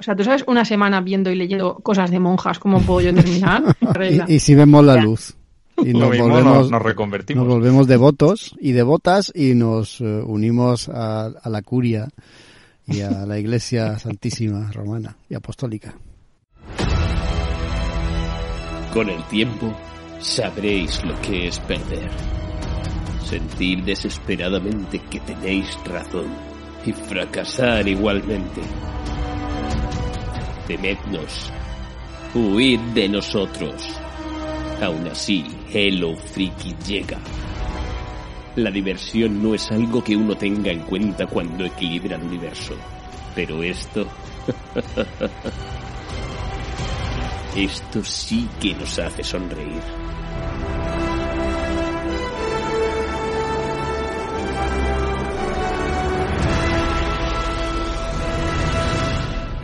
O sea, tú sabes una semana viendo y leyendo cosas de monjas, ¿cómo puedo yo terminar? y, y, si vemos la luz. Y nos, volvemos, nos, reconvertimos. Nos volvemos devotos y devotas y nos uh, unimos a, a la curia y a la Iglesia Santísima Romana y Apostólica. Con el tiempo sabréis lo que es perder. Sentir desesperadamente que tenéis razón y fracasar igualmente. Temednos, huid de nosotros. Aún así, Hello Freaky llega. La diversión no es algo que uno tenga en cuenta cuando equilibra el universo. Pero esto... esto sí que nos hace sonreír.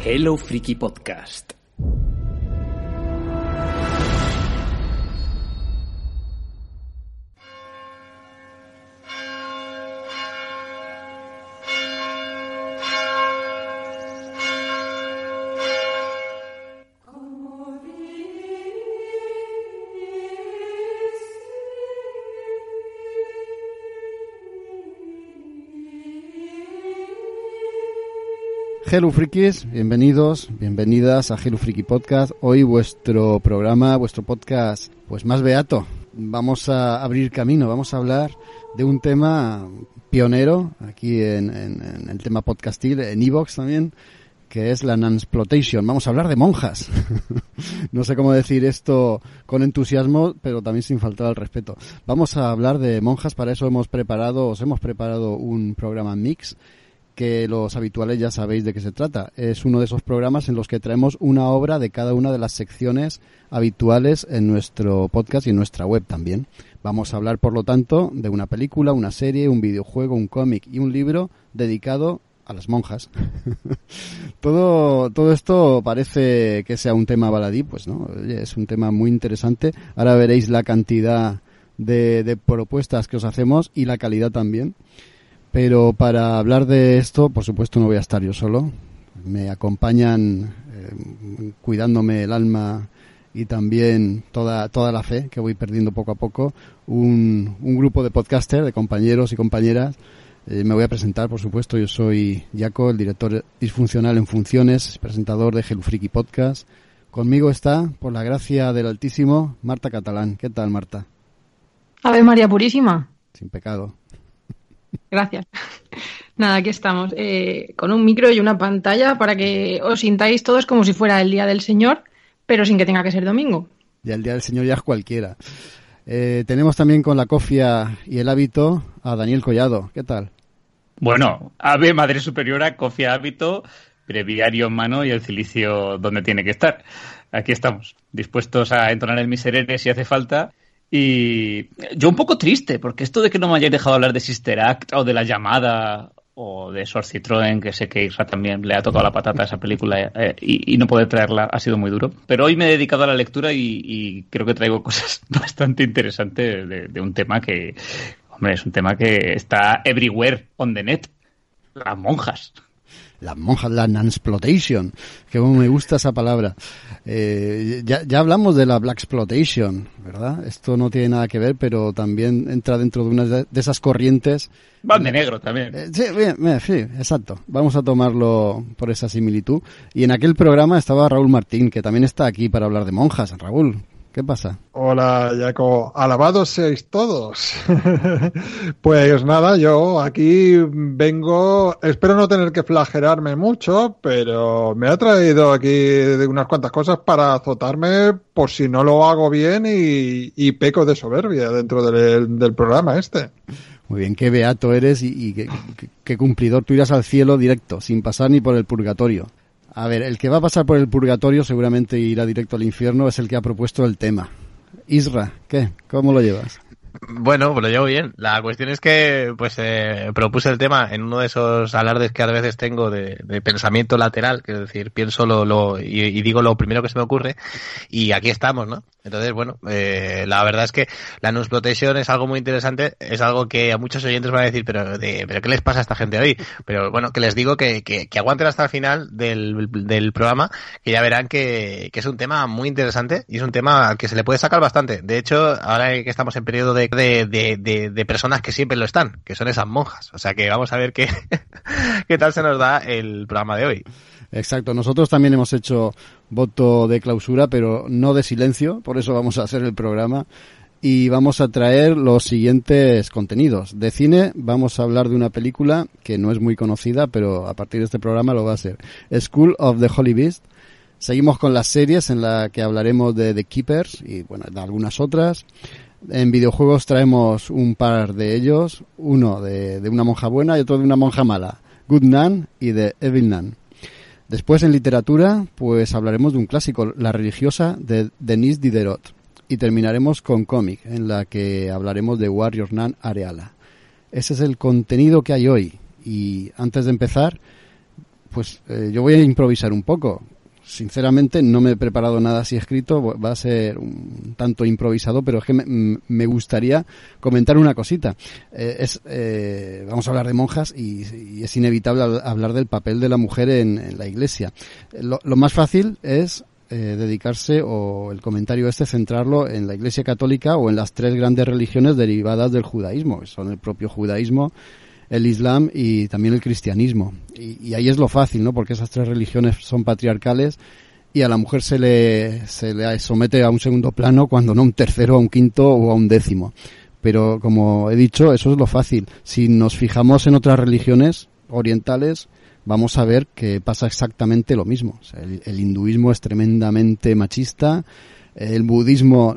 Hello Freaky Podcast. Hello Frikis, bienvenidos, bienvenidas a Hello Friki Podcast. Hoy vuestro programa, vuestro podcast, pues más beato. Vamos a abrir camino, vamos a hablar de un tema pionero aquí en, en el tema podcastil, en Evox también, que es la Nansplotation. Vamos a hablar de monjas. no sé cómo decir esto con entusiasmo, pero también sin faltar al respeto. Vamos a hablar de monjas, para eso hemos preparado, os hemos preparado un programa mix que los habituales ya sabéis de qué se trata. Es uno de esos programas en los que traemos una obra de cada una de las secciones habituales en nuestro podcast y en nuestra web también. Vamos a hablar, por lo tanto, de una película, una serie, un videojuego, un cómic y un libro dedicado a las monjas. todo, todo esto parece que sea un tema baladí, pues no, es un tema muy interesante. Ahora veréis la cantidad de, de propuestas que os hacemos y la calidad también. Pero para hablar de esto, por supuesto, no voy a estar yo solo. Me acompañan eh, cuidándome el alma y también toda, toda la fe que voy perdiendo poco a poco. Un, un grupo de podcasters, de compañeros y compañeras. Eh, me voy a presentar, por supuesto. Yo soy Jaco, el director disfuncional en funciones, presentador de Gelufriki Podcast. Conmigo está, por la gracia del Altísimo, Marta Catalán. ¿Qué tal, Marta? Ave María Purísima. Sin pecado. Gracias. Nada, aquí estamos, eh, con un micro y una pantalla para que os sintáis todos como si fuera el Día del Señor, pero sin que tenga que ser domingo. Ya el Día del Señor ya es cualquiera. Eh, tenemos también con la cofia y el hábito a Daniel Collado. ¿Qué tal? Bueno, ave madre superiora, cofia hábito, breviario en mano y el cilicio donde tiene que estar. Aquí estamos, dispuestos a entonar el miserere si hace falta y yo un poco triste, porque esto de que no me hayáis dejado hablar de Sister Act o de La Llamada o de Sor Citroën, que sé que Isra también le ha tocado la patata a esa película eh, y, no poder traerla ha sido muy duro. Pero hoy me he dedicado a la lectura y, creo que traigo cosas bastante interesantes de, un tema que, hombre, es un tema que está everywhere on the net. Las monjas las monjas, la nansplotation, que me gusta esa palabra. Eh, ya, ya hablamos de la black exploitation, ¿verdad? Esto no tiene nada que ver, pero también entra dentro de una de esas corrientes. Van de negro también. Eh, sí, bien, bien, sí, exacto. Vamos a tomarlo por esa similitud. Y en aquel programa estaba Raúl Martín, que también está aquí para hablar de monjas. Raúl, ¿Qué pasa? Hola, Jaco. Alabados seáis todos. pues nada, yo aquí vengo, espero no tener que flagelarme mucho, pero me ha traído aquí unas cuantas cosas para azotarme por si no lo hago bien y, y peco de soberbia dentro del, del, programa este. Muy bien, qué beato eres y, y qué, qué cumplidor. Tú irás al cielo directo, sin pasar ni por el purgatorio. A ver, el que va a pasar por el purgatorio seguramente irá directo al infierno es el que ha propuesto el tema. Isra, ¿qué? ¿Cómo lo llevas? Bueno, pues lo llevo bien. La cuestión es que pues eh, propuse el tema en uno de esos alardes que a veces tengo de, pensamiento lateral, que es decir, pienso lo, lo y, y, digo lo primero que se me ocurre, y aquí estamos, ¿no? Entonces, bueno, eh, la verdad es que la newsplotation es algo muy interesante, es algo que a muchos oyentes van a decir, pero, de, pero ¿qué les pasa a esta gente hoy? Pero bueno, que les digo que, que, que aguanten hasta el final del, del programa, que ya verán que, que, es un tema muy interesante y es un tema que se le puede sacar bastante. De hecho, ahora que estamos en periodo de, de, de, de personas que siempre lo están, que son esas monjas. O sea que vamos a ver qué, qué tal se nos da el programa de hoy. Exacto, nosotros también hemos hecho voto de clausura, pero no de silencio, por eso vamos a hacer el programa y vamos a traer los siguientes contenidos. De cine vamos a hablar de una película que no es muy conocida, pero a partir de este programa lo va a ser. School of the Holy Beast. Seguimos con las series en la que hablaremos de The Keepers y bueno, de algunas otras. En videojuegos traemos un par de ellos, uno de, de una monja buena y otro de una monja mala, Good Nun y de Evil Nun. Después en literatura, pues hablaremos de un clásico, La religiosa de Denise Diderot. Y terminaremos con cómic, en la que hablaremos de Warrior Nun Areala. Ese es el contenido que hay hoy. Y antes de empezar, pues eh, yo voy a improvisar un poco sinceramente no me he preparado nada así escrito, va a ser un tanto improvisado, pero es que me, me gustaría comentar una cosita. Eh, es, eh, vamos a hablar de monjas y, es inevitable hablar del papel de la mujer en, la iglesia. Lo, lo, más fácil es eh, dedicarse o el comentario este centrarlo en la iglesia católica o en las tres grandes religiones derivadas del judaísmo, que son el propio judaísmo, el Islam y también el cristianismo. Y, ahí es lo fácil, ¿no? Porque esas tres religiones son patriarcales y a la mujer se le, se le somete a un segundo plano cuando no a un tercero, a un quinto o a un décimo. Pero como he dicho, eso es lo fácil. Si nos fijamos en otras religiones orientales, vamos a ver que pasa exactamente lo mismo. El, el hinduismo es tremendamente machista, el budismo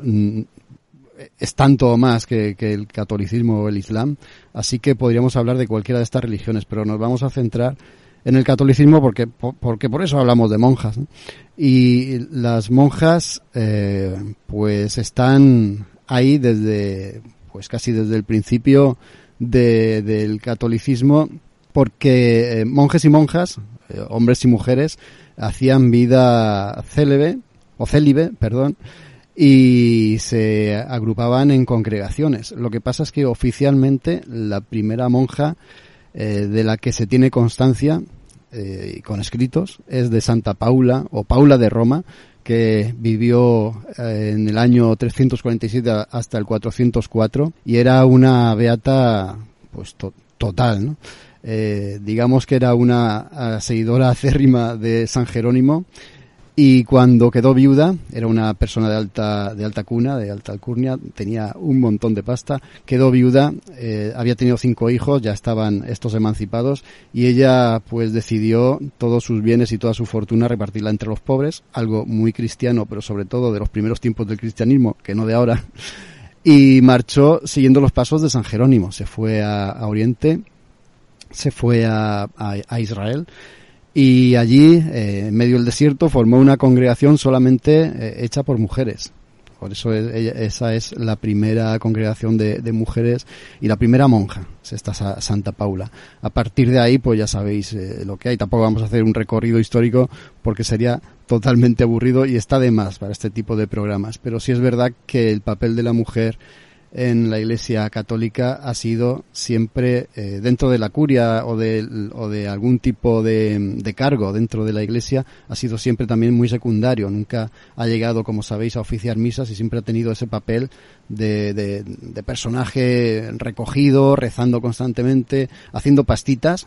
es tanto más que, el catolicismo o el islam, así que podríamos hablar de cualquiera de estas religiones, pero nos vamos a centrar en el catolicismo porque, porque por eso hablamos de monjas. Y las monjas, eh, pues están ahí desde, pues casi desde el principio de, del catolicismo, porque eh, monjes y monjas, eh, hombres y mujeres, hacían vida célebre, o célibe, perdón, y se agrupaban en congregaciones. Lo que pasa es que oficialmente la primera monja eh, de la que se tiene constancia eh, con escritos es de Santa Paula o Paula de Roma, que vivió eh, en el año 347 hasta el 404 y era una beata pues to total, ¿no? Digamos que era una seguidora acérrima de San Jerónimo y cuando quedó viuda, era una persona de alta, de alta cuna, de alta alcurnia, tenía un montón de pasta, quedó viuda, eh, había tenido cinco hijos, ya estaban estos emancipados, y ella pues decidió todos sus bienes y toda su fortuna repartirla entre los pobres, algo muy cristiano, pero sobre todo de los primeros tiempos del cristianismo, que no de ahora, y marchó siguiendo los pasos de San Jerónimo, se fue a, a Oriente, se fue a, a, a Israel, y allí, eh, en medio del desierto, formó una congregación solamente eh, hecha por mujeres. Por eso esa es la primera congregación de, mujeres y la primera monja, es Santa Paula. A partir de ahí, pues ya sabéis eh, lo que hay. Tampoco vamos a hacer un recorrido histórico porque sería totalmente aburrido y está de más para este tipo de programas. Pero sí es verdad que el papel de la mujer en la Iglesia Católica ha sido siempre eh, dentro de la curia o de, o de algún tipo de, de, cargo dentro de la Iglesia ha sido siempre también muy secundario. Nunca ha llegado, como sabéis, a oficiar misas y siempre ha tenido ese papel de, de, personaje recogido, rezando constantemente, haciendo pastitas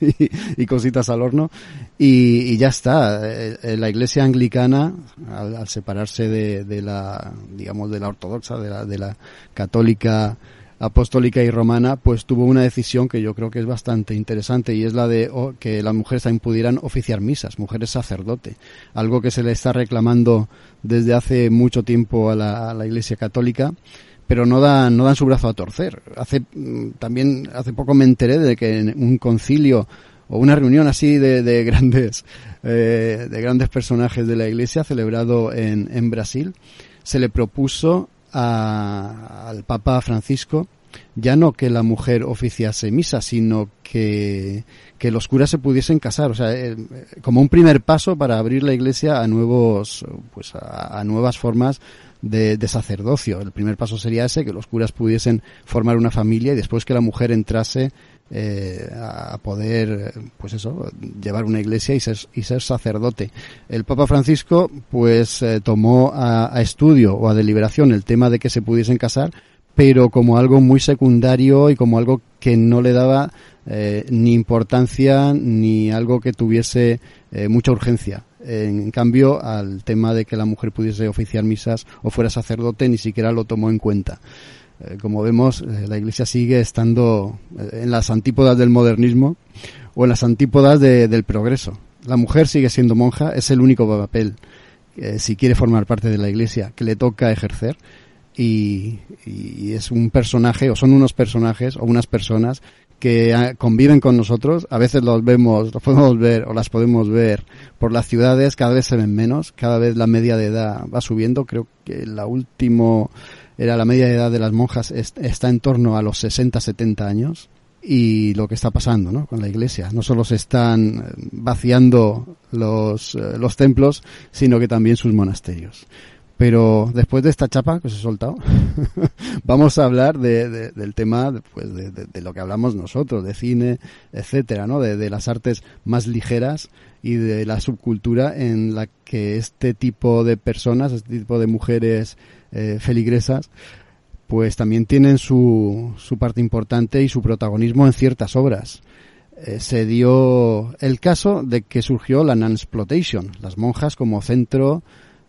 ¿eh? y, cositas al horno y, ya está. Eh, la Iglesia anglicana, al, al separarse de, la, digamos, de la ortodoxa, de la, de la católica apostólica y romana, pues tuvo una decisión que yo creo que es bastante interesante y es la de oh, que las mujeres también pudieran oficiar misas, mujeres sacerdote, algo que se le está reclamando desde hace mucho tiempo a la, Iglesia Católica, pero no dan, no dan su brazo a torcer. Hace, también hace poco me enteré de que en un concilio o una reunión así de, de grandes, eh, de grandes personajes de la Iglesia celebrado en, en Brasil, se le propuso a, al Papa Francisco ya no que la mujer oficiase misa, sino que, que los curas se pudiesen casar, o sea, eh, como un primer paso para abrir la iglesia a nuevos, pues a, a nuevas formas de, de, sacerdocio. El primer paso sería ese, que los curas pudiesen formar una familia y después que la mujer entrase eh, a poder, pues eso, llevar una iglesia y ser, y ser sacerdote. El Papa Francisco, pues, eh, tomó a, a, estudio o a deliberación el tema de que se pudiesen casar, pero como algo muy secundario y como algo que no le daba eh, ni importancia ni algo que tuviese eh, mucha urgencia. En cambio, al tema de que la mujer pudiese oficiar misas o fuera sacerdote, ni siquiera lo tomó en cuenta. Eh, como vemos, eh, la Iglesia sigue estando eh, en las antípodas del modernismo o en las antípodas de, del progreso. La mujer sigue siendo monja, es el único papel, si quiere formar parte de la Iglesia, que le toca ejercer. Y, es un personaje, o son unos personajes, o unas personas que ah, conviven con nosotros. A veces los vemos, los podemos ver, o las podemos ver por las ciudades, cada vez se ven menos, cada vez la media de edad va subiendo. Creo que la último era la media edad de las monjas está en torno a los 60-70 años y lo que está pasando ¿no? con la iglesia. No solo se están eh, vaciando los, eh, los templos, sino que también sus monasterios. Pero después de esta chapa que os he soltado, vamos a hablar de, de, del tema pues de, de, lo que hablamos nosotros, de cine, etcétera, ¿no? De, las artes más ligeras y de la subcultura en la que este tipo de personas, este tipo de mujeres eh, feligresas, pues también tienen su, su parte importante y su protagonismo en ciertas obras. Eh, se dio el caso de que surgió la Nansplotation, las monjas como centro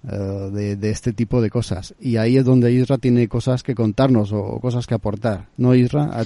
uh, de, de, este tipo de cosas. Y ahí es donde Isra tiene cosas que contarnos o, cosas que aportar. ¿No, Isra? A, a,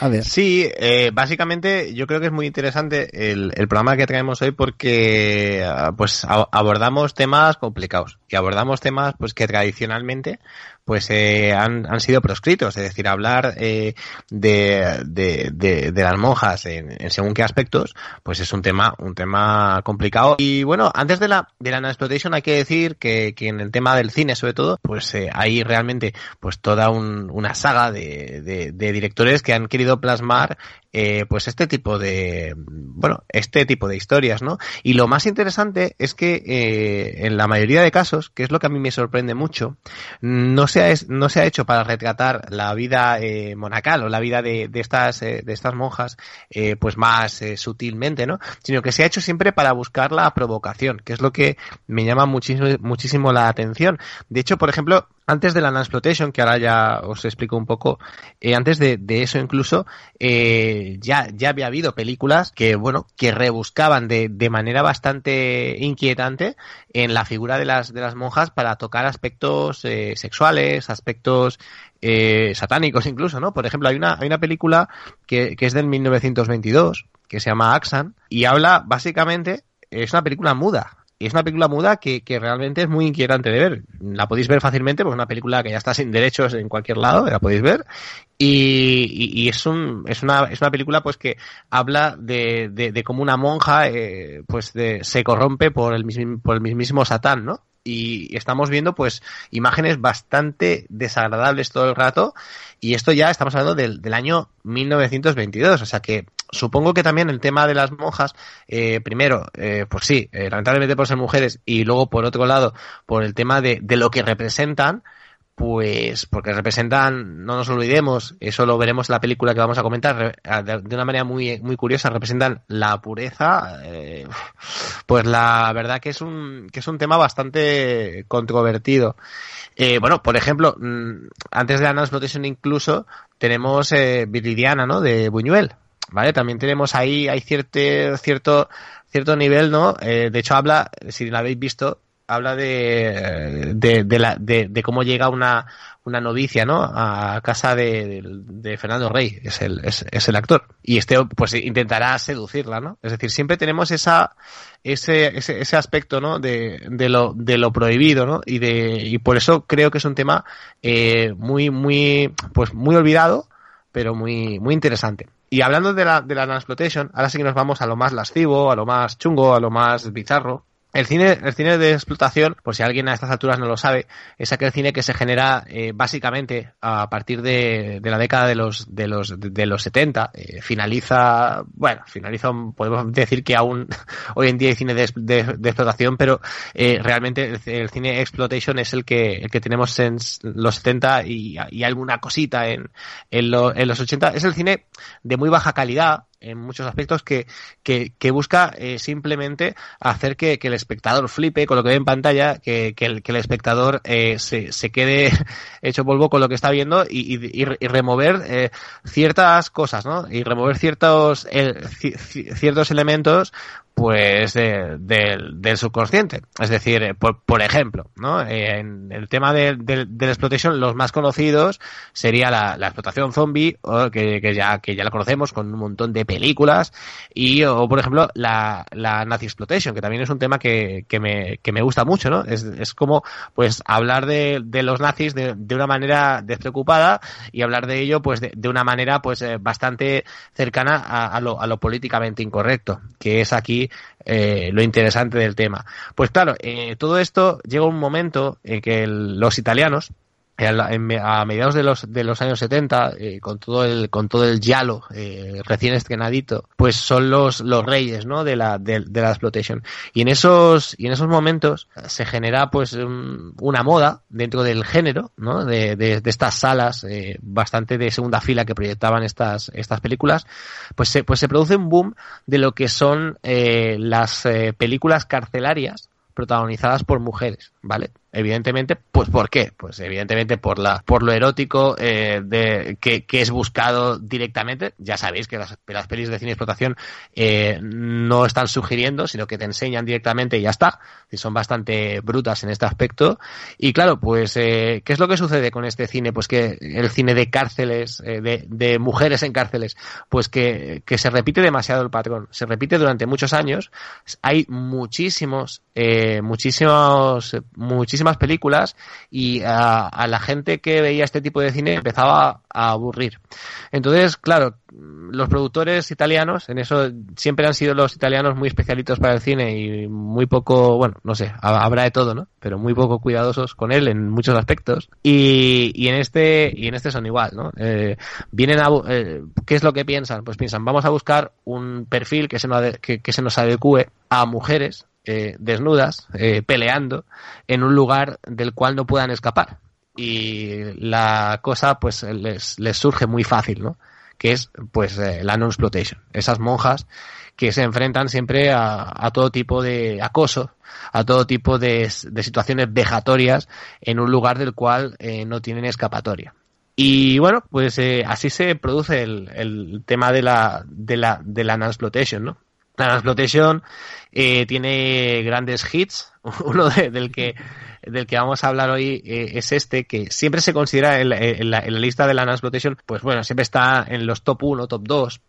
a ver. Sí, eh, básicamente yo creo que es muy interesante el, el programa que traemos hoy porque pues abordamos temas complicados y abordamos temas pues que tradicionalmente pues eh, han, han, sido proscritos, es decir, hablar eh, de, de, de, las monjas en, según qué aspectos, pues es un tema, un tema complicado. Y bueno, antes de la, de la exploitation hay que decir que, que en el tema del cine, sobre todo, pues eh, hay realmente pues toda un, una saga de, de, de directores que han querido plasmar eh, pues este tipo de bueno este tipo de historias no y lo más interesante es que eh, en la mayoría de casos que es lo que a mí me sorprende mucho no se no se ha hecho para retratar la vida eh, monacal o la vida de, de estas de estas monjas pues más sutilmente no sino que se ha hecho siempre para buscar la provocación que es lo que me llama muchísimo muchísimo la atención. De hecho por ejemplo antes de la Nansplotation, que ahora ya os explico un poco, eh, antes de, eso incluso, eh, ya, ya había habido películas que, bueno, que rebuscaban de, de manera bastante inquietante en la figura de las, de las monjas para tocar aspectos eh, sexuales, aspectos eh, satánicos incluso, ¿no? Por ejemplo, hay una, hay una película que, que es del 1922, que se llama Axan, y habla básicamente, es una película muda, y es una película muda que, que, realmente es muy inquietante de ver. La podéis ver fácilmente, pues una película que ya está sin derechos en cualquier lado, la podéis ver. Y, y, es, un, es, una, es una película pues que habla de, de, de cómo una monja eh, pues de, se corrompe por el, mismo, por el mismo Satán, ¿no? Y estamos viendo pues imágenes bastante desagradables todo el rato y esto ya estamos hablando del, del año 1922, o sea que supongo que también el tema de las monjas, eh, primero, eh, pues sí, eh, lamentablemente por ser mujeres y luego por otro lado por el tema de, de lo que representan, pues porque representan, no nos olvidemos, eso lo veremos en la película que vamos a comentar, de una manera muy, muy curiosa, representan la pureza, eh, pues la verdad que es un, que es un tema bastante controvertido. Eh, bueno, por ejemplo, mm, antes de la Explotation incluso tenemos eh, Viridiana, ¿no? De Buñuel, ¿vale? También tenemos ahí, hay cierto, cierto, cierto nivel, ¿no? Eh, de hecho habla, si lo habéis visto, habla de, de, de, la, de, cómo llega una, una novicia, ¿no? A casa de, de Fernando Rey, es el, es, es, el actor. Y este, pues, intentará seducirla, ¿no? Es decir, siempre tenemos esa, ese, ese, ese aspecto, ¿no? De, de lo, de lo prohibido, ¿no? Y de, y por eso creo que es un tema, eh, muy, muy, pues, muy olvidado, pero muy, muy interesante. Y hablando de la, de la ahora sí que nos vamos a lo más lascivo, a lo más chungo, a lo más bizarro, El cine, el cine de explotación, por si alguien a estas alturas no lo sabe, es aquel cine que se genera eh, básicamente a partir de, de, la década de los de los de los 70. Eh, finaliza, bueno, finaliza, podemos decir que aún hoy en día hay cine de, de, de explotación, pero eh, realmente el, el, cine exploitation es el que el que tenemos en los 70 y, y alguna cosita en en, lo, en los 80. Es el cine de muy baja calidad en muchos aspectos que, que, busca eh, simplemente hacer que, que, el espectador flipe con lo que ve en pantalla, que, que el, el, espectador eh, se, se, quede hecho polvo con lo que está viendo y, y, y remover eh, ciertas cosas, ¿no? Y remover ciertos, ciertos elementos pues de, de, del subconsciente. Es decir, por, por ejemplo, ¿no? En el tema de, de, la explotación, los más conocidos sería la, explotación zombie, que, que, ya, que ya la conocemos con un montón de películas, y o por ejemplo la, la Nazi Exploitation, que también es un tema que, que, me, que me gusta mucho, ¿no? Es, es como pues hablar de, los nazis de, una manera despreocupada y hablar de ello pues de, una manera pues bastante cercana a, a, lo, a lo políticamente incorrecto, que es aquí eh, lo interesante del tema. Pues claro, eh, todo esto llega un momento en que los italianos, a mediados de los de los años 70 eh, con todo el con todo el yalo eh, recién estrenadito pues son los los reyes no de la de, de, la exploitation y en esos y en esos momentos se genera pues un, una moda dentro del género no de, de, de estas salas eh, bastante de segunda fila que proyectaban estas estas películas pues se pues se produce un boom de lo que son eh, las eh, películas carcelarias protagonizadas por mujeres, ¿vale? Evidentemente, pues ¿por qué? Pues evidentemente por la, por lo erótico eh, de, que, que, es buscado directamente. Ya sabéis que las, pelis de cine explotación eh, no están sugiriendo, sino que te enseñan directamente y ya está. Y son bastante brutas en este aspecto. Y claro, pues eh, ¿qué es lo que sucede con este cine? Pues que el cine de cárceles, eh, de, de mujeres en cárceles, pues que, que se repite demasiado el patrón. Se repite durante muchos años. Hay muchísimos, eh, muchísimos, muchísimos películas y a, a, la gente que veía este tipo de cine empezaba a aburrir. Entonces, claro, los productores italianos, en eso siempre han sido los italianos muy especialitos para el cine y muy poco, bueno, no sé, habrá de todo, ¿no? Pero muy poco cuidadosos con él en muchos aspectos. Y, y en este, y en este son igual, ¿no? Eh, vienen a, eh, ¿qué es lo que piensan? Pues piensan, vamos a buscar un perfil que se nos, que se nos adecue a mujeres eh, desnudas, eh, peleando en un lugar del cual no puedan escapar. Y la cosa pues les, les surge muy fácil, ¿no? Que es pues eh, la non-exploitation. Esas monjas que se enfrentan siempre a, a todo tipo de acoso, a todo tipo de, de, situaciones vejatorias en un lugar del cual eh, no tienen escapatoria. Y bueno, pues eh, así se produce el, el tema de la, de la, de la non-exploitation, ¿no? La explotación eh, tiene grandes hits. Uno de, del que del que vamos a hablar hoy eh, es este, que siempre se considera en la, en la, en la lista de la exploitation, pues bueno, siempre está en los top 1, top 2,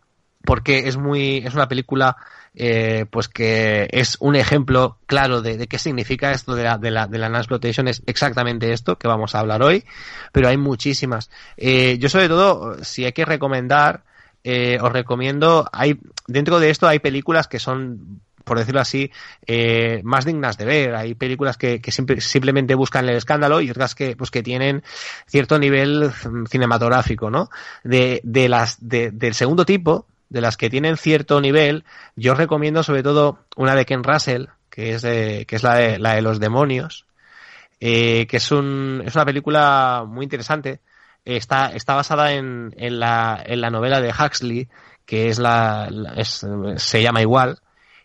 porque es muy, es una película, eh, pues que es un ejemplo claro de, de, qué significa esto de la, de la, de la exploitation, es exactamente esto que vamos a hablar hoy, pero hay muchísimas. Eh, yo sobre todo, si hay que recomendar, eh, os recomiendo, hay, dentro de esto hay películas que son por decirlo así, eh, más dignas de ver. Hay películas que, que simple, simplemente buscan el escándalo y otras que, pues, que tienen cierto nivel cinematográfico, ¿no? De, de las, de, del segundo tipo, de las que tienen cierto nivel, yo os recomiendo sobre todo una de Ken Russell, que es, de, que es la, de, la de los demonios, eh, que es, un, es una película muy interesante. Está, está basada en, en, la, en la novela de Huxley, que es la, es, se llama igual,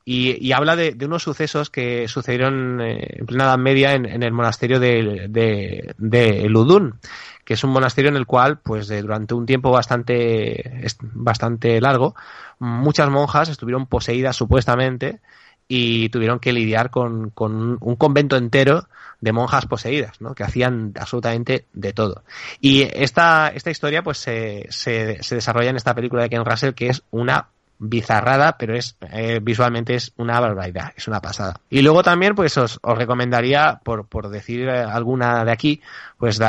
y, y habla de, de, unos sucesos que sucedieron eh, en plena Edad Media en, en el monasterio de, de, Ludun, que es un monasterio en el cual, pues durante un tiempo bastante, bastante largo, muchas monjas estuvieron poseídas supuestamente y tuvieron que lidiar con, con un convento entero de monjas poseídas, ¿no? que hacían absolutamente de todo. Y esta, esta historia pues se, se, desarrolla en esta película de Ken Russell que es una bizarrada, pero es eh, visualmente es una barbaridad, es una pasada. Y luego también, pues os, os recomendaría, por, por decir alguna de aquí, pues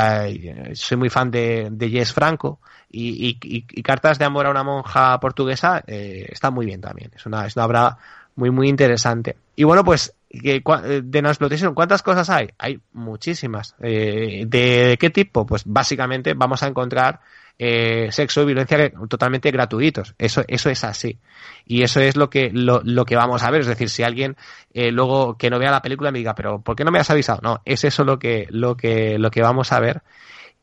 soy muy fan de, de Jess Franco y, y, y, Cartas de amor a una monja portuguesa eh, está muy bien también. Es una, es una obra muy, muy interesante. Y bueno, pues eh, de explotación ¿cuántas cosas hay? Hay muchísimas. Eh, ¿De qué tipo? Pues básicamente vamos a encontrar eh, sexo y violencia totalmente gratuitos. Eso, eso es así. Y eso es lo que, lo, lo que vamos a ver. Es decir, si alguien eh, luego que no vea la película me diga, pero ¿por qué no me has avisado? No, es eso lo que, lo que, lo que vamos a ver.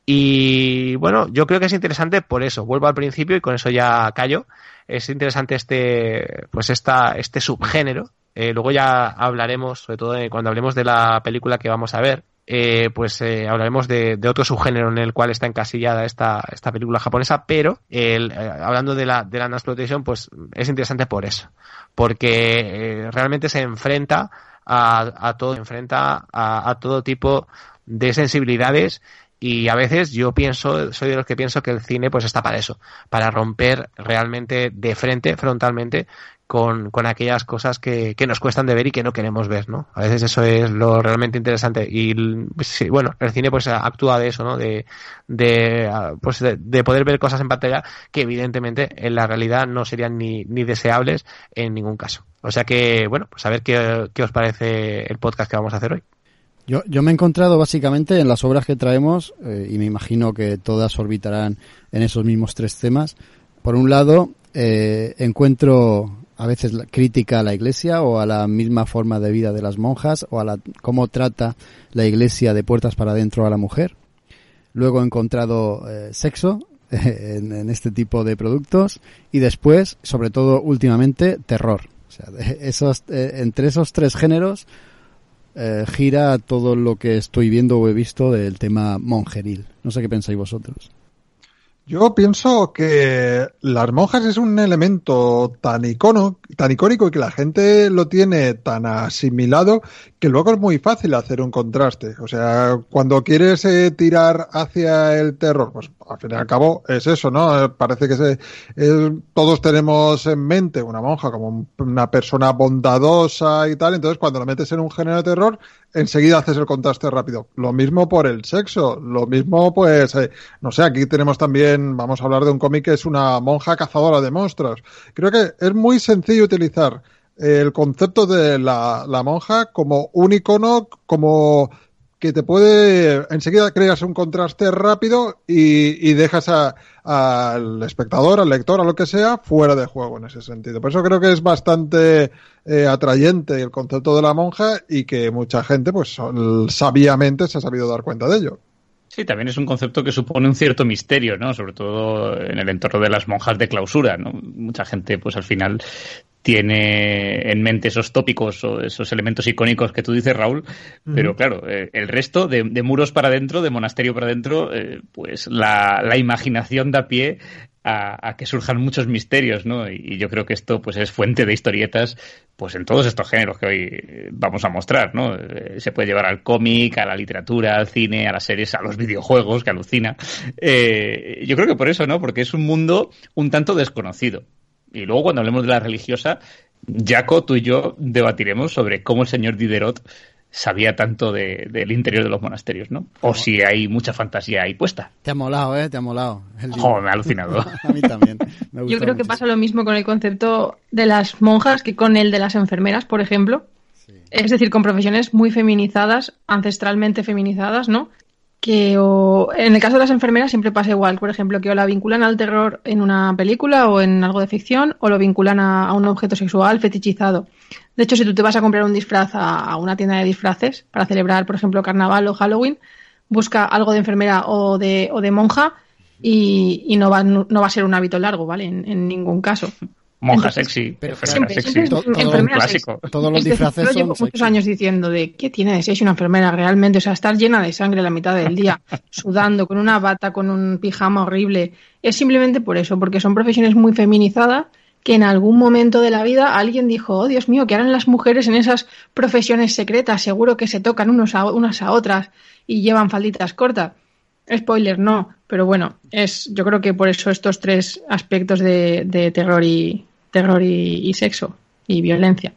Y bueno, yo creo que es interesante por eso. Vuelvo al principio y con eso ya callo. Es interesante este, pues esta, este subgénero. Eh, luego ya hablaremos, sobre todo cuando hablemos de la película que vamos a ver, eh, pues eh, hablaremos de, otro subgénero en el cual está encasillada esta, esta película japonesa, pero el, eh, hablando de la, de la exploitation, pues es interesante por eso, porque realmente se enfrenta a, todo, enfrenta a, a, todo tipo de sensibilidades y a veces yo pienso, soy de los que pienso que el cine pues está para eso, para romper realmente de frente, frontalmente, con, con aquellas cosas que, nos cuestan de ver y que no queremos ver, ¿no? A veces eso es lo realmente interesante. Y sí, bueno, el cine pues actúa de eso, ¿no? De, de, pues de, poder ver cosas en pantalla que evidentemente en la realidad no serían ni, ni deseables en ningún caso. O sea que, bueno, pues a ver qué, qué os parece el podcast que vamos a hacer hoy. Yo, yo me he encontrado básicamente en las obras que traemos, eh, y me imagino que todas orbitarán en esos mismos tres temas. Por un lado, eh, encuentro a veces la crítica a la iglesia o a la misma forma de vida de las monjas o a la, cómo trata la iglesia de puertas para adentro a la mujer. Luego he encontrado eh, sexo en, este tipo de productos y después, sobre todo últimamente, terror. O sea, esos, eh, entre esos tres géneros eh, gira todo lo que estoy viendo o he visto del tema monjeril. No sé qué pensáis vosotros. Yo pienso que las monjas es un elemento tan icono, tan icónico y que la gente lo tiene tan asimilado que luego es muy fácil hacer un contraste. O sea, cuando quieres eh, tirar hacia el terror, pues al fin y al cabo es eso, ¿no? Eh, parece que se, todos tenemos en mente una monja como una persona bondadosa y tal, entonces cuando lo metes en un género de terror, enseguida haces el contraste rápido. Lo mismo por el sexo, lo mismo pues, eh, no sé, aquí tenemos también, vamos a hablar de un cómic que es una monja cazadora de monstruos. Creo que es muy sencillo utilizar el concepto de la, la monja como un icono, como que te puede, enseguida creas un contraste rápido y, y dejas al espectador, al lector, a lo que sea, fuera de juego en ese sentido. Por eso creo que es bastante eh, atrayente el concepto de la monja y que mucha gente, pues sabiamente se ha sabido dar cuenta de ello. Sí, también es un concepto que supone un cierto misterio, ¿no? Sobre todo en el entorno de las monjas de clausura, ¿no? Mucha gente, pues al final tiene en mente esos tópicos o esos elementos icónicos que tú dices, Raúl, pero claro, eh, el resto de, muros para adentro, de monasterio para adentro, eh, pues la, la, imaginación da pie a, que surjan muchos misterios, ¿no? Y, yo creo que esto pues es fuente de historietas pues en todos estos géneros que hoy eh, vamos a mostrar, ¿no? se puede llevar al cómic, a la literatura, al cine, a las series, a los videojuegos, que alucina. yo creo que por eso, ¿no? Porque es un mundo un tanto desconocido. Y luego cuando hablemos de la religiosa, Jaco, tú y yo debatiremos sobre cómo el señor Diderot sabía tanto del interior de los monasterios, ¿no? O si hay mucha fantasía ahí puesta. Te ha molado, ¿eh? Te ha molado. Joder, me ha alucinado. a mí también. Yo creo que pasa lo mismo con el concepto de las monjas que con el de las enfermeras, por ejemplo. Es decir, con profesiones muy feminizadas, ancestralmente feminizadas, ¿no? Que o, en el caso de las enfermeras siempre pasa igual, por ejemplo, que o la vinculan al terror en una película o en algo de ficción o lo vinculan a, un objeto sexual fetichizado. De hecho, si tú te vas a comprar un disfraz a, una tienda de disfraces para celebrar, por ejemplo, carnaval o Halloween, busca algo de enfermera o de, o de monja y, y no, va, no, va a ser un hábito largo, ¿vale? en ningún caso. Monja sexy, pero siempre, sexy, todo, un clásico. Todos los disfraces son llevo muchos años diciendo de qué tiene de sexy una enfermera realmente, o sea, estar llena de sangre la mitad del día, sudando, con una bata, con un pijama horrible, es simplemente por eso, porque son profesiones muy feminizadas que en algún momento de la vida alguien dijo, oh Dios mío, ¿qué harán las mujeres en esas profesiones secretas? Seguro que se tocan unos a, unas a otras y llevan falditas cortas. Spoiler, no, pero bueno, es, yo creo que por eso estos tres aspectos de terror y, terror y, sexo y violencia.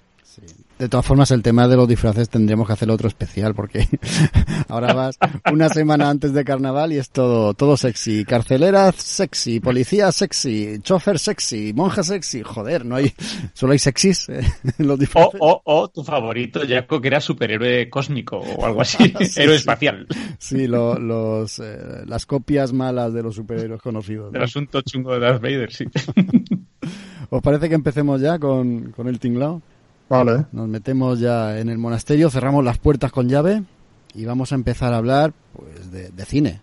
De todas formas, el tema de los disfraces tendríamos que hacer otro especial porque ahora vas una semana antes de carnaval y es todo, todo sexy. Carcelera sexy, policía sexy, chofer sexy, monja sexy. Joder, no hay, solo hay sexys en los disfraces. O, o, o tu favorito, Jaco, que era superhéroe cósmico o algo así, Sí, héroe sí. espacial. Sí, lo- los, eh, las copias malas de los superhéroes conocidos. ¿no? Del asunto chungo de Darth Vader, sí. ¿Os parece que empecemos ya con, con el tinglao? Vale. Nos metemos ya en el monasterio, cerramos las puertas con llave y vamos a empezar a hablar pues de, de cine.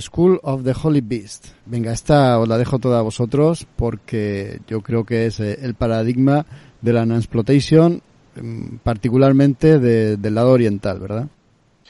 School of the Holy Beast. Venga, esta os la dejo toda a vosotros porque yo creo que es eh, el paradigma de la non-exploitation, mm, particularmente de- del lado oriental, ¿verdad?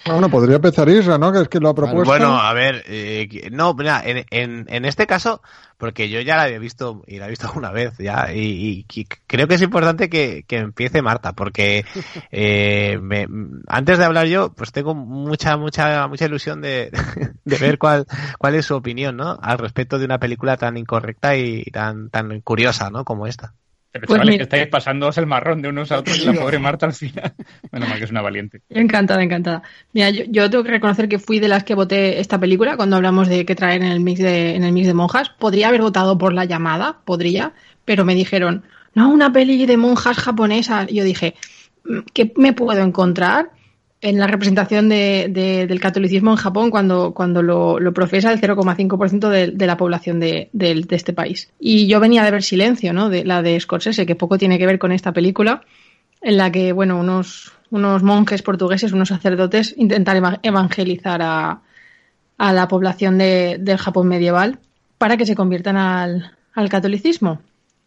Bueno, podría empezar Isra, ¿no? Que es que lo ha propuesto. Bueno, a ver, eh, no, mira, en, en, en este caso, porque yo ya la había visto y la he visto una vez ya, y, creo que es importante que, que empiece Marta, porque eh, me- antes de hablar yo, pues tengo mucha, mucha, mucha ilusión de, de ver cuál, cuál es su opinión, ¿no? Al respecto de una película tan incorrecta y tan, tan curiosa, ¿no? Como esta. Pero Pues chavales, mira. que estáis pasándoos el marrón de unos a otros y la pobre Marta al final. Menos mal que es una valiente. Encantada, encantada. Mira, yo, yo tengo que reconocer que fui de las que voté esta película cuando hablamos de qué traer en el mix de, en el mix de monjas. Podría haber votado por la llamada, podría, pero me dijeron, no, una peli de monjas japonesas. Y yo dije, "Mm, ¿qué me puedo encontrar en la representación de, de- del catolicismo en Japón cuando, cuando lo, profesa el 0,5% de, de la población de, este país? Y yo venía de ver Silencio, ¿no? De la de Scorsese, que poco tiene que ver con esta película en la que, bueno, unos, unos monjes portugueses, unos sacerdotes, intentan eva- evangelizar a, a la población de- del Japón medieval para que se conviertan al, al catolicismo.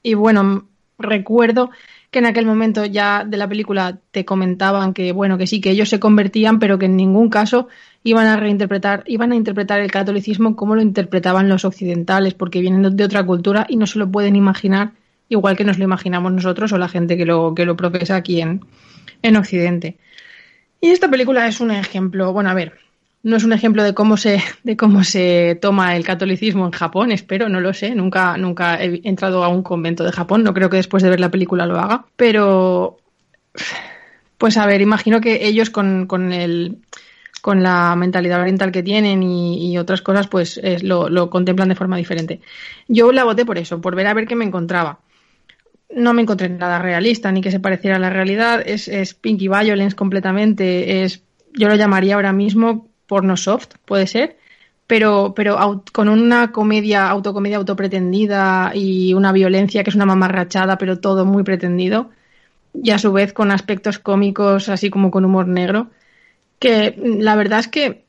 Y bueno, recuerdo que en aquel momento ya de la película te comentaban que, bueno, que sí, que ellos se convertían, pero que en ningún caso iban a reinterpretar, iban a interpretar el catolicismo como lo interpretaban los occidentales, porque vienen de- otra cultura y no se lo pueden imaginar igual que nos lo imaginamos nosotros o la gente que lo, que lo profesa aquí en, en Occidente. Y esta película es un ejemplo, bueno, a ver, no es un ejemplo de cómo se, de cómo se toma el catolicismo en Japón, espero, no lo sé, nunca, nunca he entrado a un convento de Japón, no creo que después de ver la película lo haga, pero pues a ver, imagino que ellos con, con el con la mentalidad oriental que tienen y, otras cosas, pues es- lo, lo contemplan de forma diferente. Yo la voté por eso, por ver a ver qué me encontraba. No me encontré nada realista ni que se pareciera a la realidad. Es, es Pinky Violence completamente. Es, yo lo llamaría ahora mismo porno soft, puede ser, pero, pero con una comedia, autocomedia autopretendida y una violencia que es una mamarrachada, pero todo muy pretendido. Y a su vez con aspectos cómicos, así como con humor negro. Que la verdad es que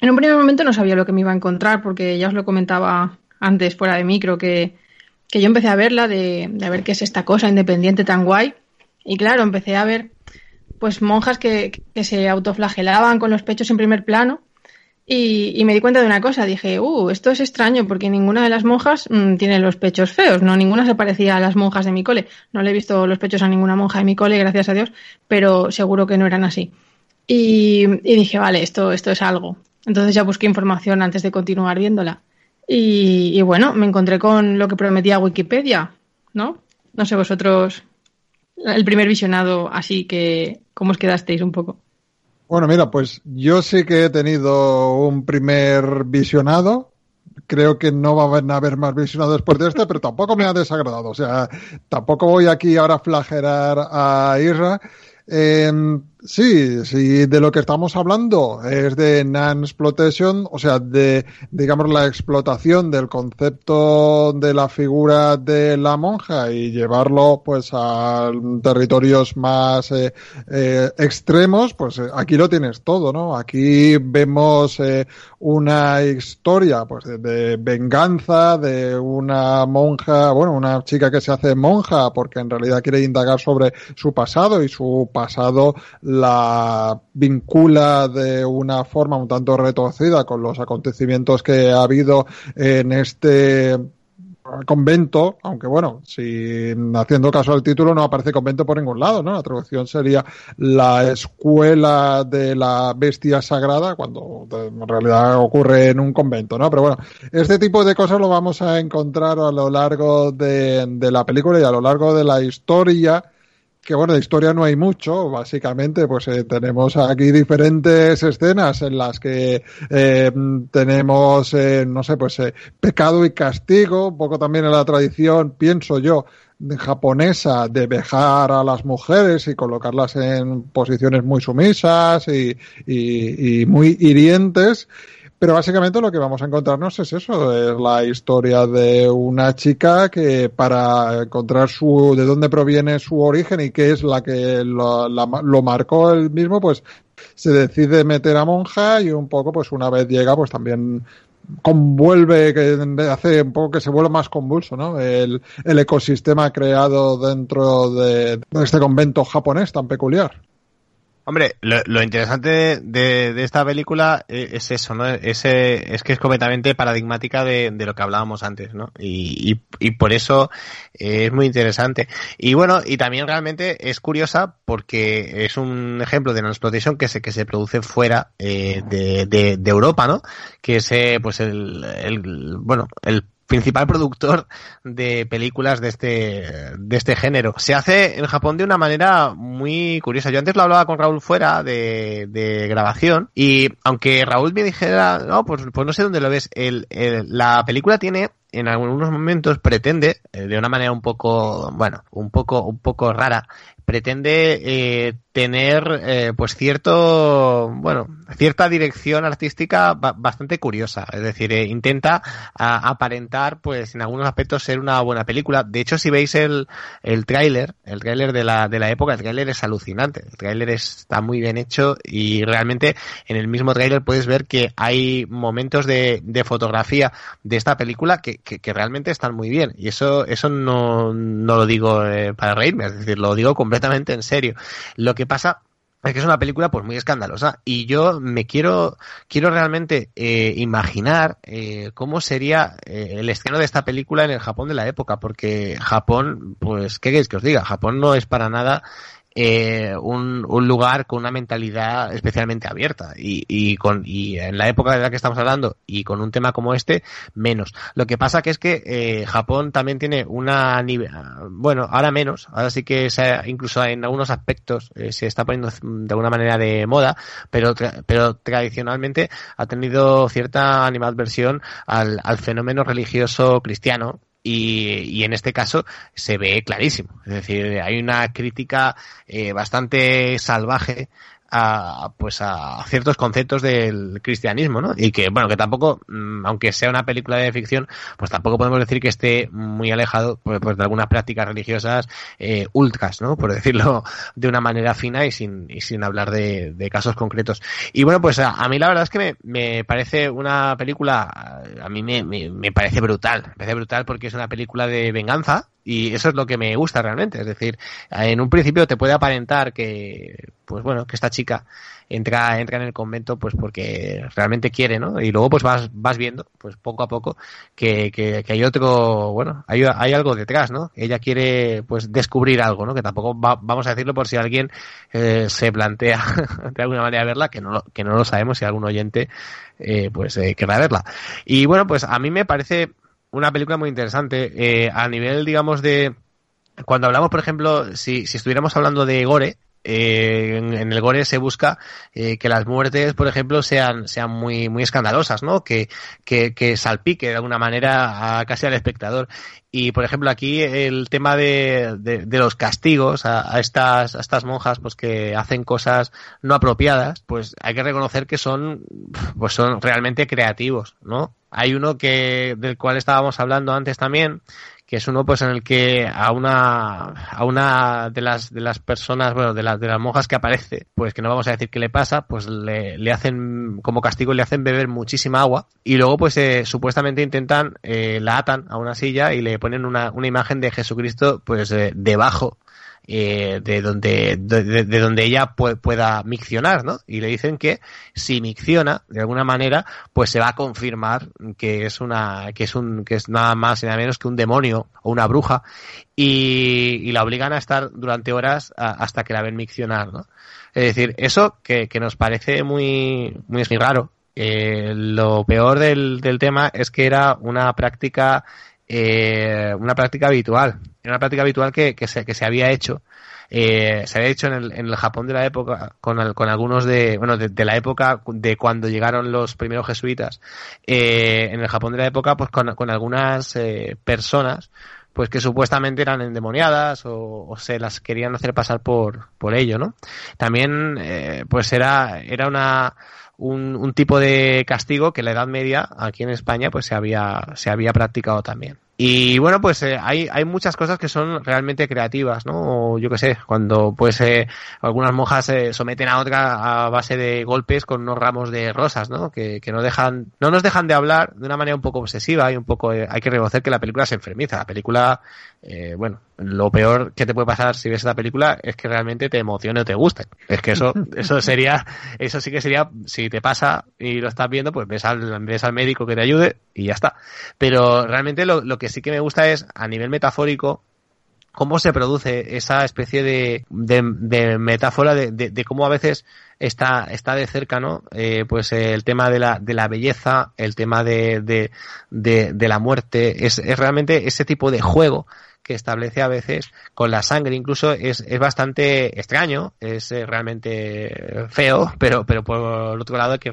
en un primer momento no sabía lo que me iba a encontrar, porque ya os lo comentaba antes fuera de micro, que, que yo empecé a verla de, de a ver qué es esta cosa independiente tan guay. Y claro, empecé a ver pues monjas que, que se autoflagelaban con los pechos en primer plano. Y, me di cuenta de una cosa, dije, uh, esto es extraño porque ninguna de las monjas mm, tiene los pechos feos, no, ninguna se parecía a las monjas de mi cole. No le he visto los pechos a ninguna monja de mi cole, gracias a Dios, pero seguro que no eran así. Y, y dije, vale, esto, esto es algo. Entonces ya busqué información antes de continuar viéndola. Y, y bueno, me encontré con lo que prometía Wikipedia, ¿no? No sé vosotros, el primer visionado, así que, ¿cómo os quedasteis un poco? Bueno, mira, pues yo sí que he tenido un primer visionado. Creo que no va a haber más visionados después de este, pero tampoco me ha desagradado. O sea, tampoco voy aquí ahora a flagelar a Isra. Eh, Sí, sí, de lo que estamos hablando es de non-exploitation, o sea, de, digamos, la explotación del concepto de la figura de la monja y llevarlo, pues, a territorios más eh, eh, extremos, pues eh, aquí lo tienes todo, ¿no? Aquí vemos una historia, pues, de, venganza de una monja, bueno, una chica que se hace monja porque en realidad quiere indagar sobre su pasado y su pasado la vincula de una forma un tanto retorcida con los acontecimientos que ha habido en este convento, aunque bueno, si haciendo caso al título no aparece convento por ningún lado, ¿no? La traducción sería la escuela de la bestia sagrada, cuando en realidad ocurre en un convento, ¿no? Pero bueno, este tipo de cosas lo vamos a encontrar a lo largo de, de la película y a lo largo de la historia que bueno, de historia no hay mucho, básicamente pues eh, tenemos aquí diferentes escenas en las que eh, tenemos, eh, no sé, pues eh, pecado y castigo, un poco también en la tradición, pienso yo, japonesa de vejar a las mujeres y colocarlas en posiciones muy sumisas y, y, y muy hirientes. Pero básicamente lo que vamos a encontrarnos es eso, es la historia de una chica que para encontrar su, de dónde proviene su origen y qué es la que lo, marcó él mismo, pues se decide meter a monja y un poco, pues una vez llega, pues también convuelve, que hace un poco que se vuelva más convulso, ¿no? El, el ecosistema creado dentro de, de este convento japonés tan peculiar. Hombre, lo, lo interesante de, de, esta película es eso, ¿no? Ese, es que es completamente paradigmática de, de lo que hablábamos antes, ¿no? Y, y, y, por eso es muy interesante. Y bueno, y también realmente es curiosa porque es un ejemplo de una explotación que se, que se produce fuera eh, de, de, de, Europa, ¿no? Que es, eh, pues el, el, bueno, el principal productor de películas de este, de este género. Se hace en Japón de una manera muy curiosa. Yo antes lo hablaba con Raúl fuera de, de grabación y aunque Raúl me dijera, no, pues, pues no sé dónde lo ves, el, el, la película tiene en algunos momentos pretende, eh, de una manera un poco, bueno, un poco, un poco rara, pretende eh, tener eh, pues cierto bueno cierta dirección artística bastante curiosa. Es decir eh, intenta a, aparentar pues en algunos aspectos ser una buena película. De hecho si veis el el tráiler el tráiler de la de la época el tráiler es alucinante. El tráiler está muy bien hecho y realmente en el mismo tráiler puedes ver que hay momentos de, de fotografía de esta película que, que, realmente están muy bien. Y eso eso no, no lo digo eh, para reírme es decir lo digo completamente completamente en serio. Lo que pasa es que es una película pues muy escandalosa y yo me quiero quiero realmente eh, imaginar eh, cómo sería eh, el estreno de esta película en el Japón de la época porque Japón pues qué queréis que os diga Japón no es para nada eh, un, un, lugar con una mentalidad especialmente abierta y, y, con, y en la época de la que estamos hablando y con un tema como este, menos. Lo que pasa que es que eh, Japón también tiene una bueno, ahora menos, ahora sí que se, incluso en algunos aspectos eh, se está poniendo de alguna manera de moda, pero, tra pero tradicionalmente ha tenido cierta animadversión al, al fenómeno religioso cristiano y, y, en este caso se ve clarísimo. Es decir, hay una crítica eh, bastante salvaje a pues a ciertos conceptos del cristianismo, ¿no? Y que bueno, que tampoco, mm, aunque sea una película de ficción, pues tampoco podemos decir que esté muy alejado pues, pues de algunas prácticas religiosas eh, ultras, ¿no? Por decirlo de una manera fina y sin, sin hablar de, casos concretos. Y bueno, pues a, a, mí la verdad es que me, me parece una película, a mí me, me, me parece brutal, me parece brutal porque es una película de venganza, y eso es lo que me gusta realmente. Es decir, en un principio te puede aparentar que, pues bueno, que esta chica entra, entra en el convento pues porque realmente quiere, ¿no? Y luego pues vas, vas viendo, pues poco a poco, que, que, hay otro, bueno, hay, hay algo detrás, ¿no? Ella quiere pues descubrir algo, ¿no? Que tampoco va, vamos a decirlo por si alguien eh, se plantea de alguna manera verla, que no lo, que no lo sabemos si algún oyente eh, pues eh, querrá verla. Y bueno, pues a mí me parece una película muy interesante. Eh, a nivel, digamos, de. Cuando hablamos, por ejemplo, si, si estuviéramos hablando de Gore, eh, en, el gore se busca eh, que las muertes, por ejemplo, sean, sean muy, muy escandalosas, ¿no? Que, que, que salpique de alguna manera a, casi al espectador. Y, por ejemplo, aquí el tema de, de, los castigos a, a, estas, a estas monjas, pues que hacen cosas no apropiadas, pues hay que reconocer que son, pues son realmente creativos, ¿no? Hay uno que, del cual estábamos hablando antes también, que es uno pues en el que a una a una de las de las personas bueno de las de las monjas que aparece pues que no vamos a decir qué le pasa pues le, le hacen como castigo le hacen beber muchísima agua y luego pues eh, supuestamente intentan eh, la atan a una silla y le ponen una, una imagen de Jesucristo pues eh, debajo eh, de donde de, de, donde ella pueda miccionar, ¿no? Y le dicen que si micciona de alguna manera, pues se va a confirmar que es una que es un que es nada más y nada menos que un demonio o una bruja y, la obligan a estar durante horas hasta que la ven miccionar, ¿no? Es decir, eso que, que nos parece muy muy raro. Eh, lo peor del, del tema es que era una práctica eh, una práctica habitual. Era una práctica habitual que, que, se, que se había hecho. Eh, se había hecho en el, en el Japón de la época, con, con algunos de, bueno, de, la época de cuando llegaron los primeros jesuitas, eh, en el Japón de la época, pues con, con algunas eh, personas, pues que supuestamente eran endemoniadas o, o, se las querían hacer pasar por, por ello, ¿no? También, eh, pues era, era una, un, un, tipo de castigo que en la Edad Media aquí en España pues se había, se había practicado también. Y bueno, pues eh, hay, hay muchas cosas que son realmente creativas, ¿no? O yo qué sé, cuando pues eh, algunas monjas se someten a otra a base de golpes con unos ramos de rosas, ¿no? Que, que no dejan, no nos dejan de hablar de una manera un poco obsesiva y un poco, eh, hay que reconocer que la película se enfermiza. La película, eh, bueno, lo peor que te puede pasar si ves esta película es que realmente te emocione o te guste. Es que eso, eso sería, eso sí que sería, si te pasa y lo estás viendo, pues ves al, ves al médico que te ayude y ya está. Pero realmente lo, lo que sí que me gusta es, a nivel metafórico, cómo se produce esa especie de, de, de metáfora de, de, cómo a veces está, está de cerca, ¿no? Eh, pues el tema de la, de la belleza, el tema de, de la muerte, es, es realmente ese tipo de juego que establece a veces con la sangre. Incluso es, es bastante extraño, es eh, realmente feo, pero, pero por otro lado que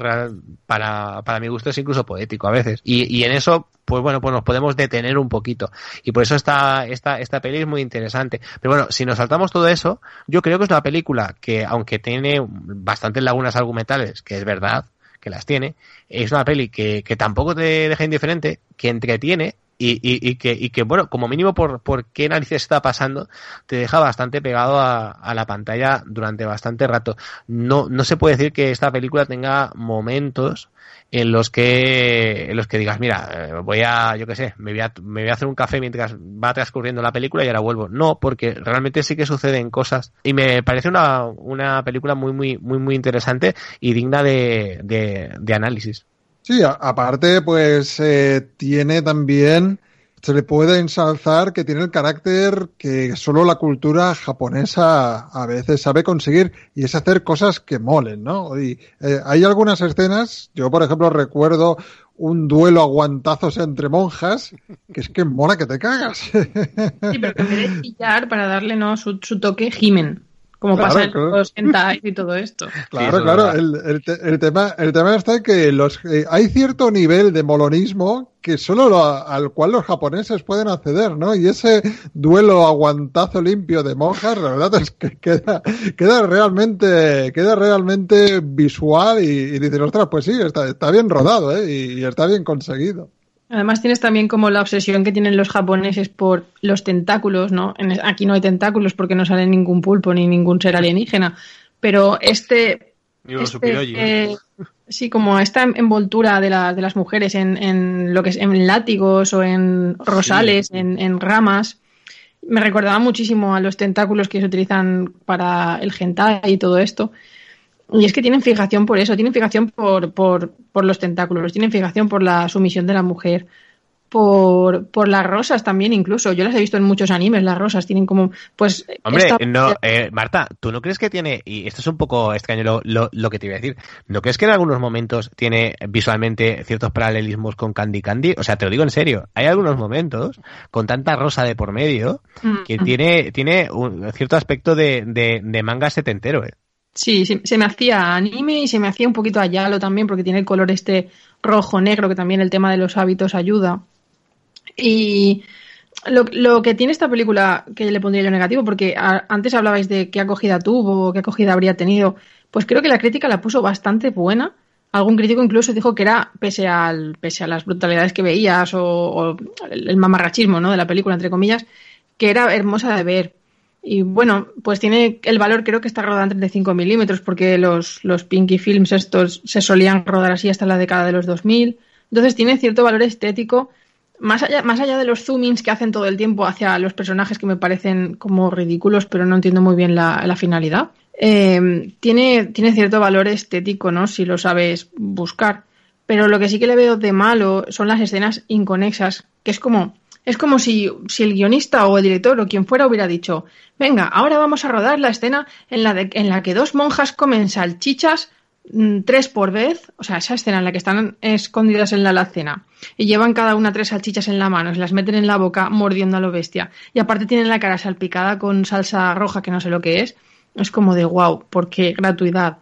para, para mi gusto es incluso poético a veces. Y, y en eso, pues bueno, pues nos podemos detener un poquito. Y por eso esta, esta, esta peli es muy interesante. Pero bueno, si nos saltamos todo eso, yo creo que es una película que, aunque tiene bastantes lagunas argumentales, que es verdad, que las tiene, es una peli que, que tampoco te deja indiferente, que entretiene y, y, que, y que, bueno, como mínimo por, por qué narices está pasando, te deja bastante pegado a, la pantalla durante bastante rato. No, no se puede decir que esta película tenga momentos en los que, digas, mira, voy a, yo qué sé, me voy a, me voy a hacer un café mientras va transcurriendo la película y ahora vuelvo. No, porque realmente sí que suceden cosas. Y me parece una, una película muy, muy, muy, muy interesante y digna de análisis. Sí, aparte, pues eh, tiene también, se le puede ensalzar que tiene el carácter que solo la cultura japonesa a veces sabe conseguir y es hacer cosas que molen, ¿no? Y eh, hay algunas escenas, yo por ejemplo recuerdo un duelo a guantazos entre monjas, que es que mola que te cagas. Sí, pero que chillar para darle ¿no? su, su toque, gimen como claro, pasa claro. en los hentai y todo esto. Claro, sí, claro. El, el, el, tema, el tema está que los, eh, hay cierto nivel de molonismo que solo lo, al cual los japoneses pueden acceder, ¿no? Y ese duelo aguantazo limpio de monjas, la verdad es que queda, queda realmente, queda realmente visual y, y dices, ostras, pues sí, está, está bien rodado, ¿eh? Y, y está bien conseguido. Además tienes también como la obsesión que tienen los japoneses por los tentáculos, ¿no? En, aquí no hay tentáculos porque no sale ningún pulpo ni ningún ser alienígena, pero este... este eh, sí, como esta envoltura de, la, de las mujeres en, en, lo que es en látigos o en rosales, sí. en, en, ramas, me recordaba muchísimo a los tentáculos que se utilizan para el hentai y todo esto. Y es que tienen fijación por eso, tienen fijación por, por, por los tentáculos, tienen fijación por la sumisión de la mujer, por, por las rosas también incluso. Yo las he visto en muchos animes, las rosas tienen como, pues... Hombre, no, eh, Marta, ¿tú no crees que tiene, y esto es un poco extraño lo, lo, que te iba a decir, ¿no crees que en algunos momentos tiene visualmente ciertos paralelismos con Candy Candy? O sea, te lo digo en serio, hay algunos momentos con tanta rosa de por medio que mm. tiene, tiene un cierto aspecto de, de, de manga setentero, ¿eh? Sí, se, me hacía anime y se me hacía un poquito a también, porque tiene el color este rojo-negro, que también el tema de los hábitos ayuda. Y lo, que tiene esta película, que le pondría yo negativo, porque antes hablabais de qué acogida tuvo, qué acogida habría tenido, pues creo que la crítica la puso bastante buena. Algún crítico incluso dijo que era, pese, al, pese a las brutalidades que veías o, el mamarrachismo ¿no? de la película, entre comillas, que era hermosa de ver. Y bueno, pues tiene el valor, creo que está rodada en 35 milímetros, porque los, los Pinky Films estos se solían rodar así hasta la década de los 2000. Entonces tiene cierto valor estético más allá, más allá de los zoomings que hacen todo el tiempo hacia los personajes que me parecen como ridículos, pero no entiendo muy bien la, finalidad, eh, tiene, tiene cierto valor estético, ¿no? Si lo sabes buscar. Pero lo que sí que le veo de malo son las escenas inconexas, que es como, es como si, si el guionista o el director o quien fuera hubiera dicho, venga, ahora vamos a rodar la escena en la, en la que dos monjas comen salchichas Mm, tres por vez, o sea, esa escena en la que están escondidas en la alacena y llevan cada una tres salchichas en la mano, se las meten en la boca mordiendo a lo bestia. Y aparte tienen la cara salpicada con salsa roja que no sé lo que es, es como de wow, porque gratuidad.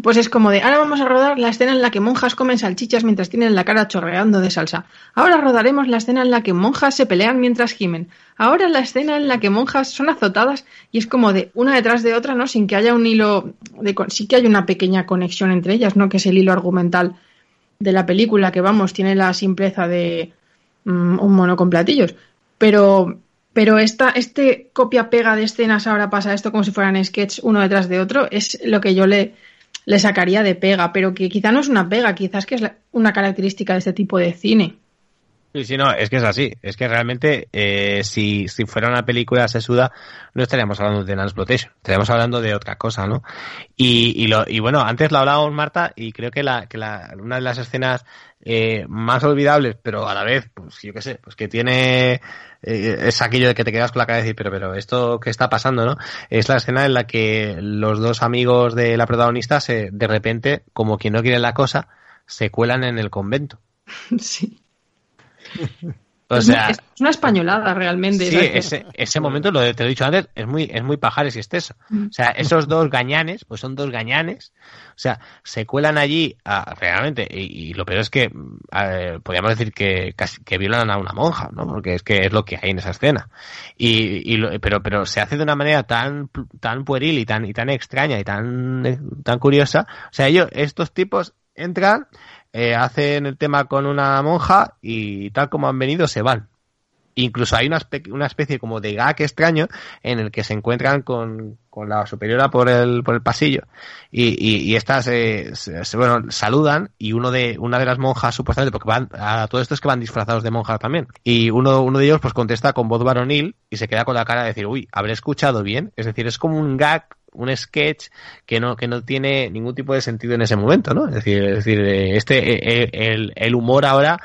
Pues es como de, ahora vamos a rodar la escena en la que monjas comen salchichas mientras tienen la cara chorreando de salsa. Ahora rodaremos la escena en la que monjas se pelean mientras gimen. Ahora la escena en la que monjas son azotadas y es como de una detrás de otra, ¿no? Sin que haya un hilo, de, sí que hay una pequeña conexión entre ellas, ¿no? Que es el hilo argumental de la película, que vamos, tiene la simpleza de mm, un mono con platillos. Pero, pero esta, este copia-pega de escenas, ahora pasa esto como si fueran sketches uno detrás de otro, es lo que yo le le sacaría de pega, pero que quizá no es una pega, quizás que es una característica de este tipo de cine. Sí, sí, no, es que es así. Es que realmente, eh, si, si fuera una película sesuda, no estaríamos hablando de Exploitation, estaríamos hablando de otra cosa, ¿no? Y, y, lo, y bueno, antes lo hablábamos, Marta, y creo que, la, que la, una de las escenas eh, más olvidables, pero a la vez, pues yo qué sé, pues que tiene eh, es aquello de que te quedas con la cabeza y decir, pero, pero esto qué está pasando, ¿no? Es la escena en la que los dos amigos de la protagonista se, de repente, como quien no quiere la cosa, se cuelan en el convento. Sí. O sea, es una españolada realmente. Sí, ese, ese momento, lo de, te lo he dicho antes, es muy, es muy pajares y esteso. Mm. O sea, esos dos gañanes, pues son dos gañanes. O sea, se cuelan allí a, realmente, y, lo peor es que podríamos decir que casi, que violan a una monja, ¿no? Porque es que es lo que hay en esa escena. Y, y pero, pero se hace de una manera tan, tan pueril y tan, y tan extraña y tan, tan curiosa. O sea, ellos, estos tipos entran eh, hacen el tema con una monja y tal como han venido se van. Incluso hay una, una especie como de gag extraño en el que se encuentran con, con la superiora por el, por el pasillo. Y, y, estas se, bueno, saludan y uno de, una de las monjas supuestamente, porque van, a todo esto es que van disfrazados de monjas también, y uno, uno de ellos pues contesta con voz varonil y se queda con la cara de decir, uy, habré escuchado bien, es decir, es como un gag un sketch que no, que no tiene ningún tipo de sentido en ese momento, ¿no? Es decir, es decir eh, este, eh, eh, el, el humor ahora,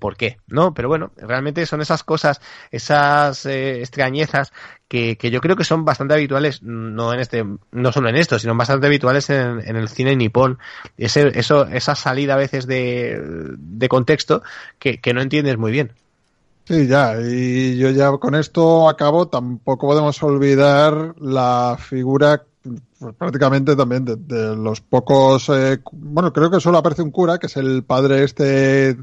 ¿por qué? ¿No? Pero bueno, realmente son esas cosas, esas extrañezas que, que, yo creo que son bastante habituales, no en este, no solo en esto, sino bastante habituales en, en el cine nipón. Ese, eso, esa salida a veces de, de contexto que, que no entiendes muy bien. Sí, ya, y yo ya con esto acabo, tampoco podemos olvidar la figura pues, prácticamente también de, los pocos, eh, bueno, creo que solo aparece un cura, que es el padre este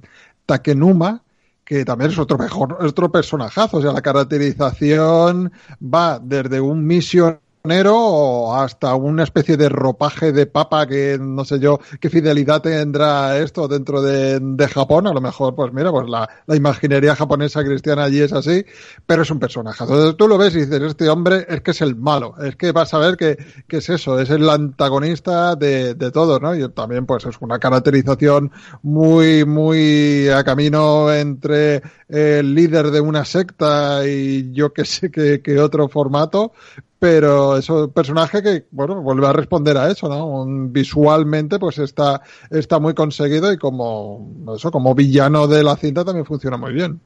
Takenuma, que también es otro mejor, otro personajazo, o sea, la caracterización va desde un misión o hasta una especie de ropaje de papa que no sé yo qué fidelidad tendrá esto dentro de, Japón. A lo mejor, pues mira, pues la, imaginería japonesa cristiana allí es así, pero es un personaje. Entonces tú lo ves y dices, este hombre es que es el malo, es que vas a ver que, es eso, es el antagonista de, de todo, ¿no? Y también pues es una caracterización muy, muy a camino entre el líder de una secta y yo que sé que otro formato, pero es un personaje que, bueno, vuelve a responder a eso, ¿no? visualmente, pues está, está muy conseguido y como, eso, como villano de la cinta también funciona muy bien.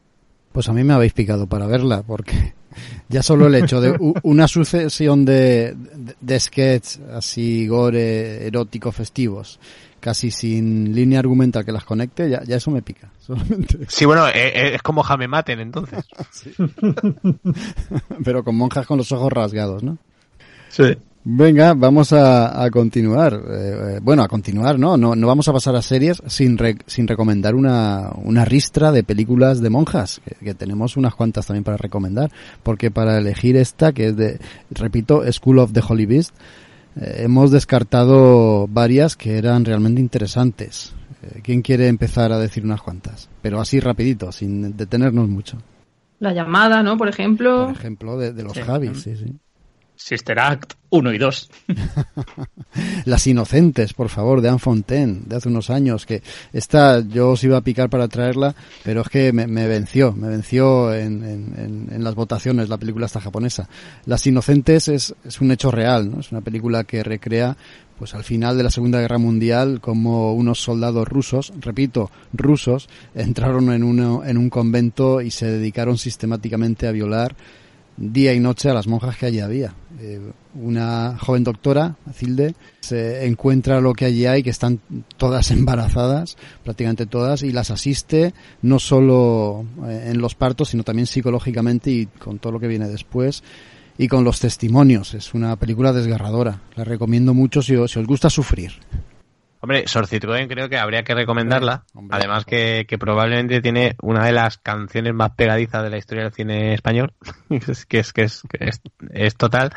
Pues a mí me habéis picado para verla, porque ya solo el hecho de una sucesión de, de, sketches así gore, erótico, festivos, casi sin línea argumental que las conecte, ya, ya eso me pica. Sí, bueno, eh, eh, es, como Jame Maten entonces. Pero con monjas con los ojos rasgados, ¿no? Sí. Venga, vamos a, continuar. Eh, bueno, a continuar, ¿no? ¿no? No vamos a pasar a series sin, sin recomendar una, una ristra de películas de monjas, que, tenemos unas cuantas también para recomendar, porque para elegir esta, que es de, repito, School of the Holy Beast, eh, hemos descartado varias que eran realmente interesantes. ¿Quién quiere empezar a decir unas cuantas? Pero así rapidito, sin detenernos mucho. La llamada, ¿no? Por ejemplo. Por ejemplo, de, los Javis, sí, sí. Sister Act 1 y 2. Las Inocentes, por favor, de Anne Fontaine, de hace unos años, que esta yo os iba a picar para traerla, pero es que me, venció, me venció en, en, las votaciones la película esta japonesa. Las Inocentes es, es un hecho real, ¿no? Es una película que recrea pues al final de la Segunda Guerra Mundial como unos soldados rusos, repito, rusos, entraron en, uno, en un convento y se dedicaron sistemáticamente a violar día y noche a las monjas que allí había. Eh, una joven doctora, Cilde, se encuentra lo que allí hay, que están todas embarazadas, prácticamente todas, y las asiste no solo eh, en los partos, sino también psicológicamente y con todo lo que viene después y con los testimonios. Es una película desgarradora. La recomiendo mucho si os gusta sufrir. Hombre, Sorcitgoen creo que habría que recomendarla. Además que, probablemente tiene una de las canciones más pegadizas de la historia del cine español, que es que es, es, total,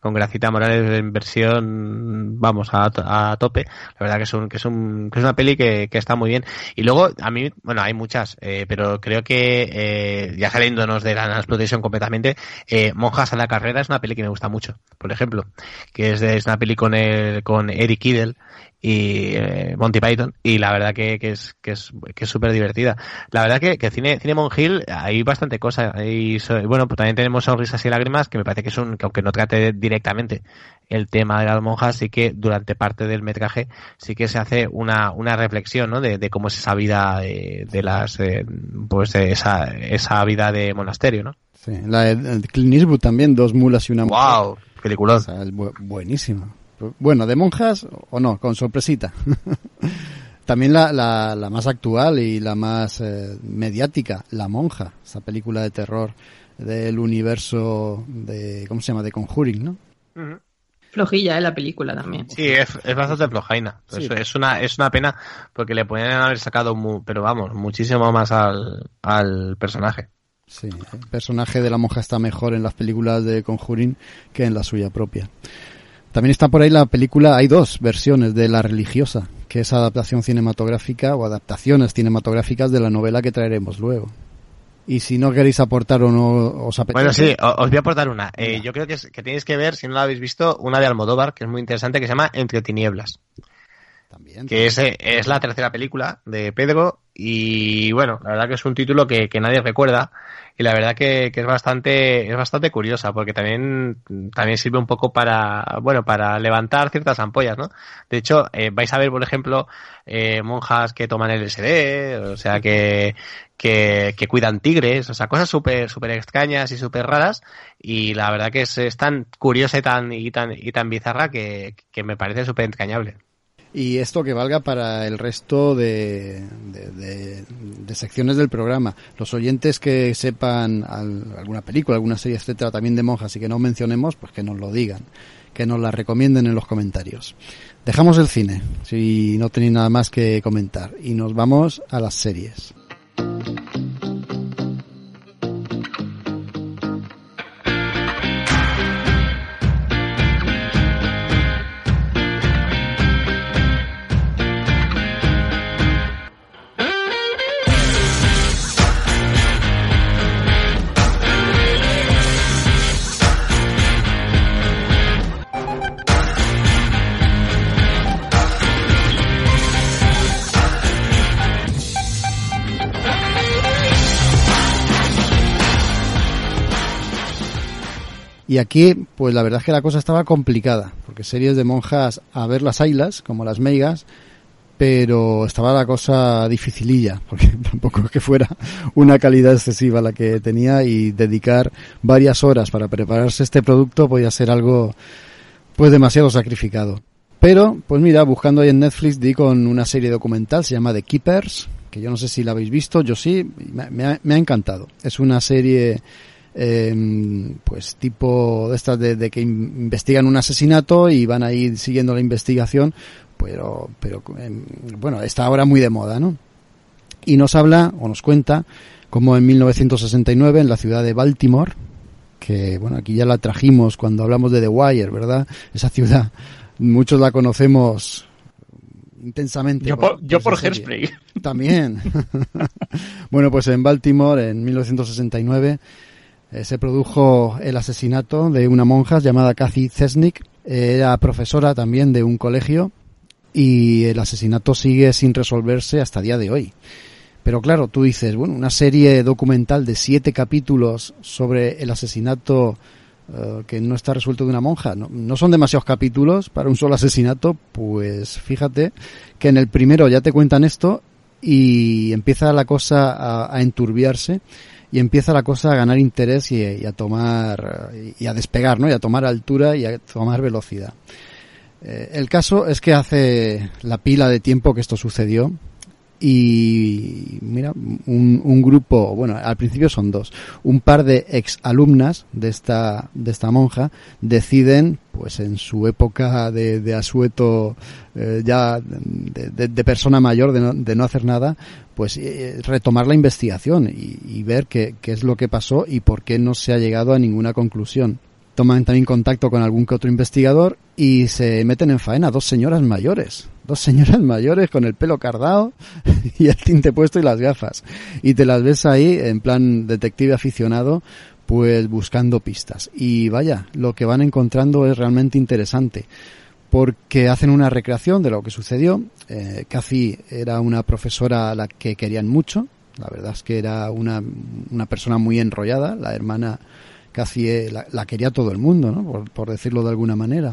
con Gracita Morales en versión, vamos, a, a tope. La verdad que es, un, que es, un, que es una peli que, que está muy bien. Y luego, a mí, bueno, hay muchas, eh, pero creo que, eh, ya saliéndonos de la explotación completamente, eh, Monjas a la carrera es una peli que me gusta mucho, por ejemplo, que es, de, es una peli con, el, con Eric Idle, y eh, Monty Python y la verdad que, que es que es que es súper divertida la verdad que, que cine cine Hill hay bastante cosa y bueno pues también tenemos sonrisas y lágrimas que me parece que es un que aunque no trate directamente el tema de las monjas sí que durante parte del metraje sí que se hace una, una reflexión ¿no? de, de cómo es esa vida de, de las eh, pues esa, esa vida de monasterio ¿no? Sí, la de Clint Eastwood también dos mulas y una wow película buenísima bueno, de monjas o no, con sorpresita. También la, la, la, más actual y la más eh, mediática, La Monja, esa película de terror del universo de, ¿cómo se llama? De Conjuring, ¿no? Flojilla, ¿eh? La película también. Sí, es, es bastante flojaina. Es, una, es una pena porque le podrían haber sacado, pero vamos, muchísimo más al, al personaje. Sí, el personaje de la monja está mejor en las películas de Conjuring que en la suya propia. También está por ahí la película, hay dos versiones de La religiosa, que es adaptación cinematográfica o adaptaciones cinematográficas de la novela que traeremos luego. Y si no queréis aportar o no os apetece. Bueno, sí, os voy a aportar una. Eh, yo creo que, que tenéis que ver, si no la habéis visto, una de Almodóvar, que es muy interesante, que se llama Entre tinieblas. También. Que es, es la tercera película de Pedro y bueno, la verdad que es un título que, que nadie recuerda y la verdad que, que, es bastante es bastante curiosa porque también también sirve un poco para bueno para levantar ciertas ampollas no de hecho eh, vais a ver por ejemplo eh, monjas que toman LSD o sea que que, que cuidan tigres o sea cosas súper súper extrañas y súper raras y la verdad que es, es, tan curiosa y tan y tan y tan bizarra que, que me parece súper entrañable y esto que valga para el resto de, de, secciones del programa. Los oyentes que sepan alguna película, alguna serie, etcétera, también de monjas y que no mencionemos, pues que nos lo digan, que nos la recomienden en los comentarios. Dejamos el cine, si no tenéis nada más que comentar, y nos vamos a las series. Y aquí, pues la verdad es que la cosa estaba complicada, porque series de monjas a ver las ailas, como las meigas, pero estaba la cosa dificililla, porque tampoco es que fuera una calidad excesiva la que tenía y dedicar varias horas para prepararse este producto podía ser algo pues demasiado sacrificado. Pero, pues mira, buscando ahí en Netflix di con una serie documental, se llama The Keepers, que yo no sé si la habéis visto, yo sí, me, ha, me ha, encantado. Es una serie, eh, pues tipo de estas de, de, que investigan un asesinato y van a ir siguiendo la investigación, pero, pero eh, bueno, está ahora muy de moda, ¿no? Y nos habla o nos cuenta cómo en 1969 en la ciudad de Baltimore, que bueno, aquí ya la trajimos cuando hablamos de The Wire, ¿verdad? Esa ciudad, muchos la conocemos intensamente. Yo por, por, yo por Hairspray. También. bueno, pues en Baltimore, en 1969, eh, se produjo el asesinato de una monja llamada Kathy Cesnick. Era profesora también de un colegio y el asesinato sigue sin resolverse hasta día de hoy. Pero claro, tú dices, bueno, una serie documental de siete capítulos sobre el asesinato uh, que no está resuelto de una monja, no, no, son demasiados capítulos para un solo asesinato, pues fíjate que en el primero ya te cuentan esto y empieza la cosa a, a enturbiarse y empieza la cosa a ganar interés y, a tomar y a despegar, ¿no? Y a tomar altura y a tomar velocidad. Eh, el caso es que hace la pila de tiempo que esto sucedió y mira, un, un, grupo, bueno, al principio son dos, un par de ex alumnas de esta, de esta monja deciden, pues en su época de, asueto eh, ya de, persona mayor, de no, de no hacer nada, pues eh, retomar la investigación y, y ver qué, qué es lo que pasó y por qué no se ha llegado a ninguna conclusión toman también contacto con algún que otro investigador y se meten en faena dos señoras mayores. Dos señoras mayores con el pelo cardado y el tinte puesto y las gafas. Y te las ves ahí en plan detective aficionado, pues buscando pistas. Y vaya, lo que van encontrando es realmente interesante. Porque hacen una recreación de lo que sucedió. Eh, era una profesora a la que querían mucho. La verdad es que era una, una persona muy enrollada. La hermana casi la, la, quería todo el mundo, ¿no? por, decirlo de alguna manera.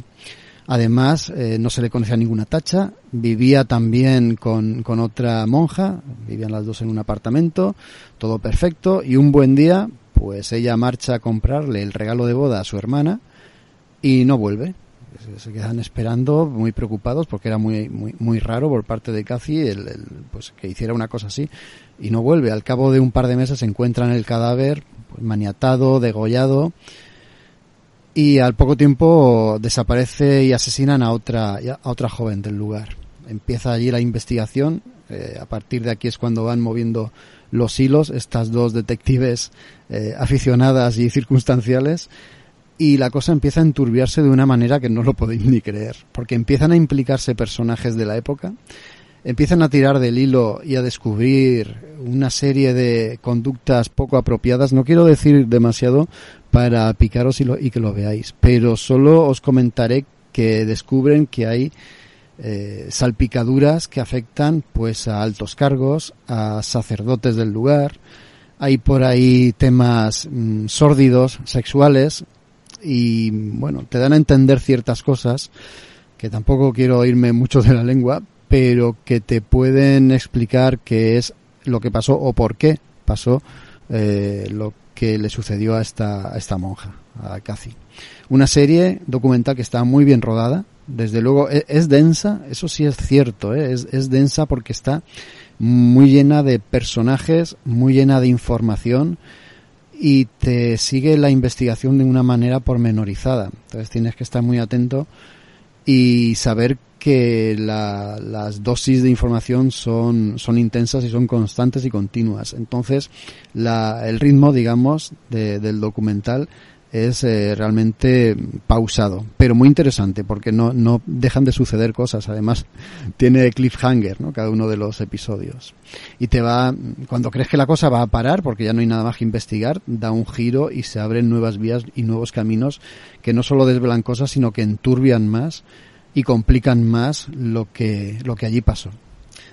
Además, eh, no se le conocía ninguna tacha, vivía también con, con, otra monja, vivían las dos en un apartamento, todo perfecto, y un buen día, pues ella marcha a comprarle el regalo de boda a su hermana y no vuelve. Se quedan esperando, muy preocupados, porque era muy, muy, muy raro por parte de Cathy el, el, pues, que hiciera una cosa así, y no vuelve. Al cabo de un par de meses se encuentran el cadáver pues, maniatado, degollado, y al poco tiempo desaparece y asesinan a otra, a otra joven del lugar. Empieza allí la investigación, eh, a partir de aquí es cuando van moviendo los hilos, estas dos detectives eh, aficionadas y circunstanciales, y la cosa empieza a enturbiarse de una manera que no lo podéis ni creer, porque empiezan a implicarse personajes de la época, empiezan a tirar del hilo y a descubrir una serie de conductas poco apropiadas. No quiero decir demasiado para picaros y, lo, y que lo veáis, pero solo os comentaré que descubren que hay eh, salpicaduras que afectan pues a altos cargos, a sacerdotes del lugar, hay por ahí temas mmm, sórdidos, sexuales y bueno, te dan a entender ciertas cosas que tampoco quiero irme mucho de la lengua, pero que te pueden explicar qué es lo que pasó o por qué pasó eh, lo que le sucedió a esta, a esta monja, a Cathy. Una serie documental que está muy bien rodada, desde luego es, es densa, eso sí es cierto, ¿eh? es, es densa porque está muy llena de personajes, muy llena de información y te sigue la investigación de una manera pormenorizada. Entonces tienes que estar muy atento y saber que la, las dosis de información son, son intensas y son constantes y continuas. Entonces, la, el ritmo, digamos, de, del documental es eh, realmente pausado, pero muy interesante porque no, no dejan de suceder cosas. Además, tiene cliffhanger, ¿no? Cada uno de los episodios. Y te va, cuando crees que la cosa va a parar, porque ya no hay nada más que investigar, da un giro y se abren nuevas vías y nuevos caminos que no solo desvelan cosas, sino que enturbian más y complican más lo que, lo que allí pasó.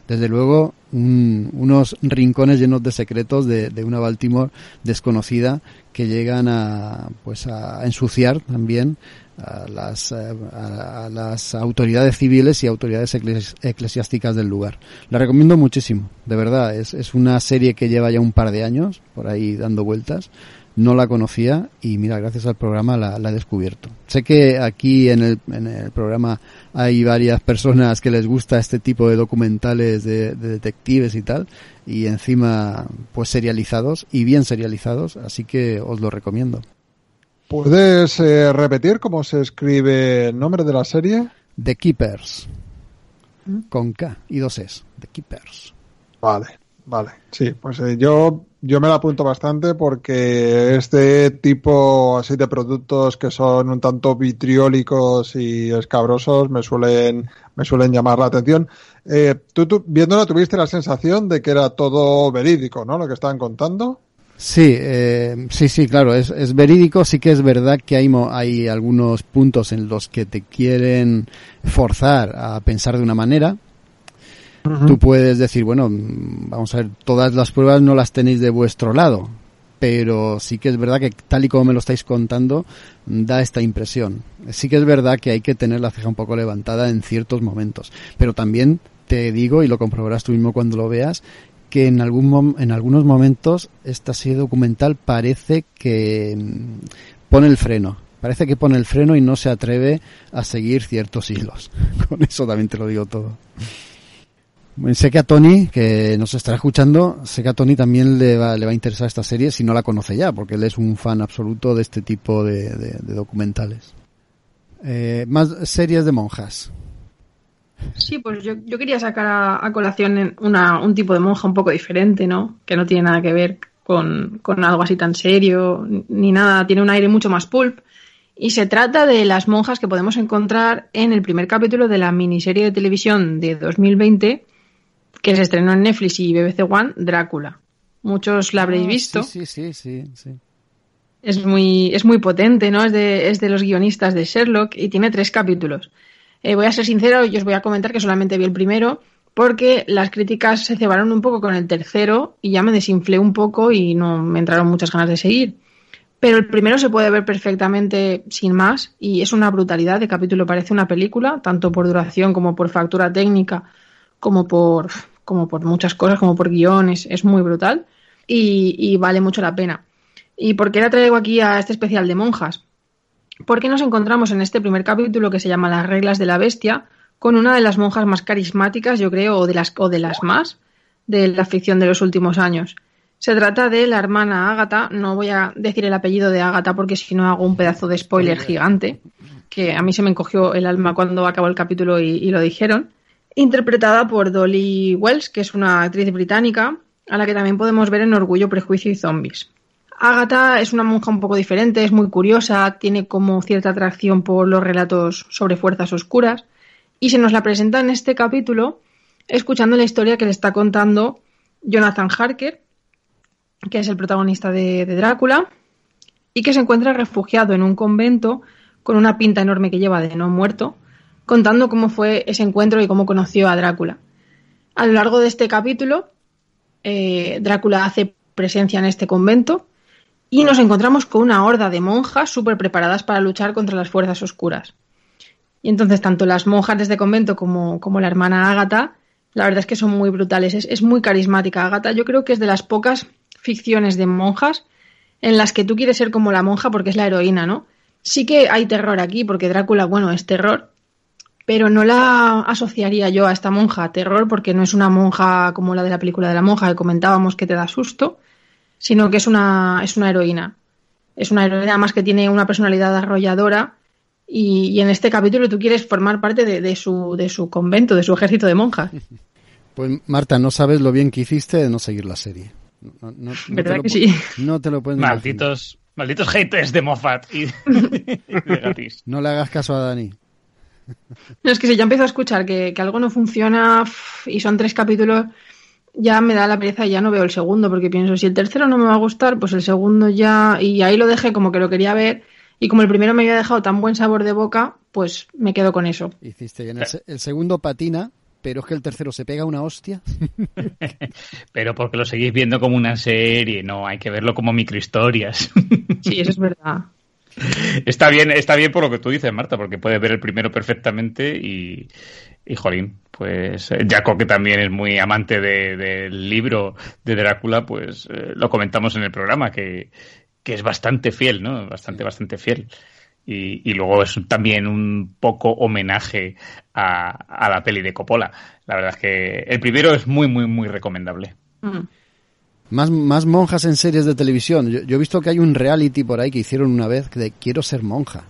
Desde luego, unos rincones llenos de secretos de, de, una Baltimore desconocida que llegan a, pues a ensuciar también a las, eh, a, las autoridades civiles y autoridades eclesiásticas del lugar. La recomiendo muchísimo, de verdad. Es, es una serie que lleva ya un par de años por ahí dando vueltas. No la conocía y mira, gracias al programa la, la he descubierto. Sé que aquí en el, en el programa hay varias personas que les gusta este tipo de documentales de, de detectives y tal, y encima pues serializados y bien serializados, así que os lo recomiendo. ¿Puedes eh, repetir cómo se escribe el nombre de la serie? The Keepers. ¿Mm? Con K y dos S. The Keepers. Vale, vale. Sí, pues eh, yo, yo me la apunto bastante porque este tipo así de productos que son un tanto vitriólicos y escabrosos me suelen, me suelen llamar la atención. Eh, tú, tú viéndola tuviste la sensación de que era todo verídico, ¿no? Lo que estaban contando. Sí, eh, sí, sí, claro, es, es, verídico. Sí que es verdad que hay, hay algunos puntos en los que te quieren forzar a pensar de una manera. Tú puedes decir, bueno, vamos a ver, todas las pruebas no las tenéis de vuestro lado, pero sí que es verdad que tal y como me lo estáis contando, da esta impresión. Sí que es verdad que hay que tener la ceja un poco levantada en ciertos momentos, pero también te digo, y lo comprobarás tú mismo cuando lo veas, que en, algún en algunos momentos esta serie documental parece que mm, pone el freno. Parece que pone el freno y no se atreve a seguir ciertos hilos. Con eso también te lo digo todo. Sé que a Tony, que nos estará escuchando, sé que a Tony también le va, le va a interesar esta serie si no la conoce ya, porque él es un fan absoluto de este tipo de, documentales. Eh, más series de monjas. Sí, pues yo, yo quería sacar a, colación una, un tipo de monja un poco diferente, ¿no? Que no tiene nada que ver con, con, algo así tan serio, ni nada, tiene un aire mucho más pulp. Y se trata de las monjas que podemos encontrar en el primer capítulo de la miniserie de televisión de 2020 que se estrenó en Netflix y BBC One, Drácula. Muchos la habréis ah, visto. Sí, sí, sí, sí, Es muy, es muy potente, ¿no? Es de, es de los guionistas de Sherlock y tiene tres capítulos. Eh, voy a ser sincero y os voy a comentar que solamente vi el primero porque las críticas se cebaron un poco con el tercero y ya me desinflé un poco y no me entraron muchas ganas de seguir. Pero el primero se puede ver perfectamente sin más y es una brutalidad de capítulo, parece una película, tanto por duración como por factura técnica, como por, como por muchas cosas, como por guiones, es muy brutal y, y vale mucho la pena. ¿Y por qué la traigo aquí a este especial de monjas? porque nos encontramos en este primer capítulo que se llama Las reglas de la bestia con una de las monjas más carismáticas, yo creo, o de las, o de las más de la ficción de los últimos años. Se trata de la hermana Ágata, no voy a decir el apellido de Ágata porque si no hago un pedazo de spoiler gigante, que a mí se me encogió el alma cuando acabó el capítulo y, y lo dijeron, interpretada por Dolly Wells, que es una actriz británica, a la que también podemos ver en Orgullo, Prejuicio y Zombies. Agatha es una monja un poco diferente, es muy curiosa, tiene como cierta atracción por los relatos sobre fuerzas oscuras y se nos la presenta en este capítulo escuchando la historia que le está contando Jonathan Harker, que es el protagonista de, de Drácula y que se encuentra refugiado en un convento con una pinta enorme que lleva de no muerto, contando cómo fue ese encuentro y cómo conoció a Drácula. A lo largo de este capítulo, eh, Drácula hace presencia en este convento y nos encontramos con una horda de monjas súper preparadas para luchar contra las fuerzas oscuras. Y entonces tanto las monjas de este convento como, como la hermana Ágata, la verdad es que son muy brutales, es, es muy carismática Ágata, yo creo que es de las pocas ficciones de monjas en las que tú quieres ser como la monja porque es la heroína, ¿no? Sí que hay terror aquí, porque Drácula, bueno, es terror, pero no la asociaría yo a esta monja a terror porque no es una monja como la de la película de la monja que comentábamos que te da susto, sino que es una, es una heroína. Es una heroína más que tiene una personalidad arrolladora y, en este capítulo tú quieres formar parte de, su, de su convento, de su ejército de monjas. Pues Marta, no sabes lo bien que hiciste de no seguir la serie. ¿Verdad que sí? No te lo puedes Malditos, malditos haters de Moffat y, No le hagas caso a Dani. No, es que si ya empiezo a escuchar que, que algo no funciona y son tres capítulos, ya me da la pereza y ya no veo el segundo, porque pienso, si el tercero no me va a gustar, pues el segundo ya, y ahí lo dejé como que lo quería ver, y como el primero me había dejado tan buen sabor de boca, pues me quedo con eso. Hiciste bien. El, segundo patina, pero es que el tercero se pega una hostia. pero porque lo seguís viendo como una serie, no, hay que verlo como microhistorias. sí, eso es verdad. Está bien, está bien por lo que tú dices, Marta, porque puedes ver el primero perfectamente y, y jolín, pues eh, Jaco, que también es muy amante del libro de Drácula, pues eh, lo comentamos en el programa, que, que es bastante fiel, ¿no? Bastante, bastante fiel. Y, y, luego es también un poco homenaje a, a, la peli de Coppola. La verdad es que el primero es muy, muy, muy recomendable. Mm. Más, más monjas en series de televisión. Yo, he visto que hay un reality por ahí que hicieron una vez de Quiero ser monja.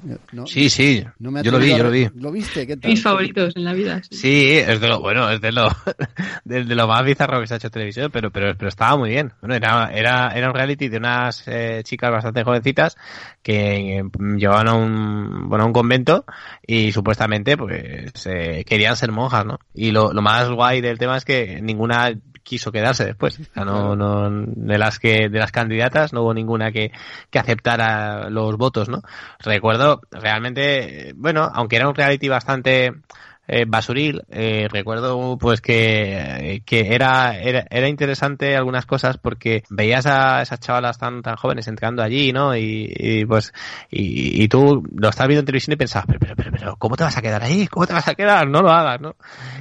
sí, sí. yo lo vi, yo lo vi. ¿Lo viste? ¿Qué tal? Mis favoritos en la vida. Sí. es de lo bueno, es de lo, de, lo más bizarro que se ha hecho televisión, pero, pero, pero estaba muy bien. Bueno, era, era, era un reality de unas eh, chicas bastante jovencitas que eh, llevaban a un, bueno, a un convento y supuestamente pues eh, querían ser monjas, ¿no? Y lo, lo más guay del tema es que ninguna quiso quedarse después. no, no, de las que, de las candidatas no hubo ninguna que, que aceptara los votos, ¿no? Recuerdo realmente, bueno, aunque era un reality bastante eh, basuril, eh, recuerdo pues que, que era, era, era, interesante algunas cosas porque veías a esas chavalas tan, tan jóvenes entrando allí, ¿no? Y, pues, y, y, tú lo estabas viendo en televisión y pensabas, pero, pero, pero, ¿cómo te vas a quedar ahí? ¿Cómo te vas a quedar? No lo hagas, ¿no?